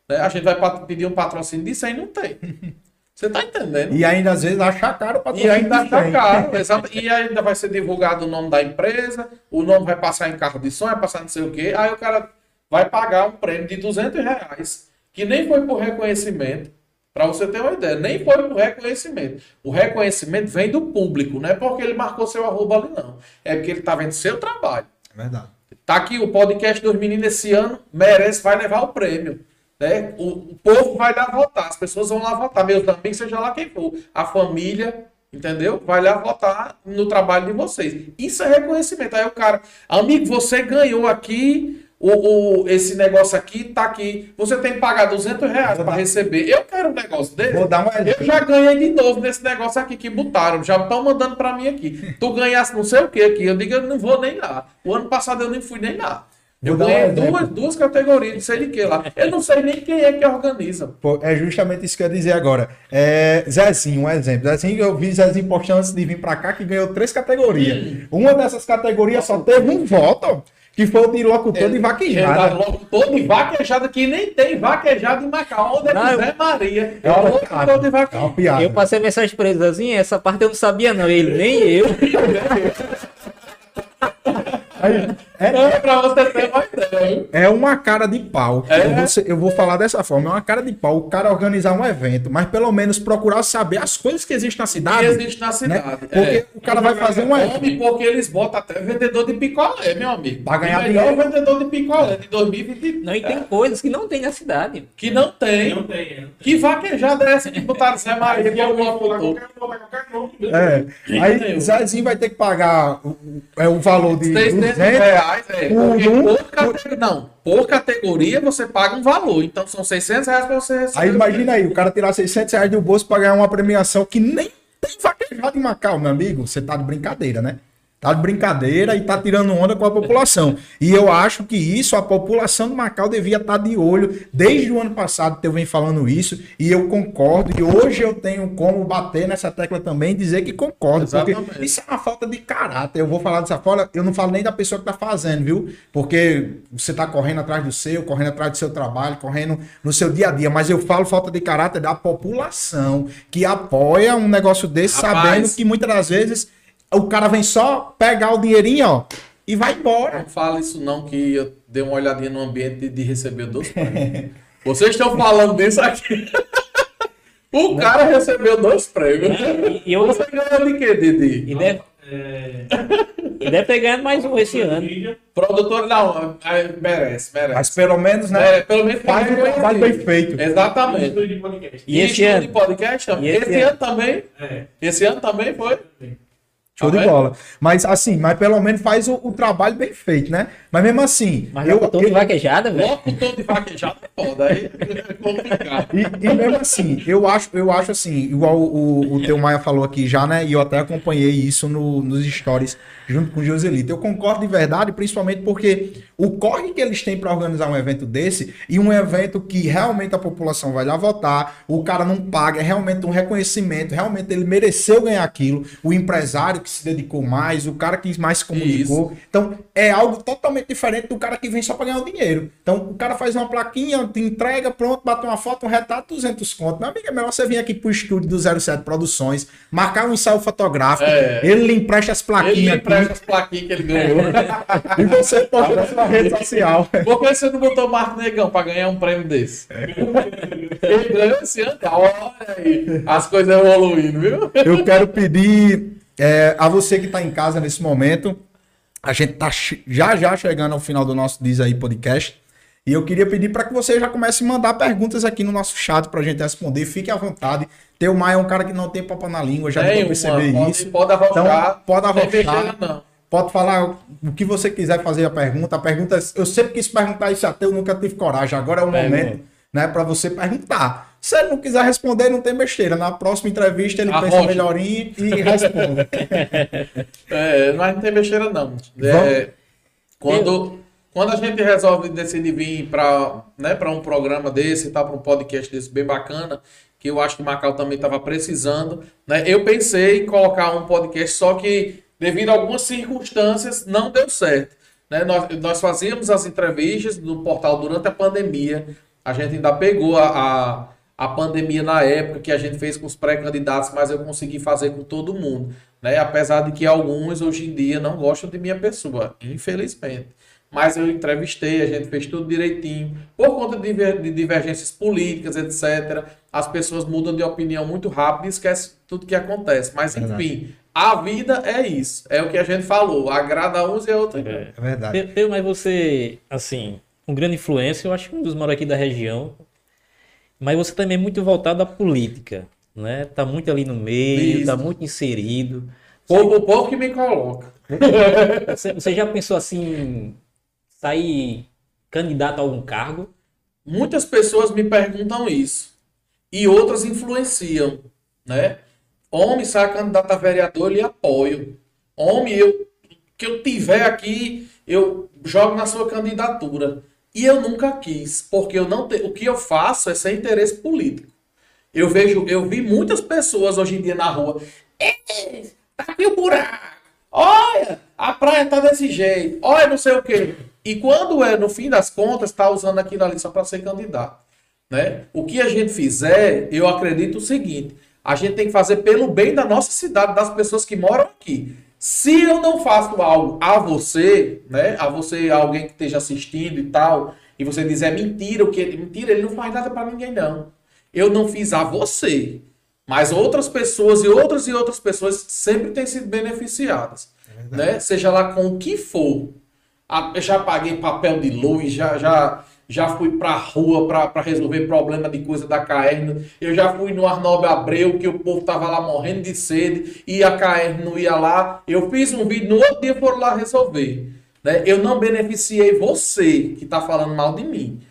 Né? A gente vai pedir um patrocínio disso aí, não tem. Você tá entendendo? E ainda às vezes acha caro para E ainda tá caro, exato. E ainda vai ser divulgado o nome da empresa, o nome vai passar em carro de som, vai passar não sei o quê. Aí o cara vai pagar um prêmio de 200 reais, que nem foi por reconhecimento. Para você ter uma ideia, nem foi por reconhecimento. O reconhecimento vem do público, não é porque ele marcou seu arroba ali, não. É porque ele tá vendo seu trabalho. É verdade. Tá aqui o podcast dos meninos esse ano, merece, vai levar o prêmio. Né? O, o povo vai lá votar, as pessoas vão lá votar, meus amigos, seja lá quem for. A família, entendeu? Vai lá votar no trabalho de vocês. Isso é reconhecimento. Aí o cara, amigo, você ganhou aqui. O, o- esse negócio aqui tá aqui. Você tem que pagar 200 reais para receber. Eu quero um negócio desse. Vou dar um exemplo. Eu já ganhei de novo nesse negócio aqui que botaram. Já estão mandando para mim aqui. Tu ganhasse não sei o que aqui. Eu digo, eu não vou nem lá. O ano passado eu nem fui nem lá. Eu um ganhei exemplo. duas, duas categorias, não sei de que lá. Eu não sei nem quem é que organiza. Pô, é justamente isso que eu ia dizer agora. É, Zezinho, um exemplo. Zezinho, eu vi Zezinho postando antes de vir pra cá que ganhou três categorias. Uma dessas categorias só teve um voto, que foi o de locutor de Ele dá vaquejada. logo todo de vaquejada que nem tem vaquejada em Macau. Onde é Não, Zé Maria? É uma locutor de. É vaquejada. piada. Eu passei mensagem pra eles assim, essa parte eu não sabia não, ele nem eu. É pra você ter uma ideia. É uma cara de pau. É. Eu, vou, eu vou falar dessa forma. É uma cara de pau o cara organizar um evento, mas pelo menos procurar saber as coisas que existem na Que cidade. existe na né? cidade. Porque É. o cara vai fazer um evento. Porque eles botam até vendedor de picolé, meu amigo. Pra ganhar melhor dinheiro. vendedor de picolé de 2020 Não, e tem coisas que não tem na cidade. que não tem. Não tem, é. Que vaquejada é essa que botaram Zé Maria botar qualquer nome. É. Aí? Zezinho vai ter que pagar o, é, o valor de 600 200 reais, é. por Porque um, por categoria, não, por categoria você paga um valor. Então são 600 reais pra você receber. Aí imagina aí, o cara tirar 600 reais do bolso pra ganhar uma premiação que nem tem vaquejado em Macau, meu amigo. Você tá de brincadeira, né? Tá de brincadeira e tá tirando onda com a população. E eu acho que isso, a população de Macau devia estar de olho. Desde o ano passado que eu venho falando isso, e eu concordo. E hoje eu tenho como bater nessa tecla também e dizer que concordo. Porque Exatamente. isso é uma falta de caráter. Eu vou falar dessa forma, eu não falo nem da pessoa que tá fazendo, viu? Porque você tá correndo atrás do seu, correndo atrás do seu trabalho, correndo no seu dia a dia. Mas eu falo falta de caráter da população que apoia um negócio desse, Rapaz. sabendo que muitas das vezes o cara vem só pegar o dinheirinho, ó, e vai embora. Não fala isso não, que eu dei uma olhadinha no ambiente de, receber dois prêmios. Vocês estão falando disso aqui. o cara recebeu dois prêmios. E eu Você ganhou de quê, Didi? e deve, É, e deve ter ganhado mais um esse ano. Produtor, não, é, merece, merece. Mas pelo menos, né? É, pelo menos Faz o trabalho bem feito. Exatamente. podcast. E esse ano? de podcast também. E esse Esse, ano? ano também. É. Esse ano também foi. Show Tá de vendo? bola. Mas assim, mas pelo menos faz o, o trabalho bem feito, né? Mas mesmo assim, Mas eu, eu, tô de eu- vaquejada, velho. Locutor de vaquejada é foda. Aí é complicado. E, e mesmo assim, eu acho, eu acho assim, igual o, o Teu Maia falou aqui já, né? E eu até acompanhei isso no- nos stories junto com o Joselito. Eu concordo de verdade, principalmente porque o corre que eles têm para organizar um evento desse e um evento que realmente a população vai lá votar, o cara não paga, é realmente um reconhecimento, realmente ele mereceu ganhar aquilo, o empresário que se dedicou mais, o cara que mais se comunicou. Então, é algo totalmente diferente do cara que vem só para ganhar o dinheiro. Então, o cara faz uma plaquinha, te entrega, pronto, bate uma foto, um retrato, 200 conto. Meu amigo, é melhor você vir aqui pro estúdio do 07 Produções, marcar um ensaio fotográfico, É. ele lhe empresta as Ele plaquinhas me empresta as plaquinhas que ele ganhou. e você posta na sua rede social. Por que você não botou o Marco Negão pra ganhar um prêmio desse? Ele ganhou esse ano. Olha aí, as coisas evoluindo, viu? Eu quero pedir É, a você que está em casa nesse momento, a gente está já já chegando ao final do nosso Diz aí podcast. E eu queria pedir para que você já comece a mandar perguntas aqui no nosso chat para a gente responder. Fique à vontade. Teu Maia é um cara que não tem papo na língua, já deu perceber isso. Pode arrochar. Então, pode arrochar. Não. Pode falar o que você quiser fazer a pergunta. A pergunta, eu sempre quis perguntar isso até, eu nunca tive coragem. Agora é o momento, né, para você perguntar. Se ele não quiser responder, não tem besteira. Na próxima entrevista ele pensa melhorinho e responde. é, mas não tem besteira não. É, quando quando a gente resolve decidir vir para né, um programa desse, tá, para um podcast desse bem bacana, que eu acho que o Macau também estava precisando, né, eu pensei em colocar um podcast, só que devido a algumas circunstâncias não deu certo. Né? Nós, nós fazíamos as entrevistas no portal durante a pandemia, a gente ainda pegou a, a, a pandemia na época que a gente fez com os pré-candidatos, mas eu consegui fazer com todo mundo. Né? Apesar de que alguns hoje em dia não gostam de minha pessoa, infelizmente mas eu entrevistei, a gente fez tudo direitinho. Por conta de divergências políticas, etc., as pessoas mudam de opinião muito rápido e esquecem tudo que acontece. Mas, enfim, a vida é isso. É o que a gente falou. Agrada uns e a outra. É, é verdade. Eu, mas você, assim, um grande influência, eu acho que um dos maiores aqui da região. Mas você também é muito voltado à política, né? Tá muito ali no meio, isso. tá muito inserido. Pouco, pouco que me coloca. Você, você já pensou assim, sair candidato a algum cargo? Muitas pessoas me perguntam isso. E outras influenciam, né? Homem, sai candidato a vereador, eu lhe apoio. Homem, eu, que eu tiver aqui, eu jogo na sua candidatura. E eu nunca quis, porque eu não te, o que eu faço é sem interesse político. Eu vejo, eu vi muitas pessoas hoje em dia na rua. Tá aqui o buraco. Olha, a praia tá desse jeito. Olha, não sei o quê. E quando é, no fim das contas, está usando aquilo ali só para ser candidato. Né? O que a gente fizer, eu acredito o seguinte: a gente tem que fazer pelo bem da nossa cidade, das pessoas que moram aqui. Se eu não faço algo a você, né? A você, alguém que esteja assistindo e tal, e você dizer mentira, o que mentira, ele não faz nada para ninguém não. Eu não fiz a você, mas outras pessoas e outras e outras pessoas sempre têm sido beneficiadas, é né? Seja lá com o que for. Eu já paguei papel de luz, já, já, já fui pra rua para resolver problema de coisa da KR. Eu já fui no Arnob Abreu, que o povo tava lá morrendo de sede, e a KR não ia lá. Eu fiz um vídeo, no outro dia foram lá resolver. Né? Eu não beneficiei você que tá falando mal de mim.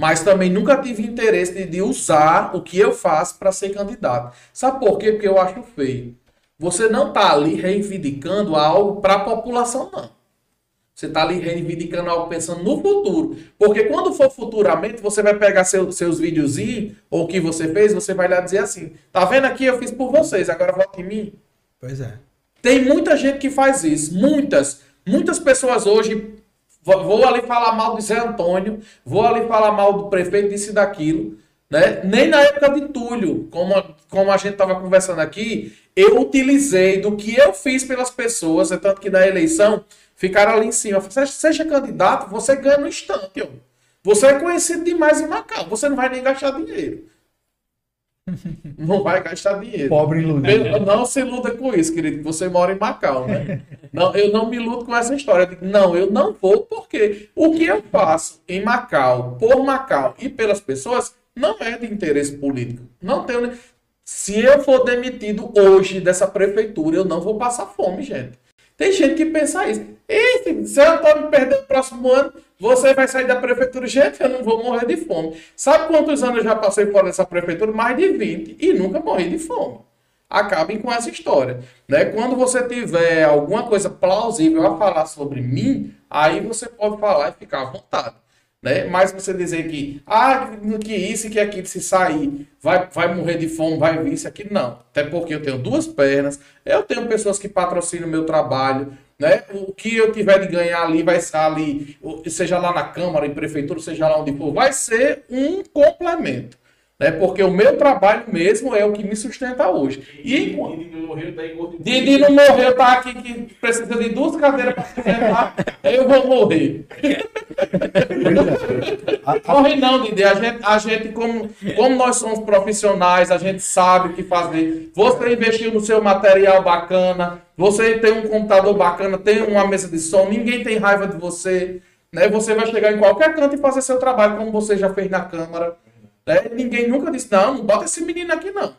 Mas também nunca tive interesse de, de usar o que eu faço para ser candidato. Sabe por quê? Porque eu acho feio. Você não tá ali reivindicando algo para a população, não. Você está ali reivindicando algo pensando no futuro. Porque quando for futuramente, você vai pegar seu, seus videozinhos, ou o que você fez, você vai lá dizer assim: tá vendo aqui? Eu fiz por vocês, agora volta em mim. Pois é. Tem muita gente que faz isso. Muitas. Muitas pessoas hoje. Vou ali falar mal do Zé Antônio, vou ali falar mal do prefeito, disse daquilo. Né? Nem na época de Túlio, como, como a gente estava conversando aqui, eu utilizei do que eu fiz pelas pessoas, é tanto que na eleição ficaram ali em cima. Seja, seja candidato, você ganha no instante. Você é conhecido demais em Macau. Você não vai nem gastar dinheiro. Não vai gastar dinheiro. Pobre iludido. Não se iluda com isso, querido. Você mora em Macau, né? Não, eu não me iludo com essa história. Eu digo, não, eu não vou porque o que eu faço em Macau, por Macau e pelas pessoas, não é de interesse político. Não tenho. Se eu for demitido hoje dessa prefeitura, eu não vou passar fome, gente. Tem gente que pensa isso. E se eu estou me perdendo no próximo ano, você vai sair da prefeitura. Gente, eu não vou morrer de fome. Sabe quantos anos eu já passei fora dessa prefeitura? Mais de 20. E nunca morri de fome. Acabem com essa história. Né? Quando você tiver alguma coisa plausível a falar sobre mim, aí você pode falar e ficar à vontade. Né? Mas você dizer que, ah, que isso e que aquilo, se sair, vai, vai morrer de fome, vai vir isso aqui, não. Até porque eu tenho duas pernas, eu tenho pessoas que patrocinam meu trabalho, né? O que eu tiver de ganhar ali vai ser ali, seja lá na Câmara, em Prefeitura, seja lá onde for, vai ser um complemento. Né? Porque o meu trabalho mesmo é o que me sustenta hoje. E enquanto... Didi não morreu, tá Didi não morreu, tá aqui que precisa de duas cadeiras para se sentar. Eu vou morrer. Morre não, Didi. A gente, a gente como, como nós somos profissionais, a gente sabe o que fazer. Você investiu no seu material bacana, você tem um computador bacana, tem uma mesa de som, ninguém tem raiva de você. Né? Você vai chegar em qualquer canto e fazer seu trabalho, como você já fez na Câmara. Né? Ninguém nunca disse, não, não bota esse menino aqui não.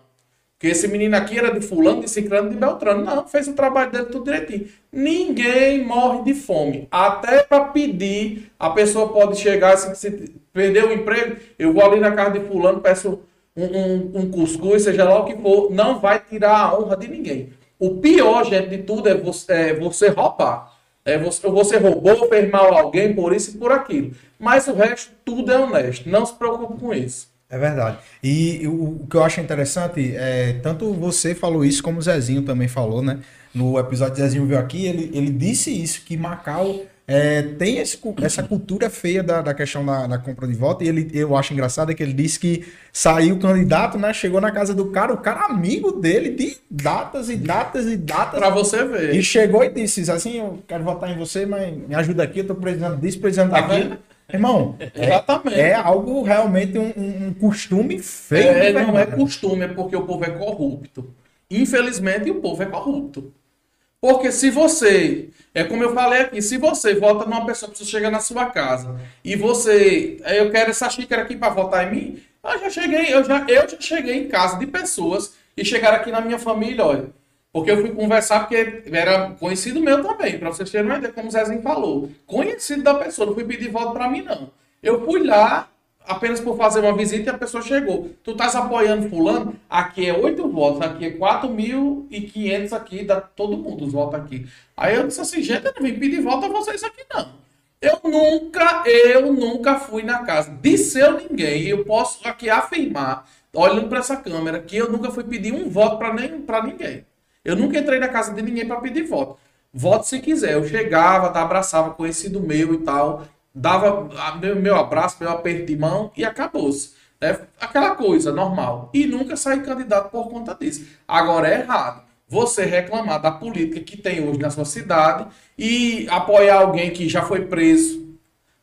Porque esse menino aqui era de fulano, de ciclano, de beltrano. Não, fez o trabalho dele tudo direitinho. Ninguém morre de fome. Até para pedir, a pessoa pode chegar, se, se perder o emprego, eu vou ali na casa de fulano, peço um, um, um cuscuz, seja lá o que for. Não vai tirar a honra de ninguém. O pior, gente, de tudo é você, é você roubar. É você, você roubou, fez mal a alguém por isso e por aquilo. Mas o resto, tudo é honesto. Não se preocupe com isso. É verdade. E o, o que eu acho interessante é tanto você falou isso como o Zezinho também falou, né? No episódio que o Zezinho veio aqui, ele, ele disse isso, que Macau é, tem esse essa cultura feia da, da questão da, da compra de voto. E ele, eu acho engraçado é que ele disse que saiu o candidato, né? Chegou na casa do cara, o cara amigo dele, de datas e datas e datas. Pra você ver. E chegou e disse assim: Eu quero votar em você, mas me ajuda aqui, eu tô precisando disso, precisando Tá daquilo. vendo? Irmão, é, Exatamente. é algo realmente um, um- um costume feio. É, de não é costume, é porque o povo é corrupto. Infelizmente, o povo é corrupto. Porque se você, é como eu falei aqui, se você vota numa pessoa que você chega na sua casa e você, "É, eu quero essa xícara aqui para votar em mim, eu já cheguei, eu já, eu já cheguei em casa de pessoas e chegaram aqui na minha família, olha, porque eu fui conversar porque era conhecido meu também, para vocês terem uma ideia, como o Zezinho falou, conhecido da pessoa, não fui pedir voto para mim não. Eu fui lá apenas por fazer uma visita e a pessoa chegou. Tu estás apoiando fulano? Aqui é oito votos, aqui é 4.500 aqui, dá todo mundo os votos aqui. Aí eu disse assim, gente, eu não vim pedir voto a vocês aqui não. Eu nunca, eu nunca fui na casa de seu ninguém. Eu posso aqui afirmar, olhando para essa câmera, que eu nunca fui pedir um voto para ninguém. Eu nunca entrei na casa de ninguém para pedir voto. Voto se quiser. Eu chegava, tá, abraçava conhecido meu e tal, dava a- meu, abraço, meu aperto de mão e acabou-se. né? Aquela coisa normal. E nunca saí candidato por conta disso. Agora é errado você reclamar da política que tem hoje na sua cidade e apoiar alguém que já foi preso.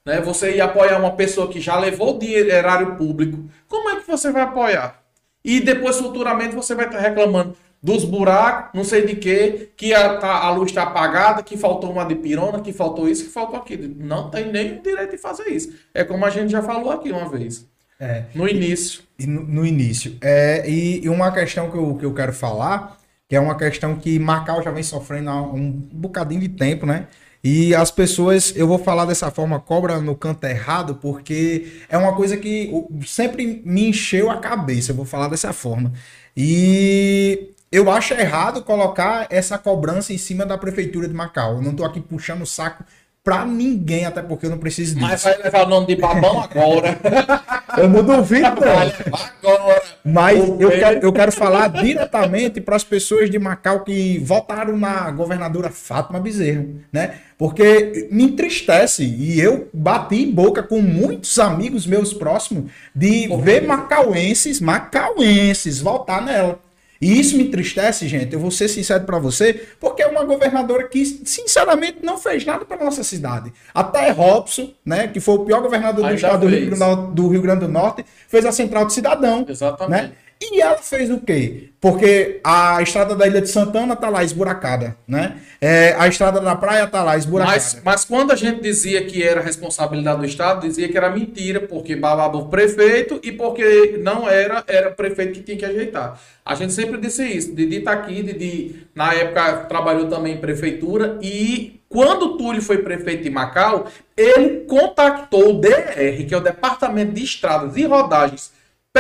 Né? Você ir apoiar uma pessoa que já levou dinheiro erário público. Como é que você vai apoiar? E depois, futuramente, você vai estar reclamando dos buracos, não sei de quê, que a, tá- a luz está apagada, que faltou uma de pirona, que faltou isso, que faltou aquilo. Não tem nem o direito de fazer isso. É como a gente já falou aqui uma vez. É. No início. E no, no início. É, e, e uma questão que eu, que eu quero falar, que é uma questão que Macau já vem sofrendo há um bocadinho de tempo, né? E as pessoas, eu vou falar dessa forma, cobra no canto errado, porque é uma coisa que sempre me encheu a cabeça, eu vou falar dessa forma. E eu acho errado colocar essa cobrança em cima da prefeitura de Macau. Eu não tô aqui puxando o saco pra ninguém, até porque eu não preciso disso. Mas vai levar o nome de babão agora. Eu não duvido, não. agora. Mas O eu quero, eu quero falar diretamente para as pessoas de Macau que votaram na governadora Fátima Bezerra, né? Porque me entristece e eu bati em boca com muitos amigos meus próximos de ver macauenses, macauenses votar nela. E isso me entristece, gente. Eu vou ser sincero para você, porque é uma governadora que, sinceramente, não fez nada para nossa cidade. Até Robson, né, que foi o pior governador do estado do Rio, fez. Grande do- do Rio Grande do Norte, fez a Central de Cidadão Exatamente. né? E ela fez o quê? Porque a estrada da Ilha de Santana tá lá esburacada, né? É, a estrada da praia tá lá esburacada. Mas, mas quando a gente dizia que era responsabilidade do Estado, dizia que era mentira, porque babava o prefeito e porque não era, era o prefeito que tinha que ajeitar. A gente sempre disse isso. Didi tá aqui, Didi, na época, trabalhou também em prefeitura e quando o Túlio foi prefeito de Macau, ele contactou o DR, que é o Departamento de Estradas e Rodagens,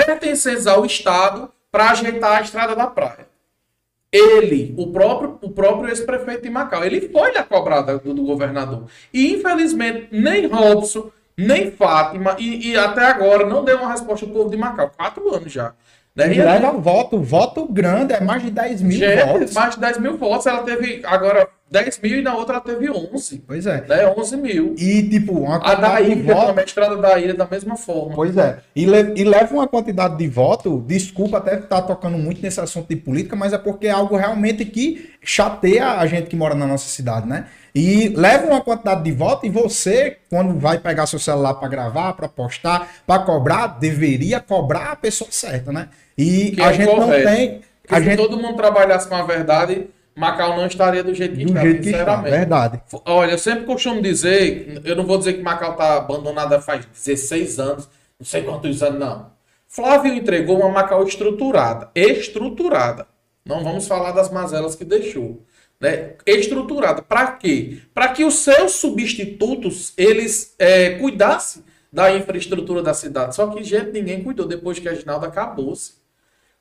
pertencentes ao Estado, para ajeitar a estrada da praia. Ele, o próprio, o próprio ex-prefeito de Macau, ele foi na cobrada do, do governador. E infelizmente, nem Robson, nem Fátima, e, e até agora não deu uma resposta ao povo de Macau. Quatro anos já. Né? E leva voto, voto grande, é mais de 10 mil votos. mais de 10 mil votos. Ela teve, agora, 10 mil e na outra ela teve 11. Pois é. Né? 11 mil. E, tipo, uma A da quantidade de ilha voto- também, estrada da ilha da mesma forma. Pois é. E, le- e leva uma quantidade de voto, desculpa até estar tocando muito nesse assunto de política, mas é porque é algo realmente que chateia a gente que mora na nossa cidade, né? E leva uma quantidade de voto e você, quando vai pegar seu celular para gravar, para postar, para cobrar, deveria cobrar a pessoa certa, né? E Que a é gente não correto. tem. Porque A se gente, todo mundo trabalhasse com a verdade, Macau não estaria do jeito que do está, jeito que está, verdade. Olha, eu sempre costumo dizer, eu não vou dizer que Macau está abandonada faz 16 anos, não sei quantos anos, não. Flávio entregou uma Macau estruturada, estruturada. Não vamos falar das mazelas que deixou, né? Estruturada. Para quê? Para que os seus substitutos eles é, cuidassem da infraestrutura da cidade. Só que gente ninguém cuidou depois que a Ginalda acabou-se.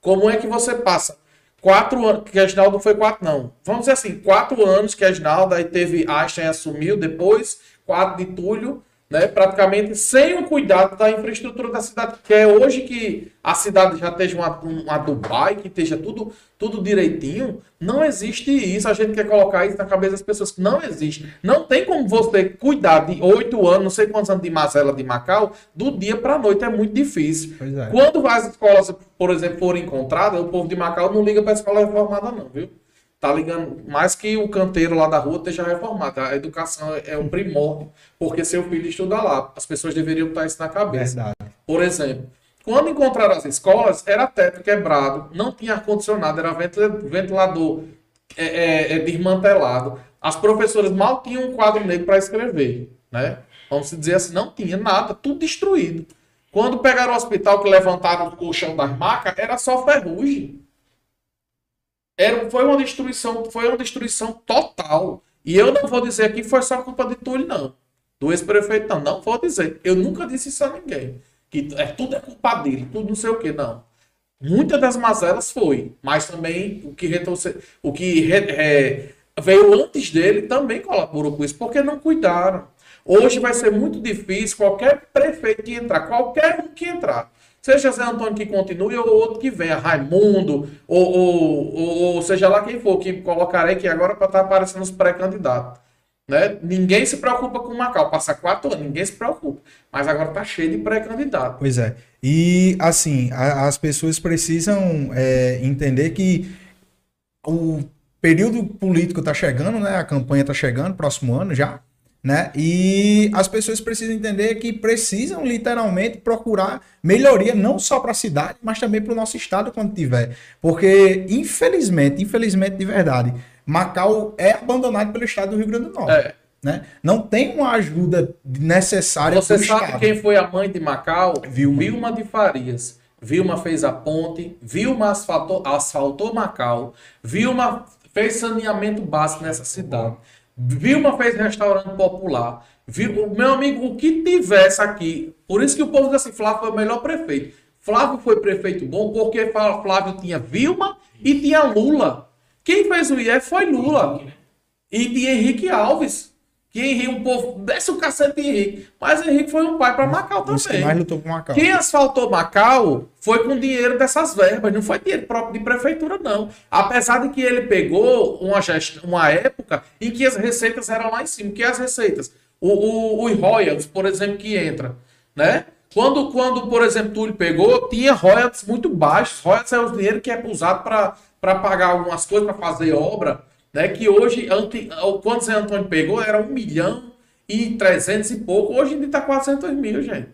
Como é que você passa quatro anos, que a Ginaldo foi quatro, não. Vamos dizer assim, quatro anos que a Ginaldo, aí teve Einstein assumiu, depois quatro de Túlio, né, praticamente sem o cuidado da infraestrutura da cidade, que é hoje que a cidade já esteja uma, uma Dubai, que esteja tudo, tudo direitinho, não existe isso, a gente quer colocar isso na cabeça das pessoas, que não existe. Não tem como você cuidar de oito anos, não sei quantos anos de mazela de Macau, do dia para a noite, é muito difícil. É. Quando as escolas, por exemplo, forem encontradas, o povo de Macau não liga para a escola reformada, não, viu? Tá ligando mais que o canteiro lá da rua esteja reformado. A educação é um primórdio, porque seu filho estuda lá. As pessoas deveriam estar isso na cabeça. Verdade. Por exemplo, quando encontraram as escolas, era teto quebrado, não tinha ar-condicionado, era ventila- ventilador é, é, é, desmantelado. As professoras mal tinham um quadro negro para escrever, né? Vamos dizer assim, não tinha nada, tudo destruído. Quando pegaram o hospital que levantaram o colchão das macas, era só ferrugem. Era, foi uma destruição, foi uma destruição total. E eu não vou dizer que foi só culpa de Túlio, não. Do ex-prefeito, não. Não vou dizer. Eu nunca disse isso a ninguém. Que é, tudo é culpa dele, tudo não sei o que, não. Muitas das mazelas foi, mas também o que, retorce- o que re- é, veio antes dele também colaborou com isso, porque não cuidaram. Hoje vai ser muito difícil qualquer prefeito que entrar, qualquer um que entrar, seja Zé Antônio que continue ou outro que venha, Raimundo, ou, ou, ou- ou seja lá quem for, que colocarei aqui agora para estar aparecendo os pré-candidatos. Né? Ninguém se preocupa com Macau, passa quatro anos, ninguém se preocupa. Mas agora tá cheio de pré-candidato. Pois é. E, assim, a- as pessoas precisam é, entender que o período político está chegando, né? A campanha está chegando, próximo ano já, né? E as pessoas precisam entender que precisam literalmente procurar melhoria não só para a cidade, mas também para o nosso estado quando tiver. Porque, infelizmente, infelizmente de verdade, Macau é abandonado pelo estado do Rio Grande do Norte. É. Né? Não tem uma ajuda necessária Você sabe estado. quem foi a mãe de Macau? Vilma. Vilma de Farias. Vilma fez a ponte, Vilma asfaltou, asfaltou Macau, Vilma fez saneamento básico nessa cidade, Vilma fez restaurante popular. Vil- Meu amigo, o que tivesse aqui, por isso que o povo diz assim, Flávio foi o melhor prefeito. Flávio foi prefeito bom porque Flá- Flávio tinha Vilma e tinha Lula. Quem fez o IF foi Lula. E tinha Henrique Alves. Que Henrique, um povo, desce o cacete de Henrique. Mas Henrique foi um pai para Macau também. lutou com Macau. Quem asfaltou Macau foi com dinheiro dessas verbas, não foi dinheiro próprio de prefeitura, não. Apesar de que ele pegou uma, gest... uma época em que as receitas eram lá em cima. Que as receitas? O, o, os royalties, por exemplo, que entra, né? Quando, quando, por exemplo, Túlio pegou, tinha royalties muito baixos. Royalties é o dinheiro que é usado para pagar algumas coisas, para fazer obra, né? Que hoje, ante, quando Zé Antônio pegou, era um milhão e trezentos e pouco. Hoje ainda está 400 mil, gente.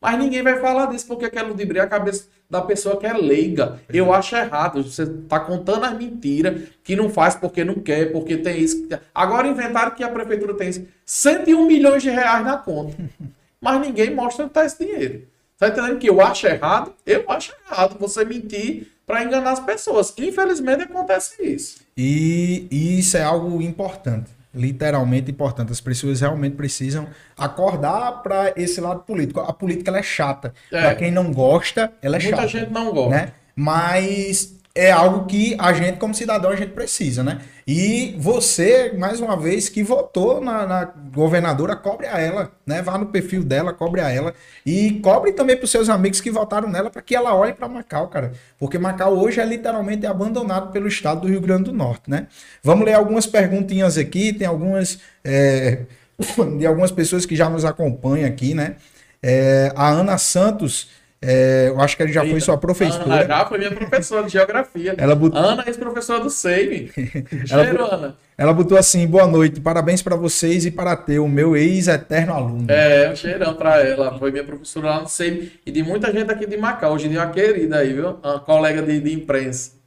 Mas ninguém vai falar disso porque quer ludibriar a cabeça da pessoa que é leiga. Eu acho errado. Você tá contando as mentiras que não faz porque não quer, porque tem isso. Agora inventaram que a prefeitura tem 101 milhões de reais na conta. Mas ninguém mostra onde tá esse dinheiro. Tá entendendo que eu acho errado? Eu acho errado você mentir para enganar as pessoas. Infelizmente acontece isso. E, e isso é algo importante, literalmente importante. As pessoas realmente precisam acordar para esse lado político. A política ela é chata. É. Para quem não gosta, ela é Muita chata. gente não gosta. Né? Mas é algo que a gente, como cidadão, a gente precisa, né? E você, mais uma vez, que votou na, na governadora, cobre a ela, né? Vá no perfil dela, cobre a ela. E cobre também para os seus amigos que votaram nela, para que ela olhe para Macau, cara. Porque Macau hoje é literalmente abandonado pelo estado do Rio Grande do Norte, né? Vamos ler algumas perguntinhas aqui, tem algumas. É, de algumas pessoas que já nos acompanham aqui, né? É, a Ana Santos é, eu acho que ele já foi sua professora. Ana já foi minha professora de geografia. Ela botou... Ana, ex-professora do SEIB. Cheiro, ela, Ana. Ela botou assim: boa noite, parabéns para vocês e para teu, meu ex-eterno aluno. É, um cheirão para ela. Foi minha professora lá no SEIB e de muita gente aqui de Macau. Hoje em dia, uma querida aí, viu? Uma colega de, de imprensa.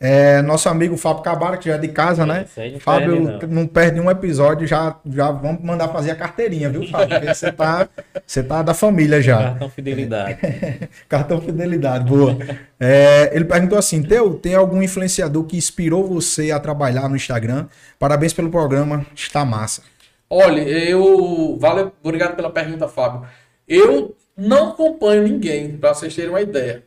É, nosso amigo Fábio Cabara, que já é de casa, né? Não Fábio perde, não. não. perde um episódio, já, já vamos mandar fazer a carteirinha, viu, Fábio? Porque você tá, você tá da família já. Cartão Fidelidade. Cartão Fidelidade, boa. É, ele perguntou assim: Teu, tem algum influenciador que inspirou você a trabalhar no Instagram? Parabéns pelo programa, está massa. Olha, eu. Valeu, obrigado pela pergunta, Fábio. Eu não acompanho ninguém, para vocês terem uma ideia.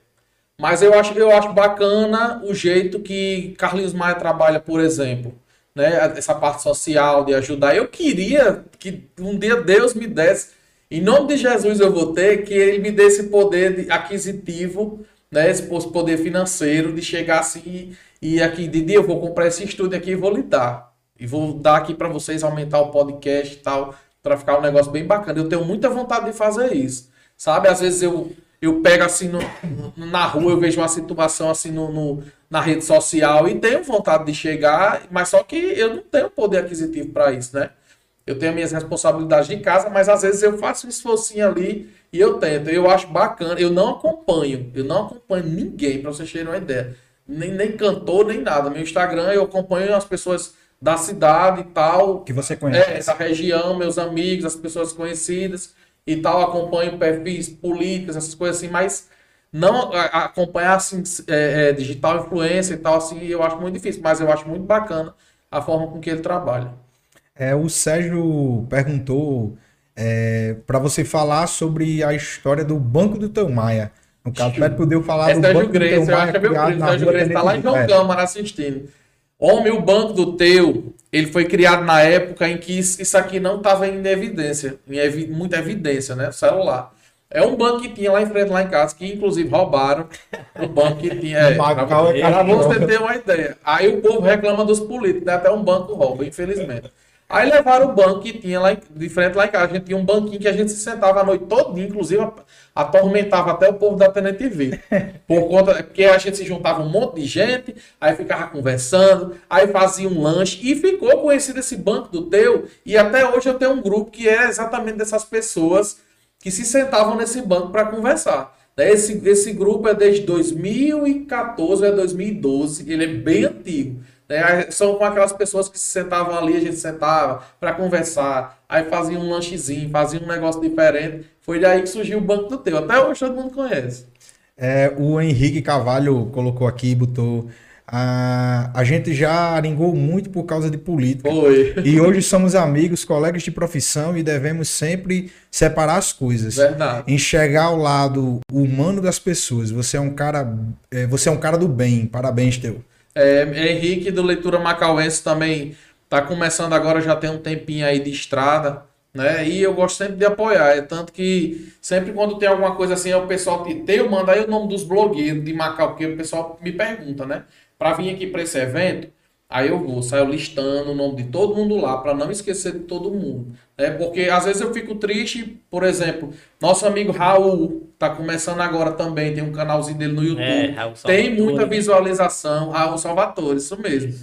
Mas eu acho, eu acho bacana o jeito que Carlinhos Maia trabalha, por exemplo. Né? Essa parte social de ajudar. Eu queria que um dia Deus me desse, em nome de Jesus eu vou ter, que ele me dê esse poder aquisitivo, né? esse poder financeiro de chegar assim e, e aqui de dia eu vou comprar esse estúdio aqui e vou lhe dar. E vou dar aqui para vocês aumentar o podcast e tal, para ficar um negócio bem bacana. Eu tenho muita vontade de fazer isso. Sabe? Às vezes eu eu pego assim no, na rua, eu vejo uma situação assim no, no, na rede social e tenho vontade de chegar, mas só que eu não tenho poder aquisitivo para isso, né? Eu tenho minhas responsabilidades de casa, mas às vezes eu faço um esforcinho ali e eu tento. Eu acho bacana, eu não acompanho, eu não acompanho ninguém, para vocês terem uma ideia. Nem, nem cantor, nem nada. Meu Instagram eu acompanho as pessoas da cidade e tal. Que você conhece. É, essa região, meus amigos, as pessoas conhecidas e tal, acompanho perfis políticos, essas coisas assim, mas não acompanhar assim, é, é, digital influência e tal, assim, eu acho muito difícil, mas eu acho muito bacana a forma com que ele trabalha. É, o Sérgio perguntou é, para você falar sobre a história do Banco do Teu Maia. No caso, pede poder eu falar é do Sérgio Banco Grace, do Teu Maia. Eu acho que é meu primo, Sérgio Grace, tá lá em João é. Câmara assistindo. Homem, o Banco do Teu ele foi criado na época em que isso aqui não estava em evidência, em evi muita evidência, né? celular. É um banco que tinha lá em frente, lá em casa, que inclusive roubaram o banco que tinha. É, para você ter uma ideia. Aí o povo reclama dos políticos, né? até um banco rouba, infelizmente. Aí levaram o banco que tinha lá de frente lá em casa. A gente tinha um banquinho que a gente se sentava a noite toda, inclusive atormentava até o povo da Tenente TV. Por conta, porque a gente se juntava um monte de gente, aí ficava conversando, aí fazia um lanche e ficou conhecido esse banco do teu. E até hoje eu tenho um grupo que é exatamente dessas pessoas que se sentavam nesse banco para conversar. Esse, esse grupo é desde 2014 a 2012, ele é bem antigo. Né? São com aquelas pessoas que se sentavam ali, a gente sentava para conversar, aí fazia um lanchezinho, fazia um negócio diferente. Foi daí que surgiu o Banco do Teu. Até hoje todo mundo conhece. É, o Henrique Cavalho colocou aqui, botou. A, a gente já aringou muito por causa de política. Foi. E hoje somos amigos, colegas de profissão e devemos sempre separar as coisas. Verdade. Enxergar o lado humano das pessoas. Você é um cara, é, você é um cara do bem. Parabéns, teu. É, Henrique do Leitura Macauense também está começando agora, já tem um tempinho aí de estrada, né? E eu gosto sempre de apoiar. É tanto que sempre quando tem alguma coisa assim, o pessoal te, tem, eu mando aí o nome dos blogueiros de Macau, porque o pessoal me pergunta, né? Para vir aqui para esse evento, Aí eu vou, saio listando o nome de todo mundo lá, para não esquecer de todo mundo. Né? Porque às vezes eu fico triste, por exemplo, nosso amigo Raul tá começando agora também, tem um canalzinho dele no YouTube. É, tem muita visualização, Raul Salvatore, isso mesmo.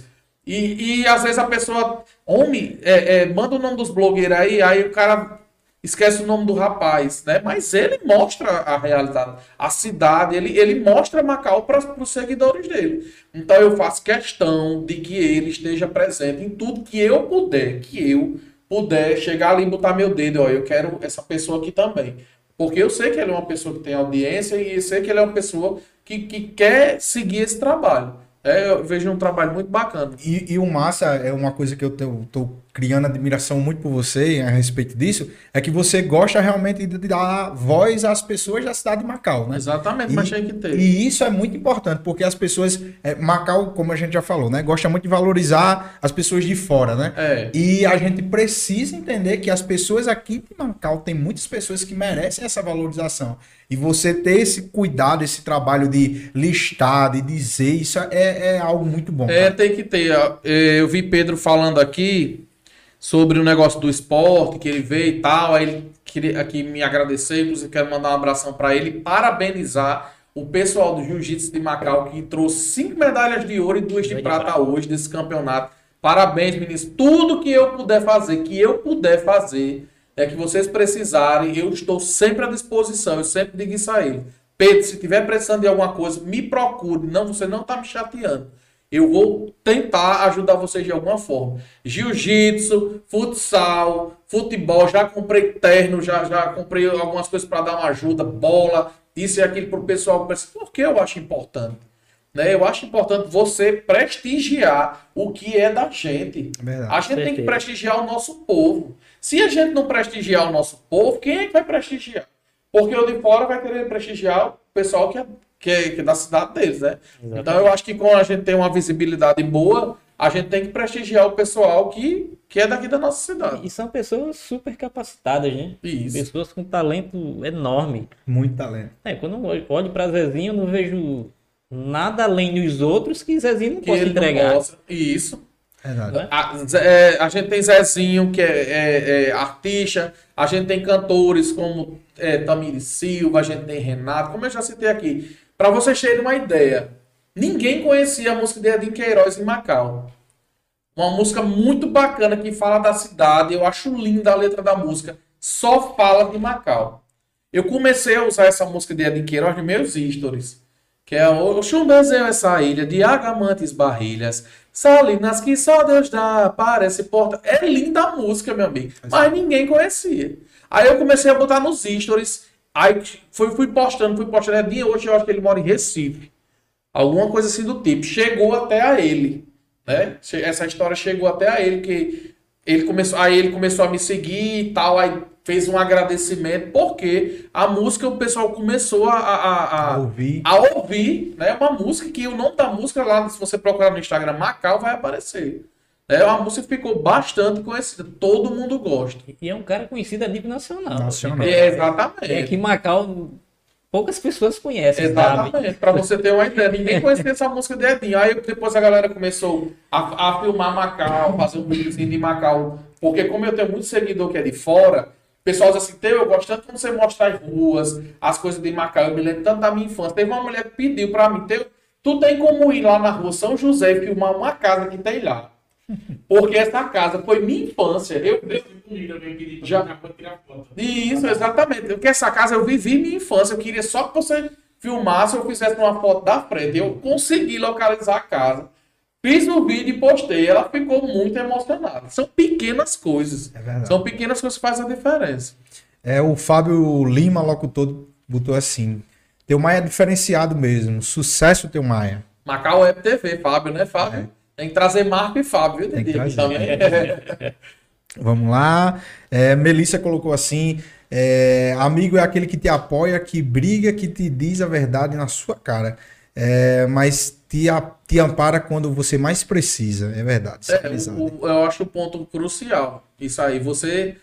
E, e às vezes a pessoa, homem, é, é, manda o nome dos blogueiros aí, aí o cara esquece o nome do rapaz, né? Mas ele mostra a realidade, a cidade, ele, ele mostra Macau para os seguidores dele. Então eu faço questão de que ele esteja presente em tudo que eu puder, que eu puder chegar ali e botar meu dedo, ó, eu quero essa pessoa aqui também. Porque eu sei que ele é uma pessoa que tem audiência e eu sei que ele é uma pessoa que, que quer seguir esse trabalho. É, eu vejo um trabalho muito bacana. E, e o massa é uma coisa que eu tô, tô criando admiração muito por você a respeito disso, é que você gosta realmente de dar voz às pessoas da cidade de Macau, né? Exatamente, E- mas tinha que ter. E isso é muito importante, porque as pessoas. é, Macau, como a gente já falou, né? Gosta muito de valorizar as pessoas de fora, né? É. E a gente precisa entender que as pessoas aqui de Macau tem muitas pessoas que merecem essa valorização. E você ter esse cuidado, esse trabalho de listar, de dizer, isso é, é algo muito bom. É, cara. tem que ter. É, Eu vi Pedro falando aqui sobre o negócio do esporte, que ele veio e tal. Aí ele queria aqui me agradecer, inclusive quero mandar um abração para ele parabenizar o pessoal do Jiu-Jitsu de Macau que trouxe cinco medalhas de ouro e duas de prata. hoje desse campeonato. Parabéns, meninos. Tudo que eu puder fazer, que eu puder fazer, é que vocês precisarem, eu estou sempre à disposição. Eu sempre digo isso a ele. Pedro, se tiver precisando de alguma coisa, me procure. Não, você não está me chateando. Eu vou tentar ajudar vocês de alguma forma. Jiu-jitsu, futsal, futebol, já comprei terno, já, já comprei algumas coisas para dar uma ajuda, bola, isso e aquilo para o pessoal. Porque eu acho importante. Né? Eu acho importante você prestigiar o que é da gente. É verdade. A gente tem que Certeza. prestigiar o nosso povo. Se a gente não prestigiar o nosso povo, quem é que vai prestigiar? Porque o de fora vai querer prestigiar o pessoal que é, que é, que é da cidade deles, né? Exatamente. Então eu acho que quando a gente tem uma visibilidade boa, a gente tem que prestigiar o pessoal que, que é daqui da nossa cidade. E são pessoas super capacitadas, né? Isso. Pessoas com talento enorme. Muito talento. É, quando eu olho- pra Zezinho, eu não vejo nada além dos outros que Zezinho não Que pode não entregar. gosta. Isso. Verdade. Né? A, é, a gente tem Zezinho, que é, é- é artista, a gente tem cantores como é, Tamiri Silva, a gente tem Renato, como eu já citei aqui. Para vocês terem uma ideia, ninguém conhecia a música de Edinho Queiroz em Macau. Uma música muito bacana que fala da cidade, eu acho linda a letra da música, só fala de Macau. Eu comecei a usar essa música de Edinho Queiroz nos meus stories. Que é o Chumbezeu, essa ilha de agamantes, barrilhas, salinas que só Deus dá, parece porta. É linda a música, meu amigo. Mas ninguém conhecia. Aí eu comecei a botar nos stories. Aí fui, fui postando, fui postando. É dia hoje, eu acho que ele mora em Recife. Alguma coisa assim do tipo. Chegou até a ele. Né? Essa história chegou até a ele, que ele começou, aí ele começou a me seguir e tal, aí fez um agradecimento, porque a música o pessoal começou a, a, a- A ouvir. a ouvir, né? Uma música que o nome da música lá, se você procurar no Instagram Macau, vai aparecer. É uma música que ficou bastante conhecida, todo mundo gosta. E é um cara conhecido a nível nacional. Nacional. É, exatamente. É que Macau poucas pessoas conhecem? Exatamente, pra você ter uma ideia. Ninguém conhecia essa música de Edinho. Aí depois a galera começou a, a filmar Macau, fazer um videozinho de Macau. Porque como eu tenho muito seguidor que é de fora, o pessoal diz assim, Teu, eu gosto tanto quando você mostra as ruas, as coisas de Macau. Eu me lembro tanto da minha infância. Teve uma mulher que pediu pra mim, Teu, tu tem como ir lá na rua São José e filmar uma casa que tem lá. Porque essa casa foi minha infância. Eu, eu Já- Já tirar foto. isso, exatamente. Porque essa casa eu vivi minha infância. Eu queria só que você filmasse ou fizesse uma foto da frente. Eu consegui localizar a casa. Fiz o vídeo e postei. Ela ficou muito emocionada. São pequenas coisas. É. São pequenas coisas que fazem a diferença. É, o Fábio Lima, locutor, botou assim: Teu Maia é diferenciado mesmo. Sucesso, Teu Maia. Macau Web TV, Fábio, né, Fábio? Tem que trazer Marco e Fábio, viu, Didi? Trazer. também. Vamos lá. É, Melissa colocou assim: é, Amigo é aquele que te apoia, que briga, que te diz a verdade na sua cara. É, mas te, te ampara quando você mais precisa. É verdade. é É, o- o- eu acho o ponto crucial. Isso aí, você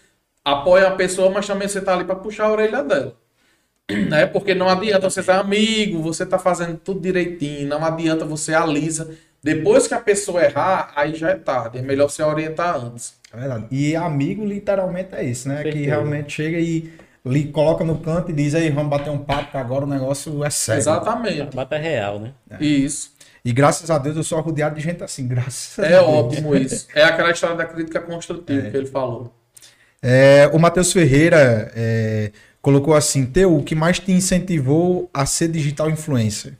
apoia a pessoa, mas também você tá ali para puxar a orelha dela. Né? Porque não adianta você ser amigo, você tá fazendo tudo direitinho, não adianta você alisa. Depois que a pessoa errar, aí já é tarde. É melhor você orientar antes. É verdade. E amigo literalmente é isso, né? Que certeza. realmente chega e lhe coloca no canto e diz aí, vamos bater um papo, que agora o negócio é sério. Exatamente. Bata real, né? Isso. E graças a Deus eu sou rodeado de gente assim, graças a É Deus. ótimo isso. É aquela história da crítica construtiva É. que ele falou. É, o Matheus Ferreira é, colocou assim: Teu, o que mais te incentivou a ser digital influencer?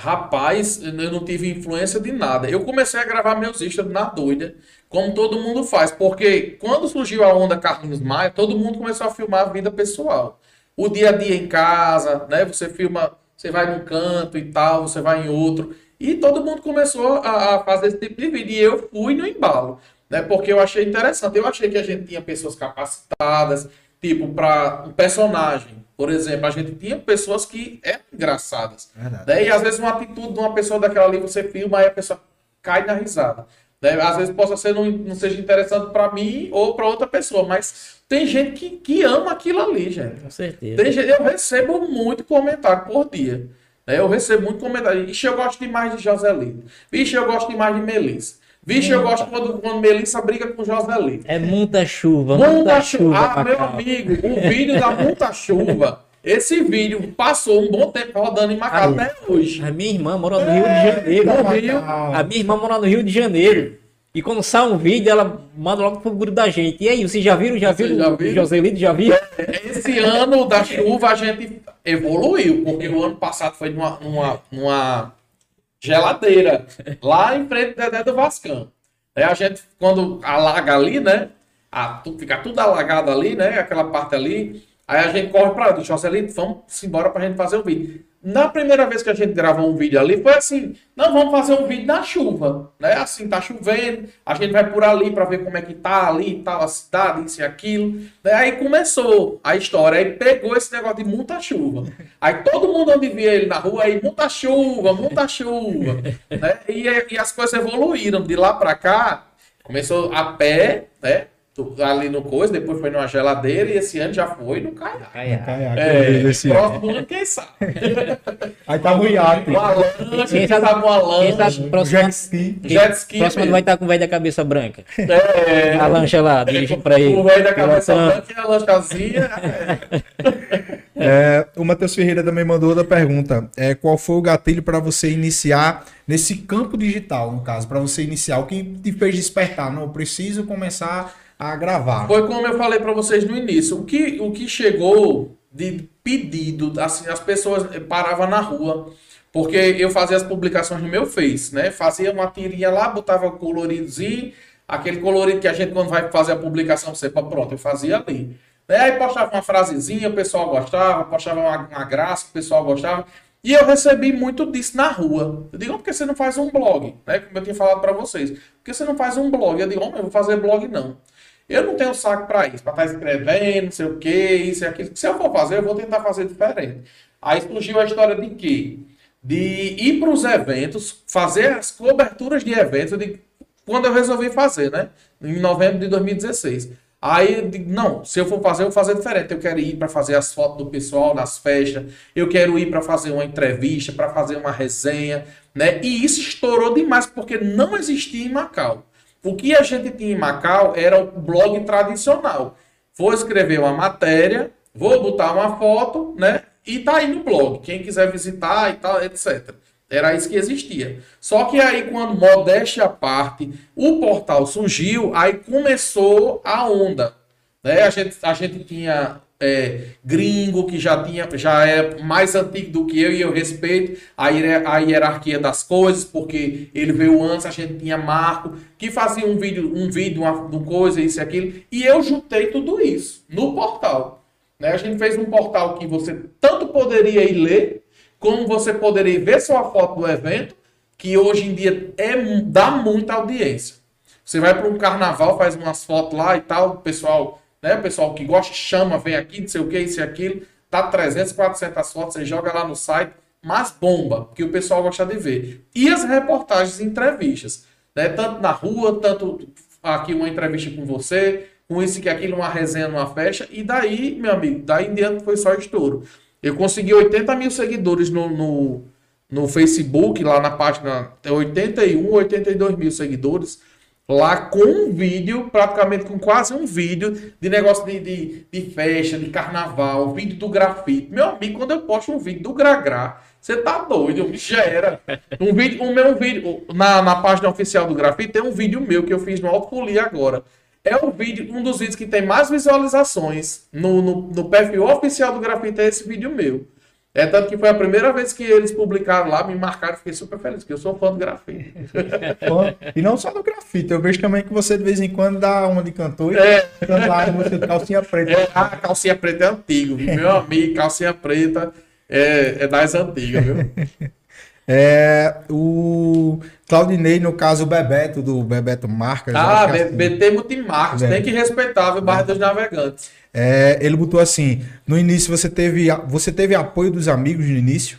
Rapaz, eu não tive influência de nada. Eu comecei a gravar meus stories na doida, como todo mundo faz. Porque quando surgiu a onda Carlinhos Maia, todo mundo começou a filmar a vida pessoal. O dia a dia em casa, né? Você filma, você vai num canto e tal, você vai em outro. E todo mundo começou a, a fazer esse tipo de vídeo. E eu fui no embalo, né? Porque eu achei interessante. Eu achei que a gente tinha pessoas capacitadas, tipo, para um personagem. Por exemplo, a gente tinha pessoas que eram engraçadas. Verdade. Né? E às vezes uma atitude de uma pessoa daquela ali, você filma e a pessoa cai na risada. Né? Às vezes possa ser não, não seja interessante para mim ou para outra pessoa, mas tem gente que, que ama aquilo ali, gente. Com certeza. Tem gente, eu recebo muito comentário por dia. né? Eu recebo muito comentário. Ixi, eu gosto demais de Joselito. Vixe, eu gosto demais de Melissa. Vixe, eu gosto quando, quando Melissa briga com Joselito. É muita chuva, Muita muita chuva. chuva. Ah, meu amigo, o vídeo da muita chuva. Esse vídeo passou um bom tempo rodando em Macau até hoje. A minha irmã mora no Rio de Janeiro. no Rio. A minha irmã mora no Rio de Janeiro. E quando sai um vídeo, ela manda logo pro grupo da gente. E aí, vocês já viram? Já Vocês viram? viram? Joselito já viu? Esse ano da chuva a gente evoluiu, porque o ano passado foi numa, numa, numa geladeira, lá em frente Dedé do Vascão. Aí a gente, quando alaga ali, né? a- fica tudo alagado ali, né? Aquela parte ali. Aí a gente corre lá, diz, Joselito, vamos embora pra gente fazer o vídeo. Na primeira vez que a gente gravou um vídeo ali, foi assim, não, vamos fazer um vídeo na chuva, né? Assim, tá chovendo, a gente vai por ali pra ver como é que tá ali e a cidade, isso e aquilo. Daí Aí começou a história, aí pegou esse negócio de muita chuva. Aí todo mundo onde via ele na rua, aí muita chuva, muita chuva, né? E, e as coisas evoluíram de lá pra cá, começou a pé, né? Tu- Ali no coisa, depois foi numa geladeira e esse ano já foi no caiaque. Caiaque. É, ano. próximo ano, quem sabe? Aí tá no iate. Uma lancha, Quem sabe- sabe uma lancha, próximo, Jet ski. jet ski. próximo ano vai estar com o velho da cabeça branca. É, A lancha lá, dirigindo pra ele. o velho da cabeça branca e a lanchazinha. É, o Matheus Ferreira também mandou outra pergunta. É, qual foi o gatilho para você iniciar nesse campo digital, no caso, para você iniciar? O que te fez despertar? Não, eu preciso começar a gravar. Foi como eu falei para vocês no início. O que, o que chegou de pedido, assim, as pessoas paravam na rua, porque eu fazia as publicações no meu Face, né? Fazia uma tirinha lá, botava coloridozinho, aquele colorido que a gente, quando vai fazer a publicação, você, pá, pronto, eu fazia ali. Né? Aí postava uma frasezinha, o pessoal gostava, postava uma, uma graça, o pessoal gostava. E eu recebi muito disso na rua. Eu digo, "Oh, por que você não faz um blog? Né? Como eu tinha falado para vocês. Por que você não faz um blog? Eu digo, "Homem, eu vou fazer blog não. Eu não tenho saco para isso, para estar escrevendo, não sei o que, isso e aquilo. Se eu for fazer, eu vou tentar fazer diferente. Aí surgiu a história de quê? De ir para os eventos, fazer as coberturas de eventos, digo, quando eu resolvi fazer, né? Em novembro de 2016. Aí eu não, se eu for fazer, eu vou fazer diferente. Eu quero ir para fazer as fotos do pessoal nas festas, eu quero ir para fazer uma entrevista, para fazer uma resenha, né? E isso estourou demais, porque não existia em Macau. O que a gente tinha em Macau era o blog tradicional. Vou escrever uma matéria, vou botar uma foto, né? E tá aí no blog. Quem quiser visitar e tal, etc. Era isso que existia. Só que aí, quando modéstia à parte, o portal surgiu, aí começou a onda. Né? A, gente, a gente tinha é, gringo que já tinha já é mais antigo do que eu e eu respeito a, a hierarquia das coisas porque ele veio antes a gente tinha Marco que fazia um vídeo um vídeo uma, uma coisa isso e aquilo e eu juntei tudo isso no portal né? a gente fez um portal que você tanto poderia ir ler como você poderia ver sua foto do evento que hoje em dia é dá muita audiência você vai para um carnaval, faz umas fotos lá e tal, pessoal, né, pessoal que gosta, chama, vem aqui, não sei o que, isso e aquilo, dá 300, 400 fotos, você joga lá no site, mas bomba, que o pessoal gosta de ver. E as reportagens e entrevistas, né, tanto na rua, tanto aqui uma entrevista com você, com isso que aquilo, uma resenha numa festa, e daí, meu amigo, daí em diante foi só estouro. Eu consegui 80 mil seguidores no, no, no Facebook, lá na página, tem 81, 82 mil seguidores, lá com um vídeo, praticamente com quase um vídeo de negócio de, de, de festa, de carnaval, vídeo do grafite. Meu amigo, quando eu posto um vídeo do Gragrá, você tá doido, me gera. Um vídeo, o meu vídeo, na, na página oficial do grafite, tem um vídeo meu que eu fiz no Alto Poli agora. É o vídeo, um dos vídeos que tem mais visualizações no, no, no perfil oficial do grafite, é esse vídeo meu. É tanto que foi a primeira vez que eles publicaram lá, me marcaram, fiquei super feliz, porque eu sou fã do grafite. E não só do grafite, eu vejo também que você de vez em quando dá uma de cantor e É. canta lá a música de calcinha preta. É, a calcinha preta é antigo, viu? meu amigo, calcinha preta é, é das antigas, viu? É, o Claudinei, no caso, o Bebeto, do Bebeto Marcas. Ah, é assim. BT Multimarcas, tem que respeitar o bairro dos navegantes. É, ele botou assim: no início você teve, você teve apoio dos amigos no início?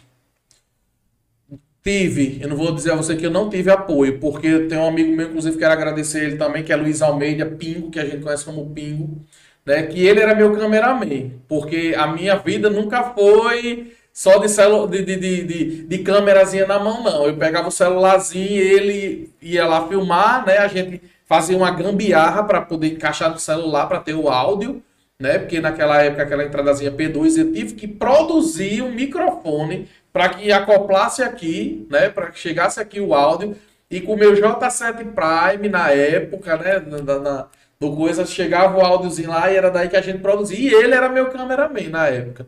Tive, eu não vou dizer a você que eu não tive apoio, porque eu tenho um amigo meu, inclusive quero agradecer ele também, que é Luiz Almeida Pingo, que a gente conhece como Pingo, né? Que ele era meu cameraman, porque a minha vida nunca foi só de, celu de, de, de, de, câmerazinha na mão, não. Eu pegava o celularzinho, ele ia lá filmar, né? A gente fazia uma gambiarra para poder encaixar no celular para ter o áudio, né? Porque naquela época, aquela entradazinha P2, eu tive que produzir um microfone para que acoplasse aqui, né? Para que chegasse aqui o áudio. E com o meu J7 Prime na época, né? Na, na, do coisa, chegava o áudiozinho lá e era daí que a gente produzia. E ele era meu cameraman na época.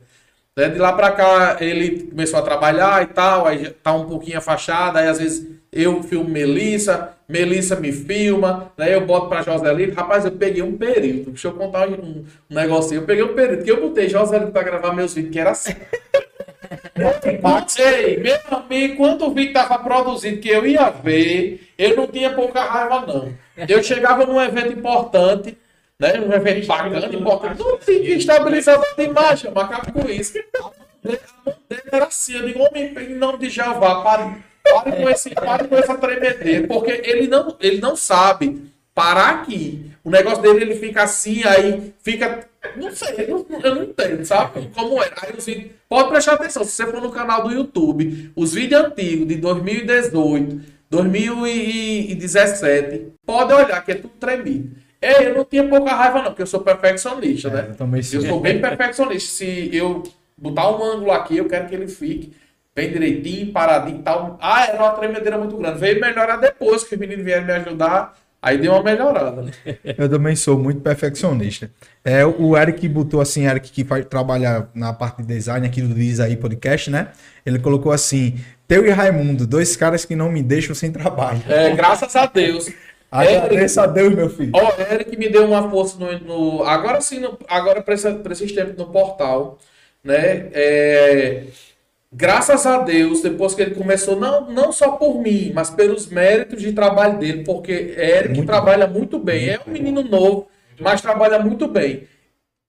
Né, De lá pra cá ele começou a trabalhar e tal, aí tá um pouquinho afastado, aí às vezes eu filmo Melissa, Melissa me filma, né? Eu boto pra Joselito, rapaz, eu peguei um período, deixa eu contar um, um negocinho, eu peguei um período, que eu botei Joselito pra gravar meus vídeos, que era assim. Ei, meu amigo, quando o vídeo tava produzido, que eu ia ver, eu não tinha pouca raiva, não. Eu chegava num evento importante, né? Um evento bacana, importante, não de imagem, mas acaba com isso. A mão dele era assim, eu digo, homem, em nome de Jeová, pare, pare, com, esse, pare com essa tremedeira, porque ele não, ele não sabe parar aqui. O negócio dele, ele fica assim, aí fica. Não sei, eu não, eu não entendo, sabe? Como é. Aí os vídeos. Pode prestar atenção, se você for no canal do YouTube, os vídeos antigos de 2018, 2017, pode olhar que é tudo tremido. É, eu não tinha pouca raiva, não, porque eu sou perfeccionista, né? eu também sou. Eu sou bem perfeccionista. Se eu botar um ângulo aqui, eu quero que ele fique bem direitinho, paradinho e tal. Ah, era uma tremedeira muito grande. Veio melhorar depois que os meninos vieram me ajudar. Aí deu uma melhorada. Né? Eu também sou muito perfeccionista. É, o Eric botou assim, Eric que faz, trabalha na parte de design aqui do Diz aí Podcast, né? Ele colocou assim: Teu e Raimundo, dois caras que não me deixam sem trabalho. É, graças a Deus. Agradeça a Deus, meu filho. Ó, o Eric me deu uma força no. no- agora sim, no- agora para esses tempos no portal, né? É, graças a Deus, depois que ele começou, não, não só por mim, mas pelos méritos de trabalho dele, porque Eric Muito trabalha muito bem. É um menino novo, mas trabalha muito bem.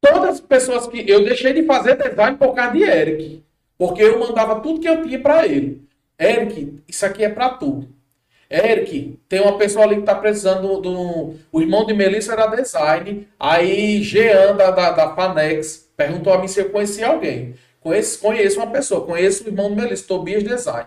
Todas as pessoas que. Eu deixei de fazer design por causa de Eric. Porque eu mandava tudo que eu tinha para ele. Eric, isso aqui é para tu. Eric, tem uma pessoa ali que tá precisando do, O irmão de Melissa era design. Aí Jean da, da, da Fanex perguntou a mim se eu conhecia alguém. Conheço, conheço uma pessoa, conheço o irmão de Melissa, Tobias Design.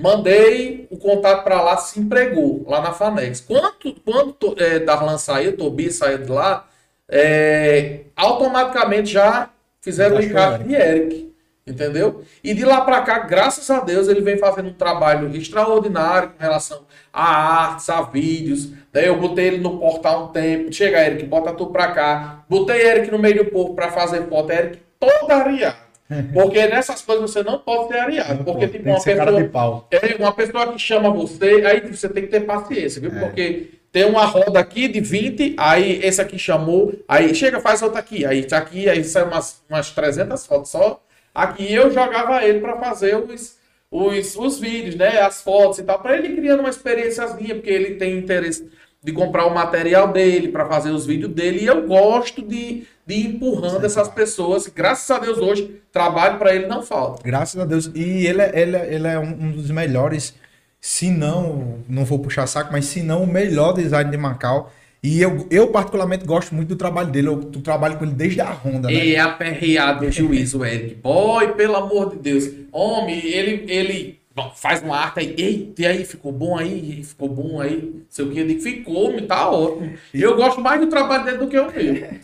Mandei o contato para lá, se empregou lá na Fanex. Quando, quando é, Darlan saiu, Tobias saiu de lá, é, automaticamente já fizeram o é de Eric. Entendeu? E de lá para cá, graças a Deus, ele vem fazendo um trabalho extraordinário com relação a artes, a vídeos. Daí eu botei ele no portal um tempo. Chega, Eric, bota tu pra cá. Botei Eric no meio do povo para fazer foto. Eric todo areado. Porque nessas coisas você não pode ser areado. Porque, tipo, Tem uma que ser cara pessoa. É, uma pessoa que chama você, aí você tem que ter paciência, É. viu? Porque tem uma roda aqui de 20, aí esse aqui chamou, aí chega, faz outra aqui, aí tá aqui, aí sai umas, umas 300 fotos só. Aqui eu jogava ele para fazer os, os, os vídeos, né? As fotos e tal, para ele criando uma experiênciazinha, porque ele tem interesse de comprar o material dele para fazer os vídeos dele, e eu gosto de, de ir empurrando essas pessoas. Graças a Deus hoje, trabalho para ele não falta. Graças a Deus. E ele, é- ele, é- ele é um, um dos melhores, se não, não vou puxar saco, mas se não o melhor design de Macau. E eu, eu particularmente gosto muito do trabalho dele. Eu, eu trabalho com ele desde a Honda, né? E é aperreado o juiz, o Eric. Boy, pelo amor de Deus. Homem, ele, ele faz uma arte aí. Eita, e aí, ficou bom aí? Ficou bom aí? Não sei o que. Eu digo, ficou, me tá ótimo. E eu gosto mais do trabalho dele do que o meu.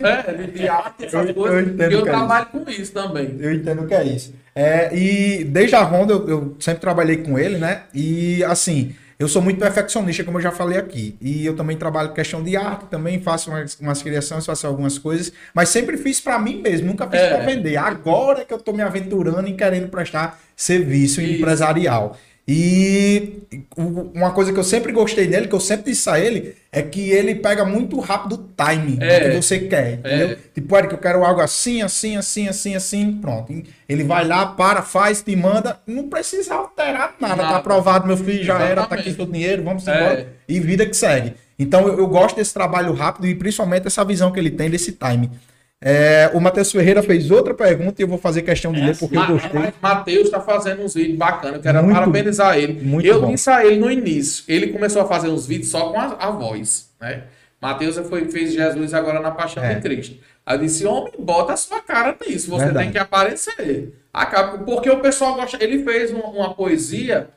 É, de- arte, essas Eu- eu coisas. entendo E eu que é trabalho com isso também. Eu entendo o que é isso. É, e desde a Honda eu, eu sempre trabalhei com ele, né? E assim, eu sou muito perfeccionista, como eu já falei aqui. E eu também trabalho com questão de arte, também faço umas, umas criações, faço algumas coisas, mas sempre fiz pra mim mesmo, nunca fiz É. pra vender. Agora que eu tô me aventurando e querendo prestar serviço Isso. empresarial. E uma coisa que eu sempre gostei dele, que eu sempre disse a ele, é que ele pega muito rápido o timing É. do que você quer, entendeu? É. Tipo, Eric, eu quero algo assim, assim, assim, assim, assim, pronto. Ele vai lá, para, faz, te manda, não precisa alterar nada, Nada. tá aprovado, meu filho, já era, tá aqui Exatamente. seu dinheiro, vamos É. embora. E vida que segue. Então eu, eu gosto desse trabalho rápido e principalmente essa visão que ele tem desse timing. É, o Matheus Ferreira fez outra pergunta e eu vou fazer questão de É, ler porque eu gostei. Matheus tá fazendo uns vídeos bacanas. Quero Muito- parabenizar ele. muito eu a ele no início. Ele começou a fazer uns vídeos só com a, a voz, né? Matheus foi, fez Jesus agora na Paixão É. de Cristo. Aí disse, homem, bota a sua cara nisso. Você Verdade. tem que aparecer. Acaba, porque o pessoal gosta. Ele fez uma, uma poesia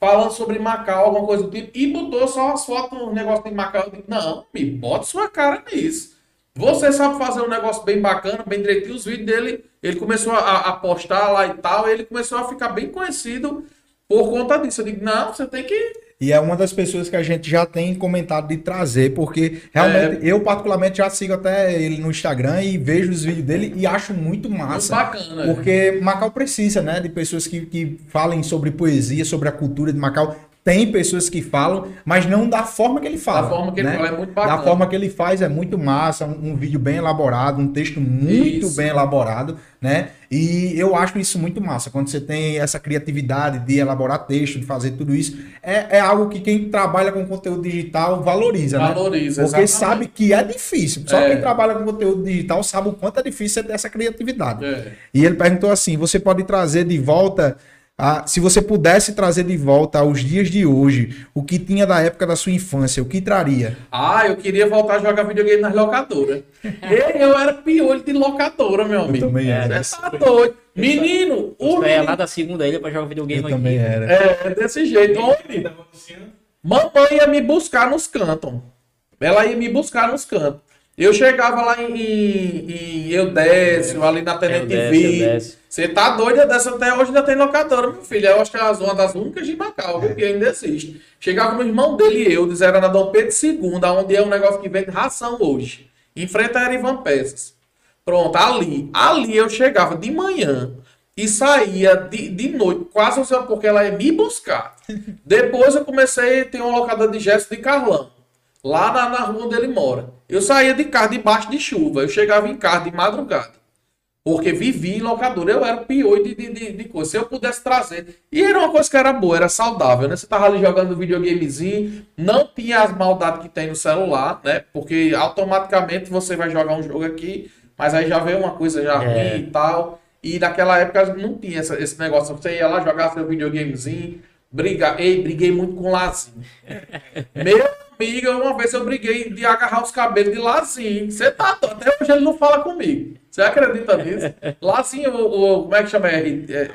falando sobre Macau, alguma coisa do tipo, e botou só as fotos, um negócio de Macau. Eu disse, não, me bota sua cara nisso. Você sabe fazer um negócio bem bacana, bem direitinho. Os vídeos dele, ele começou a, a postar lá e tal, e ele começou a ficar bem conhecido por conta disso. Eu digo, não, você tem que. E é uma das pessoas que a gente já tem comentado de trazer, porque realmente É. eu particularmente já sigo até ele no Instagram e vejo os vídeos dele e acho muito Muito massa. bacana. Porque Macau precisa, né, de pessoas que, que falem sobre poesia, sobre a cultura de Macau. Tem pessoas que falam, mas não da forma que ele fala. Da forma que ele né? fala, é muito bacana. Da forma que ele faz é muito massa, um, um vídeo bem elaborado, um texto muito Isso. bem elaborado, né? E eu acho isso muito massa. Quando você tem essa criatividade de elaborar texto, de fazer tudo isso, é, é algo que quem trabalha com conteúdo digital valoriza, né? Valoriza, Porque exatamente. sabe que é difícil. Só É. quem trabalha com conteúdo digital sabe o quanto é difícil ter essa criatividade. É. E ele perguntou assim: você pode trazer de volta. A- se você pudesse trazer de volta aos dias de hoje o que tinha da época da sua infância, o que traria? Ah, eu queria voltar a jogar videogame nas locadoras. Ei, eu era piolho de locadora, meu amigo. também era. Você tá doido. Menino, o menino lá da segunda ilha pra jogar videogame Eu aqui. também era. É, desse jeito. Homem, mamãe ia me buscar nos cantos. Ela ia me buscar nos cantos. Eu chegava lá em, em, em Eudécio, ali na Tenente Eudécio. Eudécio. Você tá doida dessa até hoje ainda tem locadora, meu filho. Eu acho que é uma das únicas de Macau, viu, que ainda existe. Chegava no irmão dele e eu, era na Dom Pedro II, onde é um negócio que vende ração hoje. Em frente a Erivan Peças. Pronto, ali. Ali eu chegava de manhã e saía de, de noite, quase usando porque ela ia me buscar. Depois eu comecei a ter uma locadora de gesto de Carlão. Lá na, na rua onde ele mora. Eu saía de carro debaixo de chuva. Eu chegava em casa de madrugada. Porque vivi em locadora. Eu era pior de, de, de, coisa. Se eu pudesse trazer. E era uma coisa que era boa, era saudável, né? Você tava ali jogando videogamezinho, não tinha as maldades que tem no celular, né? Porque automaticamente você vai jogar um jogo aqui, mas aí já veio uma coisa já É. ruim e tal. E naquela época não tinha essa- esse negócio. Você ia lá jogar seu videogamezinho, brigar. Ei, briguei muito com o Lazinho. Meu amigo, uma vez eu briguei de agarrar os cabelos de Lazinho. Você tá doido. Até hoje ele não fala comigo. Você acredita nisso? Lazinho, o, o- como é que chama? É, é,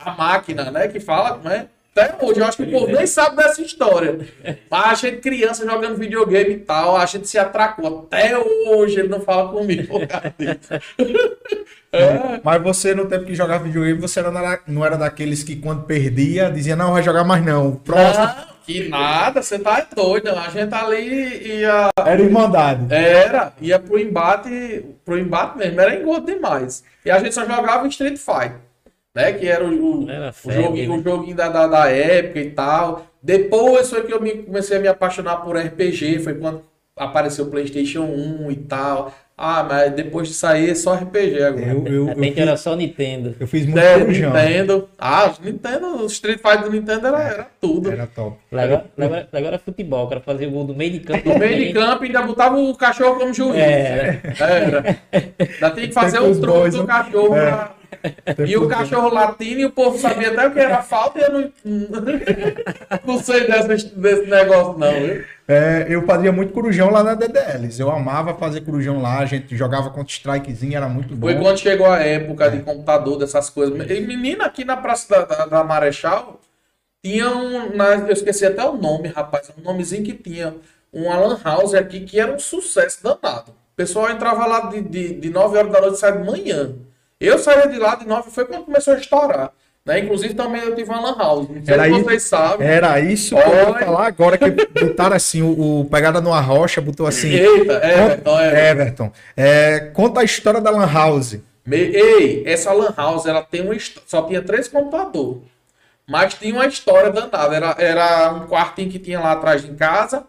a máquina, né? Que fala, como é? Até hoje, eu acho que o povo nem sabe dessa história. A gente, criança, jogando videogame e tal, a gente se atracou. Até hoje ele não fala comigo. É. Mas você, no tempo que jogava videogame, você era, na- não era daqueles que quando perdia, dizia, não, vai jogar mais não. Próximo. Não, que nada, você tá doido. A gente ali ia Era irmandade. Era, ia pro embate, pro embate mesmo, era engodo demais. E a gente só jogava em Street Fighter, né? Que era o, o, Era o febre, joguinho, né? o joguinho da, da, da época e tal. Depois foi que eu me, comecei a me apaixonar por RPG, foi quando apareceu o Playstation 1 e tal. Ah, mas depois de sair é só RPG agora. Eu, eu, eu, Até que fiz, era só Nintendo. eu fiz muito É, corujão. Nintendo. Ah, os Nintendo, o Street Fighter do Nintendo era, era tudo. Era top. Agora, agora, agora é futebol, o cara fazia gol do meio de campo. No meio de campo ainda botava o cachorro como juiz. É, Era. Ainda tem que fazer Tem um os truque do né? cachorro. É. pra- E o cachorro latino e o povo sabia até o que era falta e eu não, não sei desse, desse negócio, não. Viu? É, eu fazia muito corujão lá na DDLs. Eu amava fazer corujão lá. A gente jogava contra strikezinho, era muito bom. Foi quando chegou a época de computador, dessas coisas. E menina, aqui na Praça da, da, da Marechal, tinha um. na- eu esqueci até o nome, rapaz. Um nomezinho que tinha. Um Alan House aqui que era um sucesso danado. O pessoal entrava lá de, de, de 9 horas da noite e saia de manhã. Eu saía de lá de 9, foi quando começou a estourar. Né? Inclusive também eu tive uma Lan House. Não sei Era se isso? vocês sabem. Era isso que eu ia falar agora, que botaram assim, o, o Pegada numa Rocha, botou assim. Eita, é, então é. Everton. É, conta a história da Lan House. Me- Ei, essa Lan House, ela tem uma histó- só tinha três computadores. Mas tinha uma história danada. Era, era um quartinho que tinha lá atrás de casa,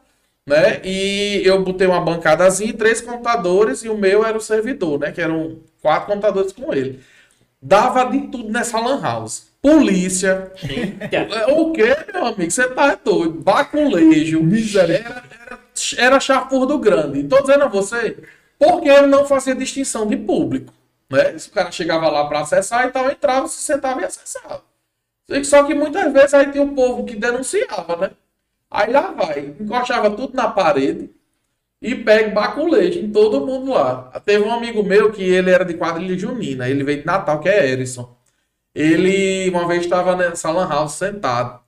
né? E eu botei uma bancadazinha, três computadores, e o meu era o servidor, né? Que eram quatro computadores com ele. Dava de tudo nessa lan house. Polícia. É, o que, meu amigo? Você tá doido. Baculejo. Era, era, era chafurdo grande. Tô dizendo a você, porque eu não fazia distinção de público. Né? Se o cara chegava lá para acessar e tal, entrava, se sentava e acessava. Só que muitas vezes aí tinha o um povo que denunciava, né? Aí lá vai, encoxava tudo na parede e pega baculejo em todo mundo lá. Teve um amigo meu que ele era de quadrilha junina, ele veio de Natal, que é Erison. Ele uma vez estava nessa lan house sentado.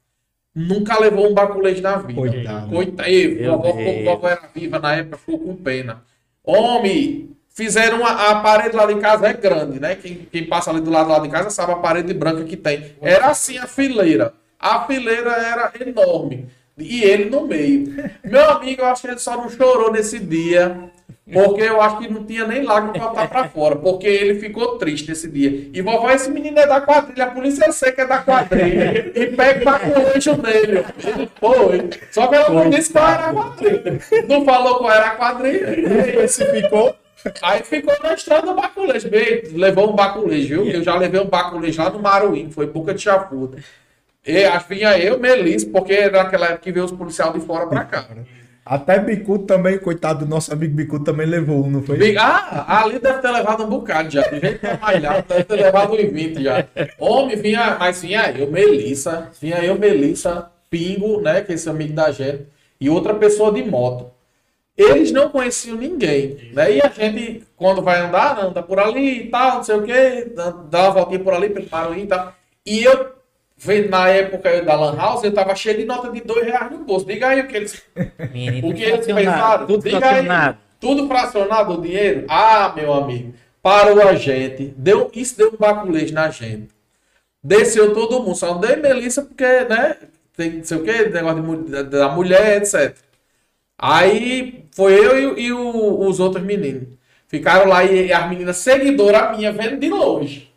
Nunca levou um baculejo na vida. Coitado. Coitado. E, vovó, vovó era viva na época, ficou com pena. Homem, fizeram uma, a parede lá de casa é grande, né? Quem, quem passa ali do lado lá de casa sabe a parede branca que tem. Era assim a fileira. A fileira era enorme. E ele no meio. Meu amigo, eu acho que ele só não chorou nesse dia. Porque eu acho que não tinha nem lágrima pra botar pra fora. Porque ele ficou triste nesse dia. E vovó, esse menino é da quadrilha. A polícia que é da quadrilha. E pega pra colejo dele. Ele foi. Só que ela não disse qual era a quadrilha. Não falou qual era a quadrilha. E esse ficou. Aí ficou na estrada do baculejo. Levou um baculejo, viu? Eu já levei um baculejo lá no Maruim. Foi boca de chafuda. E acho que vinha eu, Melis, porque era naquela época que veio os policiais de fora pra cá. Até Bicudo também, coitado do nosso amigo Bicudo, também levou um, não foi? Ah, ali deve ter levado um bocado já. De jeito que malhado, deve ter levado um 20 já. Homem, vinha, mas vinha eu, Melissa, vinha eu, Melissa, Pingo, né, que é esse amigo da gente, e outra pessoa de moto. Eles não conheciam ninguém, né? E a gente, quando vai andar, anda por ali e tal, não sei o quê, dá uma voltinha por ali, prepara e tal. E eu na época da Lan House, eu tava cheio de nota de dois reais no bolso. Diga aí o que eles, Menino, o que eles pensaram. Tudo Diga fracionado. Aí, tudo fracionado o dinheiro? Ah, meu amigo, parou a gente. Deu, isso deu um baculejo na gente. Desceu todo mundo. Só não dei Melissa porque, né? Tem não sei o que, negócio de, da mulher, etc. Aí foi eu e, e o, os outros meninos. Ficaram lá e as meninas seguidoras minha vendo de longe.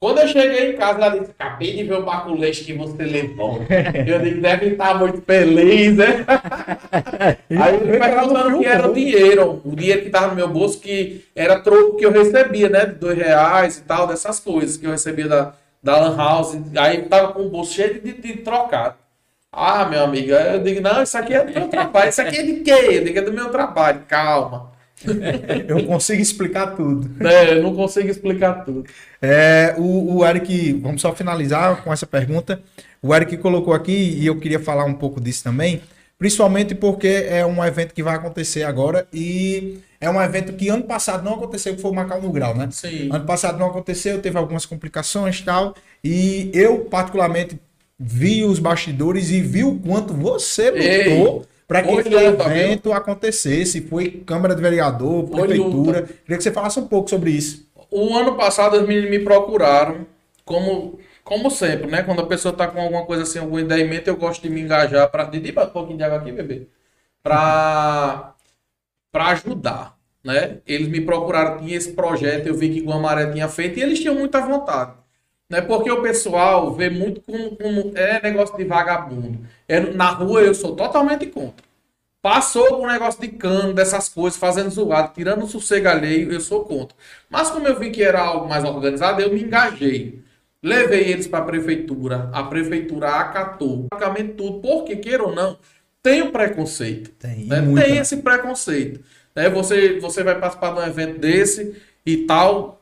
Quando eu cheguei em casa, ela disse: Acabei de ver o baculete que você levou. Eu disse: Deve estar muito feliz, né? Aí ele perguntando que era o dinheiro, o dinheiro que estava no meu bolso, que era troco que eu recebia, né? De dois reais e tal, dessas coisas que eu recebia da, da Lan House. Aí tava com o bolso cheio de, de trocado. Ah, meu amigo, eu digo: Não, isso aqui é do meu trabalho. Isso aqui é de quê? Eu digo: É do meu trabalho. Calma. eu consigo explicar tudo. É, eu não consigo explicar tudo. É, o, o Eric, vamos só finalizar com essa pergunta. O Eric colocou aqui, e eu queria falar um pouco disso também, principalmente porque é um evento que vai acontecer agora e é um evento que ano passado não aconteceu, que foi o Macau no Grau, né? Sim. Ano passado não aconteceu, teve algumas complicações e tal, e eu particularmente vi os bastidores e vi o quanto você lutou para que o evento acontecesse. Foi Câmara de Vereador, Prefeitura. Queria que você falasse um pouco sobre isso. O ano passado os meninos me procuraram, como, como sempre, né? Quando a pessoa está com alguma coisa assim, algum ideia em mente, eu gosto de me engajar para. Didi, um pouquinho de água aqui, bebê. Para ajudar. Né? Eles me procuraram, tinha esse projeto, eu vi que Guamaré tinha feito e eles tinham muita vontade. Né? Porque o pessoal vê muito como, como é negócio de vagabundo. É, na rua eu sou totalmente contra. Passou com um negócio de cano, dessas coisas, fazendo zoado, tirando o sossego alheio, eu sou contra. Mas como eu vi que era algo mais organizado, eu me engajei. Levei eles para a prefeitura, a prefeitura acatou praticamente tudo, porque, queira ou não, tem o um preconceito. Tem, né? tem esse preconceito. Né? Você, você vai participar de um evento desse e tal,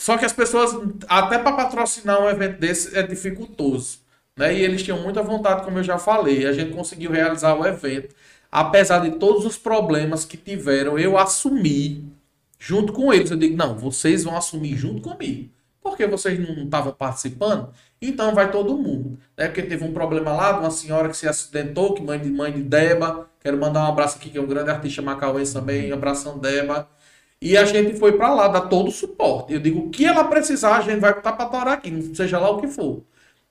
só que as pessoas, até para patrocinar um evento desse, é dificultoso. Né? E eles tinham muita vontade, como eu já falei. A gente conseguiu realizar o evento. Apesar de todos os problemas que tiveram, eu assumi junto com eles. Eu digo, não, vocês vão assumir junto comigo. Porque vocês não estavam participando, então vai todo mundo. Né? Porque teve um problema lá de uma senhora que se acidentou, que mãe de mãe de Deba. Quero mandar um abraço aqui, que é um grande artista macauense também. Abração, Deba. E a gente foi para lá, dar todo o suporte. Eu digo, o que ela precisar, a gente vai estar para torar aqui, seja lá o que for.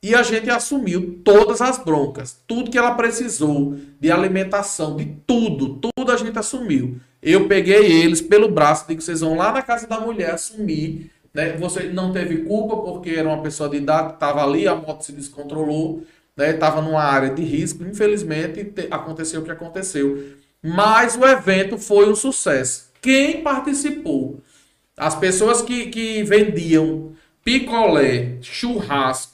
E a gente assumiu todas as broncas, tudo que ela precisou, de alimentação, de tudo, tudo a gente assumiu. Eu peguei eles pelo braço, digo, vocês vão lá na casa da mulher assumir, né? Você não teve culpa porque era uma pessoa de idade, estava ali, a moto se descontrolou, né? Estava numa área de risco. Infelizmente, te, aconteceu o que aconteceu. Mas o evento foi um sucesso. Quem participou? As pessoas que, que vendiam picolé, churrasco,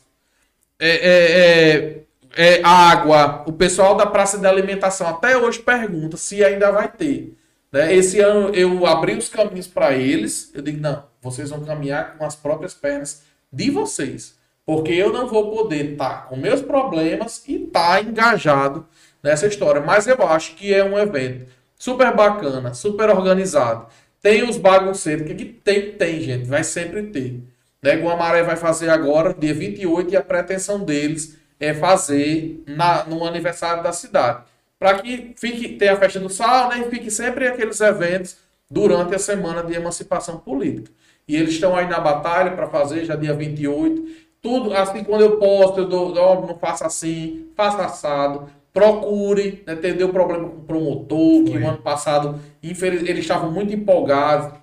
é, é, é, é, água, o pessoal da praça de alimentação até hoje pergunta se ainda vai ter. Né? Esse ano eu abri os caminhos para eles. Eu digo, não, vocês vão caminhar com as próprias pernas de vocês. Porque eu não vou poder estar tá com meus problemas e estar tá engajado nessa história. Mas eu acho que é um evento super bacana, super organizado. Tem os bagunceiros, que aqui tem, tem, gente, vai sempre ter. Né? Guamaré vai fazer agora, dia 28, e a pretensão deles é fazer na, no aniversário da cidade. Para que fique, tenha a festa do sal, né? E fique sempre aqueles eventos durante a semana de emancipação política. E eles estão aí na batalha para fazer, já dia 28. Tudo, assim, quando eu posto, eu dou, oh, não faça assim, faça assado. Procure, entender o problema com o promotor, que o ano passado, infeliz, eles estavam muito empolgados. O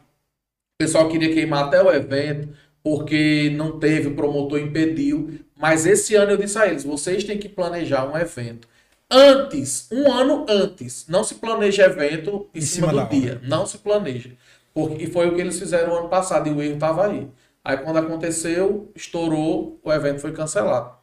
pessoal queria queimar até o evento porque não teve, o promotor impediu. Mas esse ano eu disse a eles: vocês têm que planejar um evento antes, um ano antes. Não se planeja evento em, em cima, cima, do dia. Hora. Não se planeja. Porque, e foi o que eles fizeram ano passado e o erro estava aí. Aí quando aconteceu, estourou, o evento foi cancelado.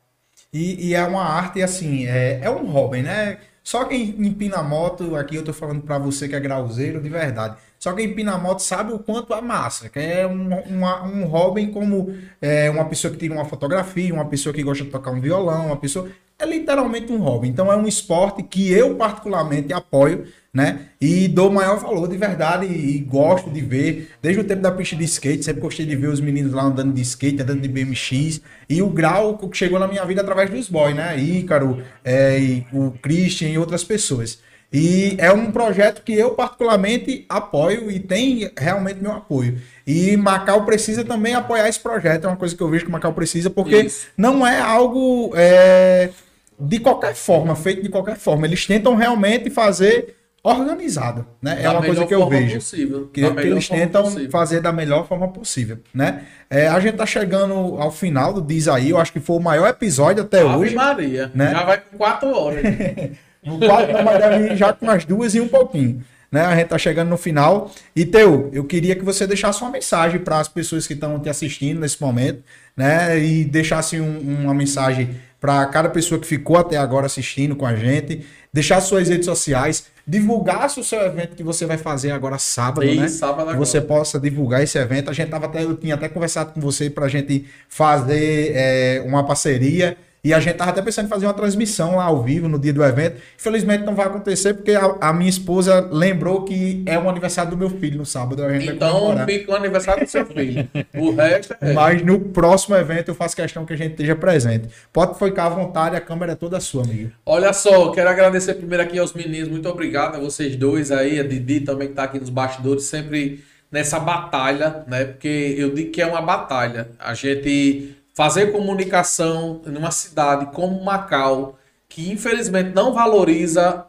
E, e é uma arte, assim, é, é um hobby, né? Só quem empina moto, aqui eu tô falando para você que é grauzeiro de verdade. Só quem empina moto sabe o quanto é massa, que é um, uma, um hobby como é, uma pessoa que tira uma fotografia, uma pessoa que gosta de tocar um violão, uma pessoa. É literalmente um hobby. Então é um esporte que eu particularmente apoio né? E dou maior valor de verdade e, e, gosto de ver, desde o tempo da pista de skate, sempre gostei de ver os meninos lá andando de skate, andando de BMX, e o grau que chegou na minha vida através dos boys, né? Ícaro, é, o Christian e outras pessoas. E é um projeto que eu particularmente apoio e tem realmente meu apoio. E Macau precisa também apoiar esse projeto, é uma coisa que eu vejo que Macau precisa, porque Isso. não é algo é, de qualquer forma, feito de qualquer forma. Eles tentam realmente fazer organizado, né? é uma coisa que eu vejo possível, que, que eles tentam possível. fazer da melhor forma possível, né? É, a gente tá chegando ao final do Diz aí, eu acho que foi o maior episódio até Ave hoje. Maria, né? já vai com quatro horas. no quatro, mas deve já com umas duas e um pouquinho. Né? A gente tá chegando no final. E Teu, eu queria que você deixasse uma mensagem para as pessoas que estão te assistindo nesse momento, né? E deixasse um, uma mensagem para cada pessoa que ficou até agora assistindo com a gente, deixar suas redes sociais, divulgasse o seu evento que você vai fazer agora sábado, né? Sábado agora. Que você possa divulgar esse evento. A gente tava até, eu tinha até conversado com você para a gente fazer é, uma parceria e a gente tava até pensando em fazer uma transmissão lá ao vivo no dia do evento. Infelizmente não vai acontecer porque a, a minha esposa lembrou que é o aniversário do meu filho no sábado. A gente então fica o aniversário do seu filho. O resto é. Mas no próximo evento eu faço questão que a gente esteja presente. Pode ficar à vontade, a câmera é toda sua, amigo. Olha só, quero agradecer primeiro aqui aos meninos. Muito obrigado a vocês dois aí, a Didi também que está aqui nos bastidores, sempre nessa batalha, né? Porque eu digo que é uma batalha. A gente fazer comunicação numa cidade como Macau, que infelizmente não valoriza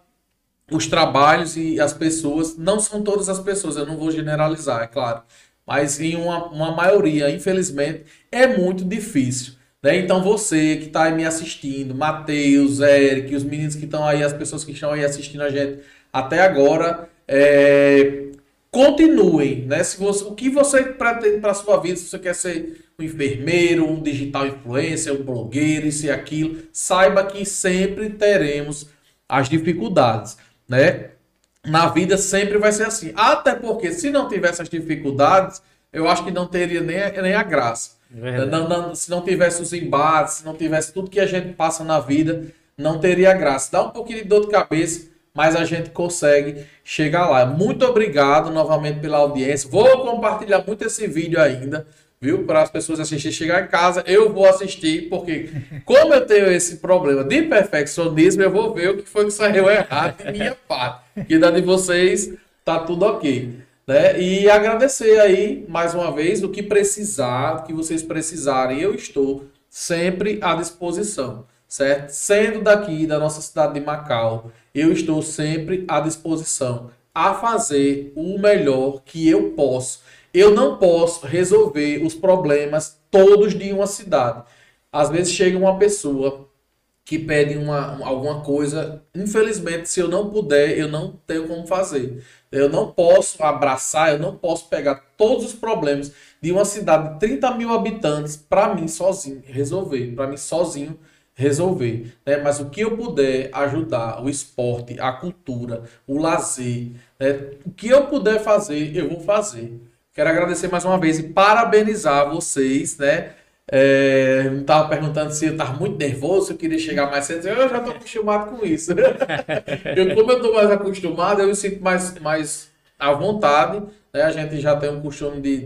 os trabalhos e as pessoas, não são todas as pessoas, eu não vou generalizar, é claro, mas em uma, uma maioria, infelizmente, é muito difícil. Né? Então você que está me assistindo, Matheus, Eric, os meninos que estão aí, as pessoas que estão aí assistindo a gente até agora, é, continuem, né? Se você, o que você pretende para sua vida, se você quer ser um enfermeiro, um digital influencer, um blogueiro, isso e aquilo, saiba que sempre teremos as dificuldades, né? Na vida sempre vai ser assim. Até porque se não tivesse as dificuldades, eu acho que não teria nem, a, nem a graça. Não, não, se não tivesse os embates, se não tivesse tudo que a gente passa na vida, não teria graça. Dá um pouquinho de dor de cabeça, mas a gente consegue chegar lá. Muito obrigado novamente pela audiência. Vou compartilhar muito esse vídeo ainda viu? Para as pessoas assistirem, chegar em casa, eu vou assistir, porque como eu tenho esse problema de perfeccionismo, eu vou ver o que foi que saiu errado de minha parte. E da de vocês, tá tudo ok. Né? E agradecer aí, mais uma vez, o que precisar, o que vocês precisarem, eu estou sempre à disposição, certo? Sendo daqui, da nossa cidade de Macau, eu estou sempre à disposição a fazer o melhor que eu posso Eu não posso resolver os problemas todos de uma cidade. Às vezes chega uma pessoa que pede uma, alguma coisa, infelizmente, se eu não puder, eu não tenho como fazer. Eu não posso abraçar, eu não posso pegar todos os problemas de uma cidade de 30 mil habitantes para mim sozinho resolver, para mim sozinho resolver. Né? Mas o que eu puder ajudar, o esporte, a cultura, o lazer, né? o que eu puder fazer, eu vou fazer. Quero agradecer mais uma vez e parabenizar vocês, né? É, me estava perguntando se eu estava muito nervoso, eu queria chegar mais cedo. Eu já estou acostumado com isso. eu, como eu estou mais acostumado, eu me sinto mais, mais à vontade. Né? A gente já tem um costume de estar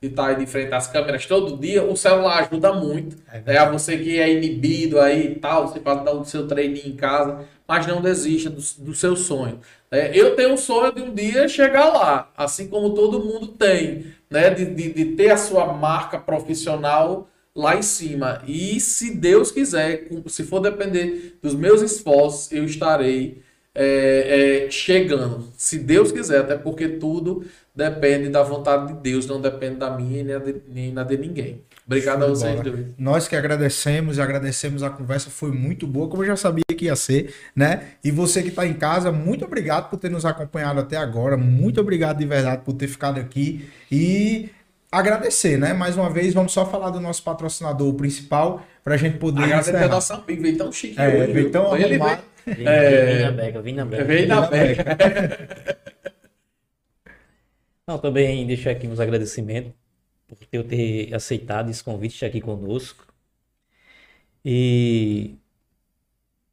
de, de tá de frente às câmeras todo dia. O celular ajuda muito. É né? A você que é inibido aí e tal, você pode dar o seu treininho em casa, mas não desista do, do seu sonho. É, eu tenho um sonho de um dia chegar lá, assim como todo mundo tem né, de, de, de ter a sua marca profissional lá em cima. E se Deus quiser, se for depender dos meus esforços, eu estarei é, é, chegando. Se Deus quiser, até porque tudo depende da vontade de Deus, não depende da minha nem, de, nem na de ninguém. Obrigado a vocês dois. Nós que agradecemos, agradecemos a conversa, foi muito boa, como eu já sabia que ia ser, né? E você que está em casa, muito obrigado por ter nos acompanhado até agora, muito obrigado de verdade por ter ficado aqui e agradecer, né? Mais uma vez, vamos só falar do nosso patrocinador principal para a gente poder. Agradecer a nossa amiga, veio tão chique. É, hoje, veio tão arrumado. Vem, é... vem na beca, vem na beca. Vem na beca. Não, também deixar aqui meus agradecimentos por eu ter aceitado esse convite de estar aqui conosco. E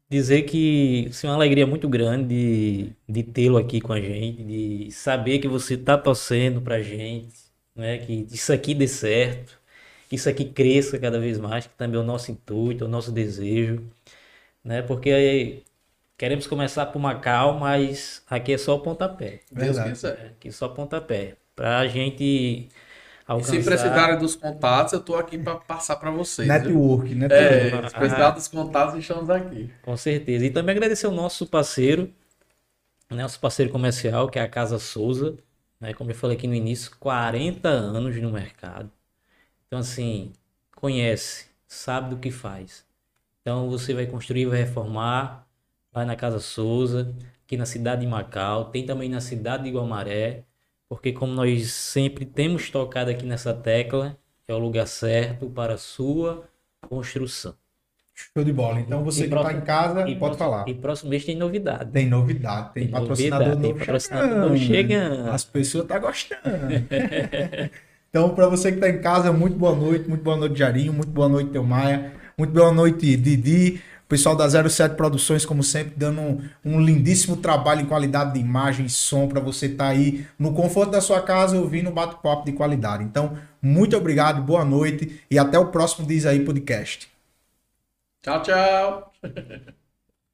dizer que assim, é uma alegria muito grande de, de tê-lo aqui com a gente, de saber que você está torcendo para a gente, né? que isso aqui dê certo, que isso aqui cresça cada vez mais, que também é o nosso intuito, é o nosso desejo, né? porque queremos começar por Macau, mas aqui é só o pontapé. Verdade. Aqui é só pontapé. Para a gente Alcançar... E se precisarem dos contatos, eu estou aqui para passar para vocês. Network, né? É, se precisar ah, dos contatos, estamos aqui. Com certeza. E também agradecer o nosso parceiro, né, nosso parceiro comercial, que é a Casa Souza. Né, como eu falei aqui no início, 40 anos no mercado. Então, assim, conhece, sabe do que faz. Então, você vai construir, vai reformar, vai na Casa Souza, aqui na cidade de Macau, tem também na cidade de Guamaré porque como nós sempre temos tocado aqui nessa tecla, é o lugar certo para a sua construção. Show de bola. Então você e que está em casa, pode próximo, falar. E próximo mês tem novidade. Tem novidade, tem, tem patrocinador novidade, novo. Tem patrocinador novo chegando. As pessoas estão tá gostando. então, para você que está em casa, muito boa noite, muito boa noite, Jarinho, muito boa noite, Teu Maia, muito boa noite, Didi pessoal da 07 Produções, como sempre, dando um, um lindíssimo trabalho em qualidade de imagem e som para você estar tá aí no conforto da sua casa ouvindo um bate-papo de qualidade. Então, muito obrigado, boa noite e até o próximo Diz Aí Podcast. Tchau, tchau.